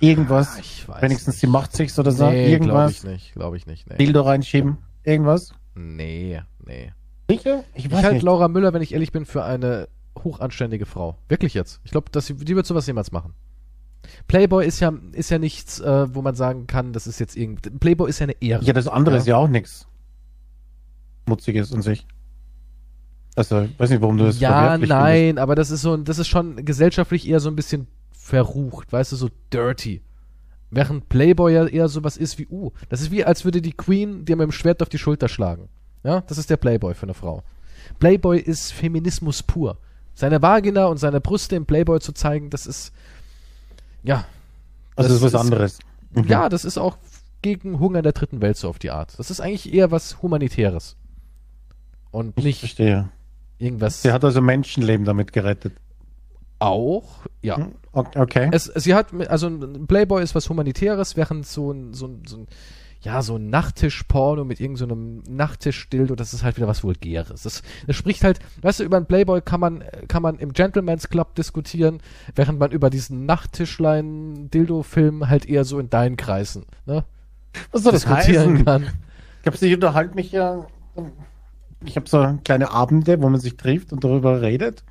irgendwas, Ah, ich weiß wenigstens nicht. sie macht sich's oder so, Nee, glaube irgendwas, ich nicht, glaube ich nicht. Nee. Dildo reinschieben, irgendwas? nee, nee. Sicher? Ich Ich halte. Laura Müller, wenn ich ehrlich bin, für eine hochanständige Frau. Wirklich jetzt. Ich glaube, die wird sowas jemals machen. Playboy ist ja, ist ja nichts, äh, wo man sagen kann, das ist jetzt irgend. Playboy ist ja eine Ehre. Ja, das andere Ja. ist ja auch nichts Mutziges in sich. Also, ich weiß nicht, warum du das ja, nein, aber das ist so, ein- das ist schon gesellschaftlich eher so ein bisschen verrucht, weißt du, so dirty. Während Playboy ja eher sowas ist wie, uh, das ist wie, als würde die Queen dir mit dem Schwert auf die Schulter schlagen. Ja, das ist der Playboy für eine Frau. Playboy ist Feminismus pur. Seine Vagina und seine Brüste im Playboy zu zeigen, das ist, ja, Also, das ist was anderes. Mhm. ja, das ist auch gegen Hunger in der dritten Welt so auf die Art. Das ist eigentlich eher was Humanitäres. Und Ich nicht verstehe. irgendwas Sie hat also Menschenleben damit gerettet. auch. Ja. Hm, Okay. Es, sie hat, also ein Playboy ist was Humanitäres, während so ein, so ein, so ein ja, so ein Nachttisch-Porno mit irgendeinem so Nachttisch-Dildo, das ist halt wieder was Vulgäres. Das, das spricht halt, weißt du, über einen Playboy kann man, kann man im Gentleman's Club diskutieren, während man über diesen Nachttischlein-Dildo-Film halt eher so in deinen Kreisen, ne, Was soll das diskutieren heißen? kann. Ich habe ich unterhalte mich ja. Ich habe so kleine Abende, wo man sich trifft und darüber redet.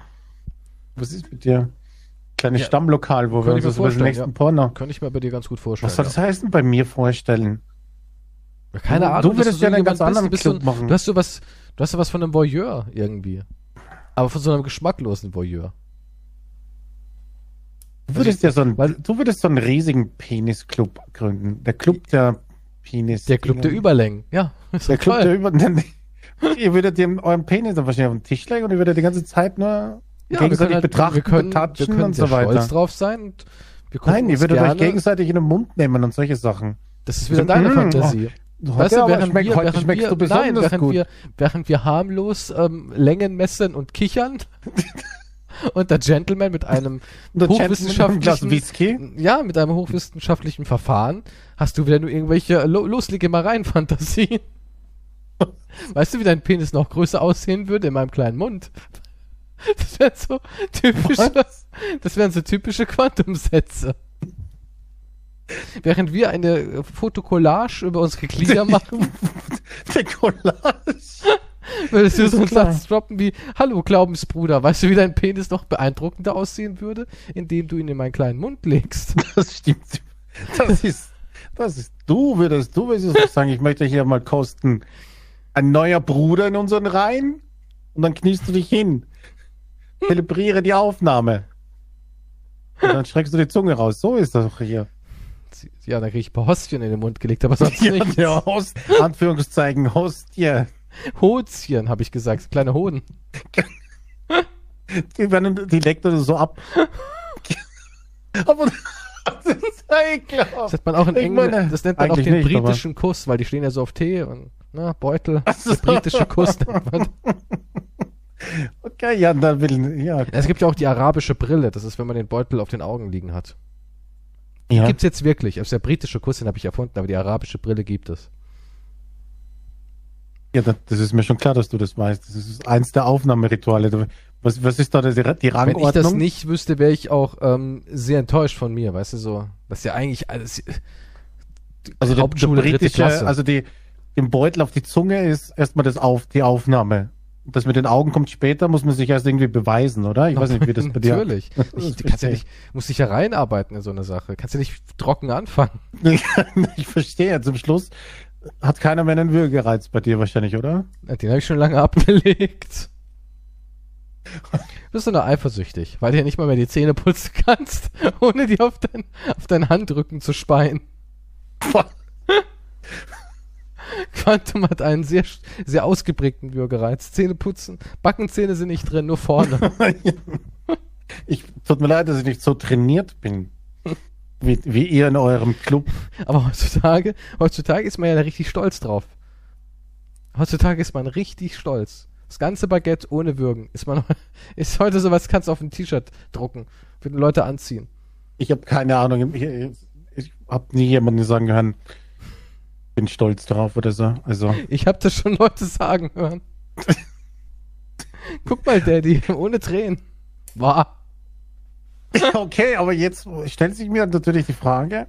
Was ist mit dir? Kleines Ja, Stammlokal, wo wir uns über den nächsten ja. Porno. Könnte ich mir bei dir ganz gut vorstellen. Was soll das heißen, bei mir vorstellen? ja. Keine Ahnung. du würdest ja einen jemand ganz anderen bist so Club ein, machen. Du hast so was, du hast so was von einem Voyeur irgendwie. Aber von so einem geschmacklosen Voyeur. Du würdest ja so einen, Weil- du würdest so einen riesigen Penis-Club gründen. Der Club der Penis. Der Club der Überlängen, ja. Ist Der Club toll. der Über. ihr würdet dem euren Penis dann wahrscheinlich auf den Tisch legen und ihr würdet die ganze Zeit nur Ja, wir gegenseitig können, halt, betrachten, wir können, wir können und so weiter. stolz drauf sein. Und wir gucken Nein, ihr würdet euch gegenseitig in den Mund nehmen und solche Sachen. Das ist wieder deine Fantasie. Heute Weißt du, während wir, heute während schmeckst wir, du besonders nein, während gut. wir, während wir harmlos ähm, Längen messen und kichern und der Gentleman mit einem hochwissenschaftlichen, Whisky. ja, mit einem hochwissenschaftlichen Verfahren hast du wieder nur irgendwelche Lo Loslegemereien-Fantasien. Weißt du, wie dein Penis noch größer aussehen würde in meinem kleinen Mund? Das wären so typische, Was? das wären so typische Quantumsätze. Während wir eine Fotokollage über unsere Glieder machen, Der Collage. würdest du so einen klar. Satz droppen wie, hallo Glaubensbruder, weißt du, wie dein Penis noch beeindruckender aussehen würde, indem du ihn in meinen kleinen Mund legst? Das stimmt. Das ist, das ist, du würdest, du würdest doch sagen, ich möchte hier mal kosten. Ein neuer Bruder in unseren Reihen? Und dann kniest du dich hin. Zelebriere die Aufnahme. Und dann streckst du die Zunge raus. So ist das doch hier. Ja, da krieg ich ein paar Hostien in den Mund gelegt, aber sonst Ja, nicht. der Host, Anführungszeichen, Hostie. Hozien, habe ich gesagt, kleine Hoden. Die, werden, die leckt er so ab. aber das ist ekelhaft. Das nennt man auch in Englisch, meine, das nennt man auch den nicht, aber- britischen Kuss, weil die stehen ja so auf Tee und, na, Beutel. so. Der britische Kuss nennt man. Okay, ja, dann will, ja. Es gibt ja auch die arabische Brille, das ist, wenn man den Beutel auf den Augen liegen hat. ja. Gibt's jetzt wirklich. Also der britische Kuss, den habe ich erfunden, aber die arabische Brille gibt es. Ja, das, das ist mir schon klar, dass du das weißt. Das ist eins der Aufnahmerituale. Was, was ist da die, die Wenn ich Rangordnung? das nicht wüsste, wäre ich auch ähm, sehr enttäuscht von mir, weißt du so. Das ist ja eigentlich alles. also der, Hauptschule, der britische, also die, den Beutel auf die Zunge ist erstmal das auf, die Aufnahme. Das mit den Augen kommt später, muss man sich erst irgendwie beweisen, oder? Ich weiß nicht, wie das bei dir. Natürlich. Ich, du kannst ja nicht, musst dich ja reinarbeiten in so eine Sache. Kannst ja nicht trocken anfangen. ich verstehe. Zum Schluss hat keiner mehr einen Würgereiz bei dir wahrscheinlich, oder? Den habe ich schon lange abgelegt. Du bist doch nur eifersüchtig, weil du ja nicht mal mehr die Zähne putzen kannst, ohne die auf, dein, auf deinen Handrücken zu speien. Quantum hat einen sehr, sehr ausgeprägten Würgereiz. Zähne putzen, Backenzähne sind nicht drin, nur vorne. ich, tut mir leid, dass ich nicht so trainiert bin. Wie, wie ihr in eurem Club. Aber heutzutage, heutzutage ist man ja richtig stolz drauf. Heutzutage ist man richtig stolz. Das ganze Baguette ohne Würgen ist man ist heute sowas, kannst du auf ein T-Shirt drucken, würden Leute anziehen. Ich habe keine Ahnung. Ich, ich habe nie jemanden sagen hören, bin stolz drauf oder so. Also, Ich habe das schon Leute sagen hören. Guck mal, Daddy, ohne Tränen. War. okay, aber jetzt stellt sich mir natürlich die Frage,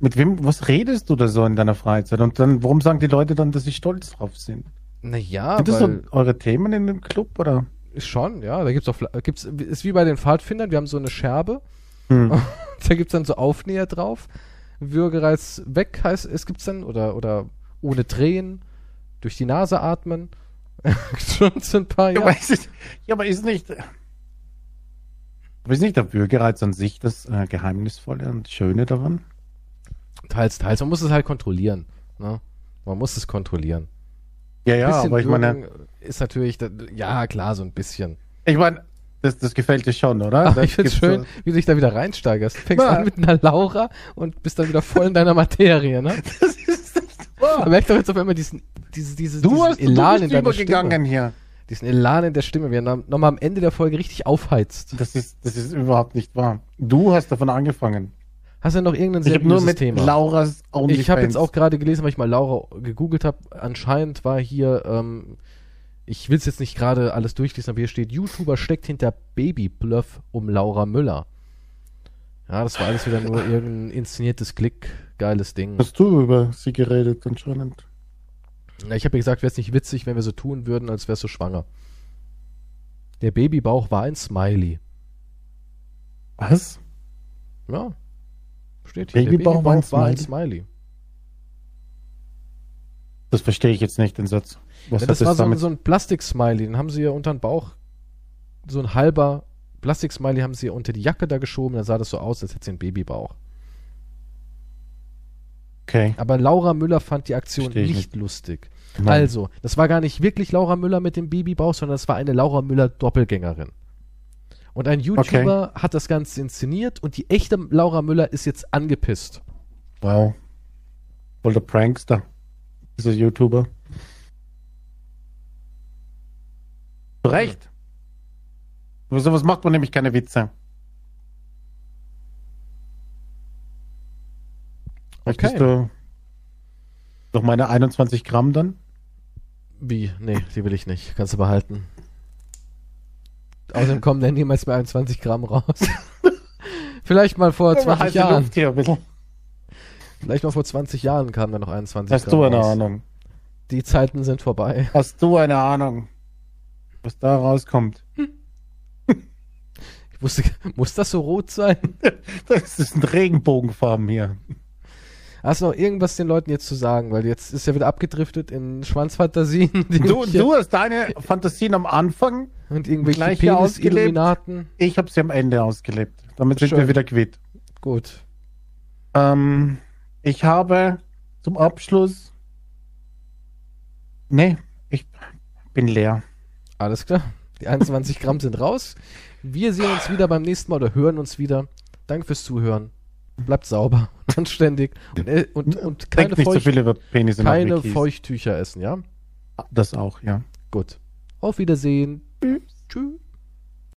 mit wem, was redest du da so in deiner Freizeit? Und dann, warum sagen die Leute dann, dass sie stolz drauf sind? Naja, Sind das so eure Themen in dem Club oder? schon, ja, da gibt's auch, gibt's, ist wie bei den Pfadfindern, wir haben so eine Scherbe, Hm. da gibt's dann so Aufnäher drauf. Würgereiz weg heißt, es gibt's dann, oder, oder ohne Tränen, durch die Nase atmen. schon so ein paar, Ja, ja. aber ist, ja, aber ist nicht, aber ist nicht der Würgereiz an sich das äh, Geheimnisvolle und Schöne daran? Teils, teils. Man muss es halt kontrollieren. Ne? Man muss es kontrollieren. Ja, ja, aber ich meine, ist natürlich, ja klar, so ein bisschen. ich meine, Das, das gefällt dir schon, oder? Das ich find's schön, so- wie du dich da wieder reinsteigerst. Du fängst Na. an mit einer Laura und bist dann wieder voll in deiner Materie, ne? Das ist nicht wahr. Man merkt doch jetzt auf einmal diesen, diese, diese, Du diesen hast du Elan in bist deiner übergegangen Stimme. hier. Diesen Elan in der Stimme, wie er noch- nochmal am Ende der Folge richtig aufheizt. Das ist, das ist überhaupt nicht wahr. Du hast davon angefangen. Hast du noch irgendein Ich habe nur mit Thema? Lauras OnlyFans. Ich habe jetzt auch gerade gelesen, weil ich mal Laura gegoogelt habe. Anscheinend war hier, ähm, ich will es jetzt nicht gerade alles durchlesen, aber hier steht, YouTuber steckt hinter Babybluff um Laura Müller. Ja, das war alles wieder nur irgendein inszeniertes Klick, geiles Ding. Hast du über sie geredet anscheinend? Ja, Ich habe ja gesagt, wäre es nicht witzig, wenn wir so tun würden, als wärst du schwanger. Der Babybauch war ein Smiley. Was? Ja. Steht hier. Babybauch war ein war ein Smiley? Smiley. Das verstehe ich jetzt nicht, den Satz. Was Ja, das war so so ein Plastik-Smiley. Den haben sie ja unter den Bauch, so ein halber Plastik-Smiley haben sie unter die Jacke da geschoben. Dann sah das so aus, als hätte sie einen Babybauch. okay. Aber Laura Müller fand die Aktion ich nicht, lustig. Nein. Also, das war gar nicht wirklich Laura Müller mit dem Babybauch, sondern es war eine Laura Müller Doppelgängerin. Und ein YouTuber hat das Ganze inszeniert und die echte Laura Müller ist jetzt angepisst. Wow. Voll der Prankster. Dieser YouTuber. Zu Recht. Über sowas macht man nämlich keine Witze. Möchtest du noch meine 21 Gramm dann? Wie? Nee, die will ich nicht. Kannst du behalten. Außerdem kommen dann niemals mehr 21 Gramm raus. Vielleicht mal vor 20 Heiße Jahren. Luft hier ein bisschen. Vielleicht mal vor 20 Jahren kamen da noch 21 Hast Gramm du eine raus. Ahnung? Die Zeiten sind vorbei. Hast du eine Ahnung, was da rauskommt? Ich wusste, muss das so rot sein? Das ist ein Regenbogenfarben hier. Hast du noch irgendwas den Leuten jetzt zu sagen? Weil jetzt ist ja wieder abgedriftet in Schwanzfantasien. Du, du hast deine Fantasien am Anfang, und irgendwelche. Penis-Illuminaten. ich habe sie am Ende ausgelebt. Damit sind Schön. wir wieder quitt. Gut. Ähm, ich habe zum Abschluss. Nee, ich bin leer. Alles klar. Die 21 Gramm sind raus. Wir sehen uns wieder beim nächsten Mal oder hören uns wieder. Danke fürs Zuhören. Bleibt sauber und anständig. Und, äh, und, und keine, so Feucht, nach keine. Feuchttücher essen, ja? Das auch, ja. Gut. Auf Wiedersehen. Tschüss.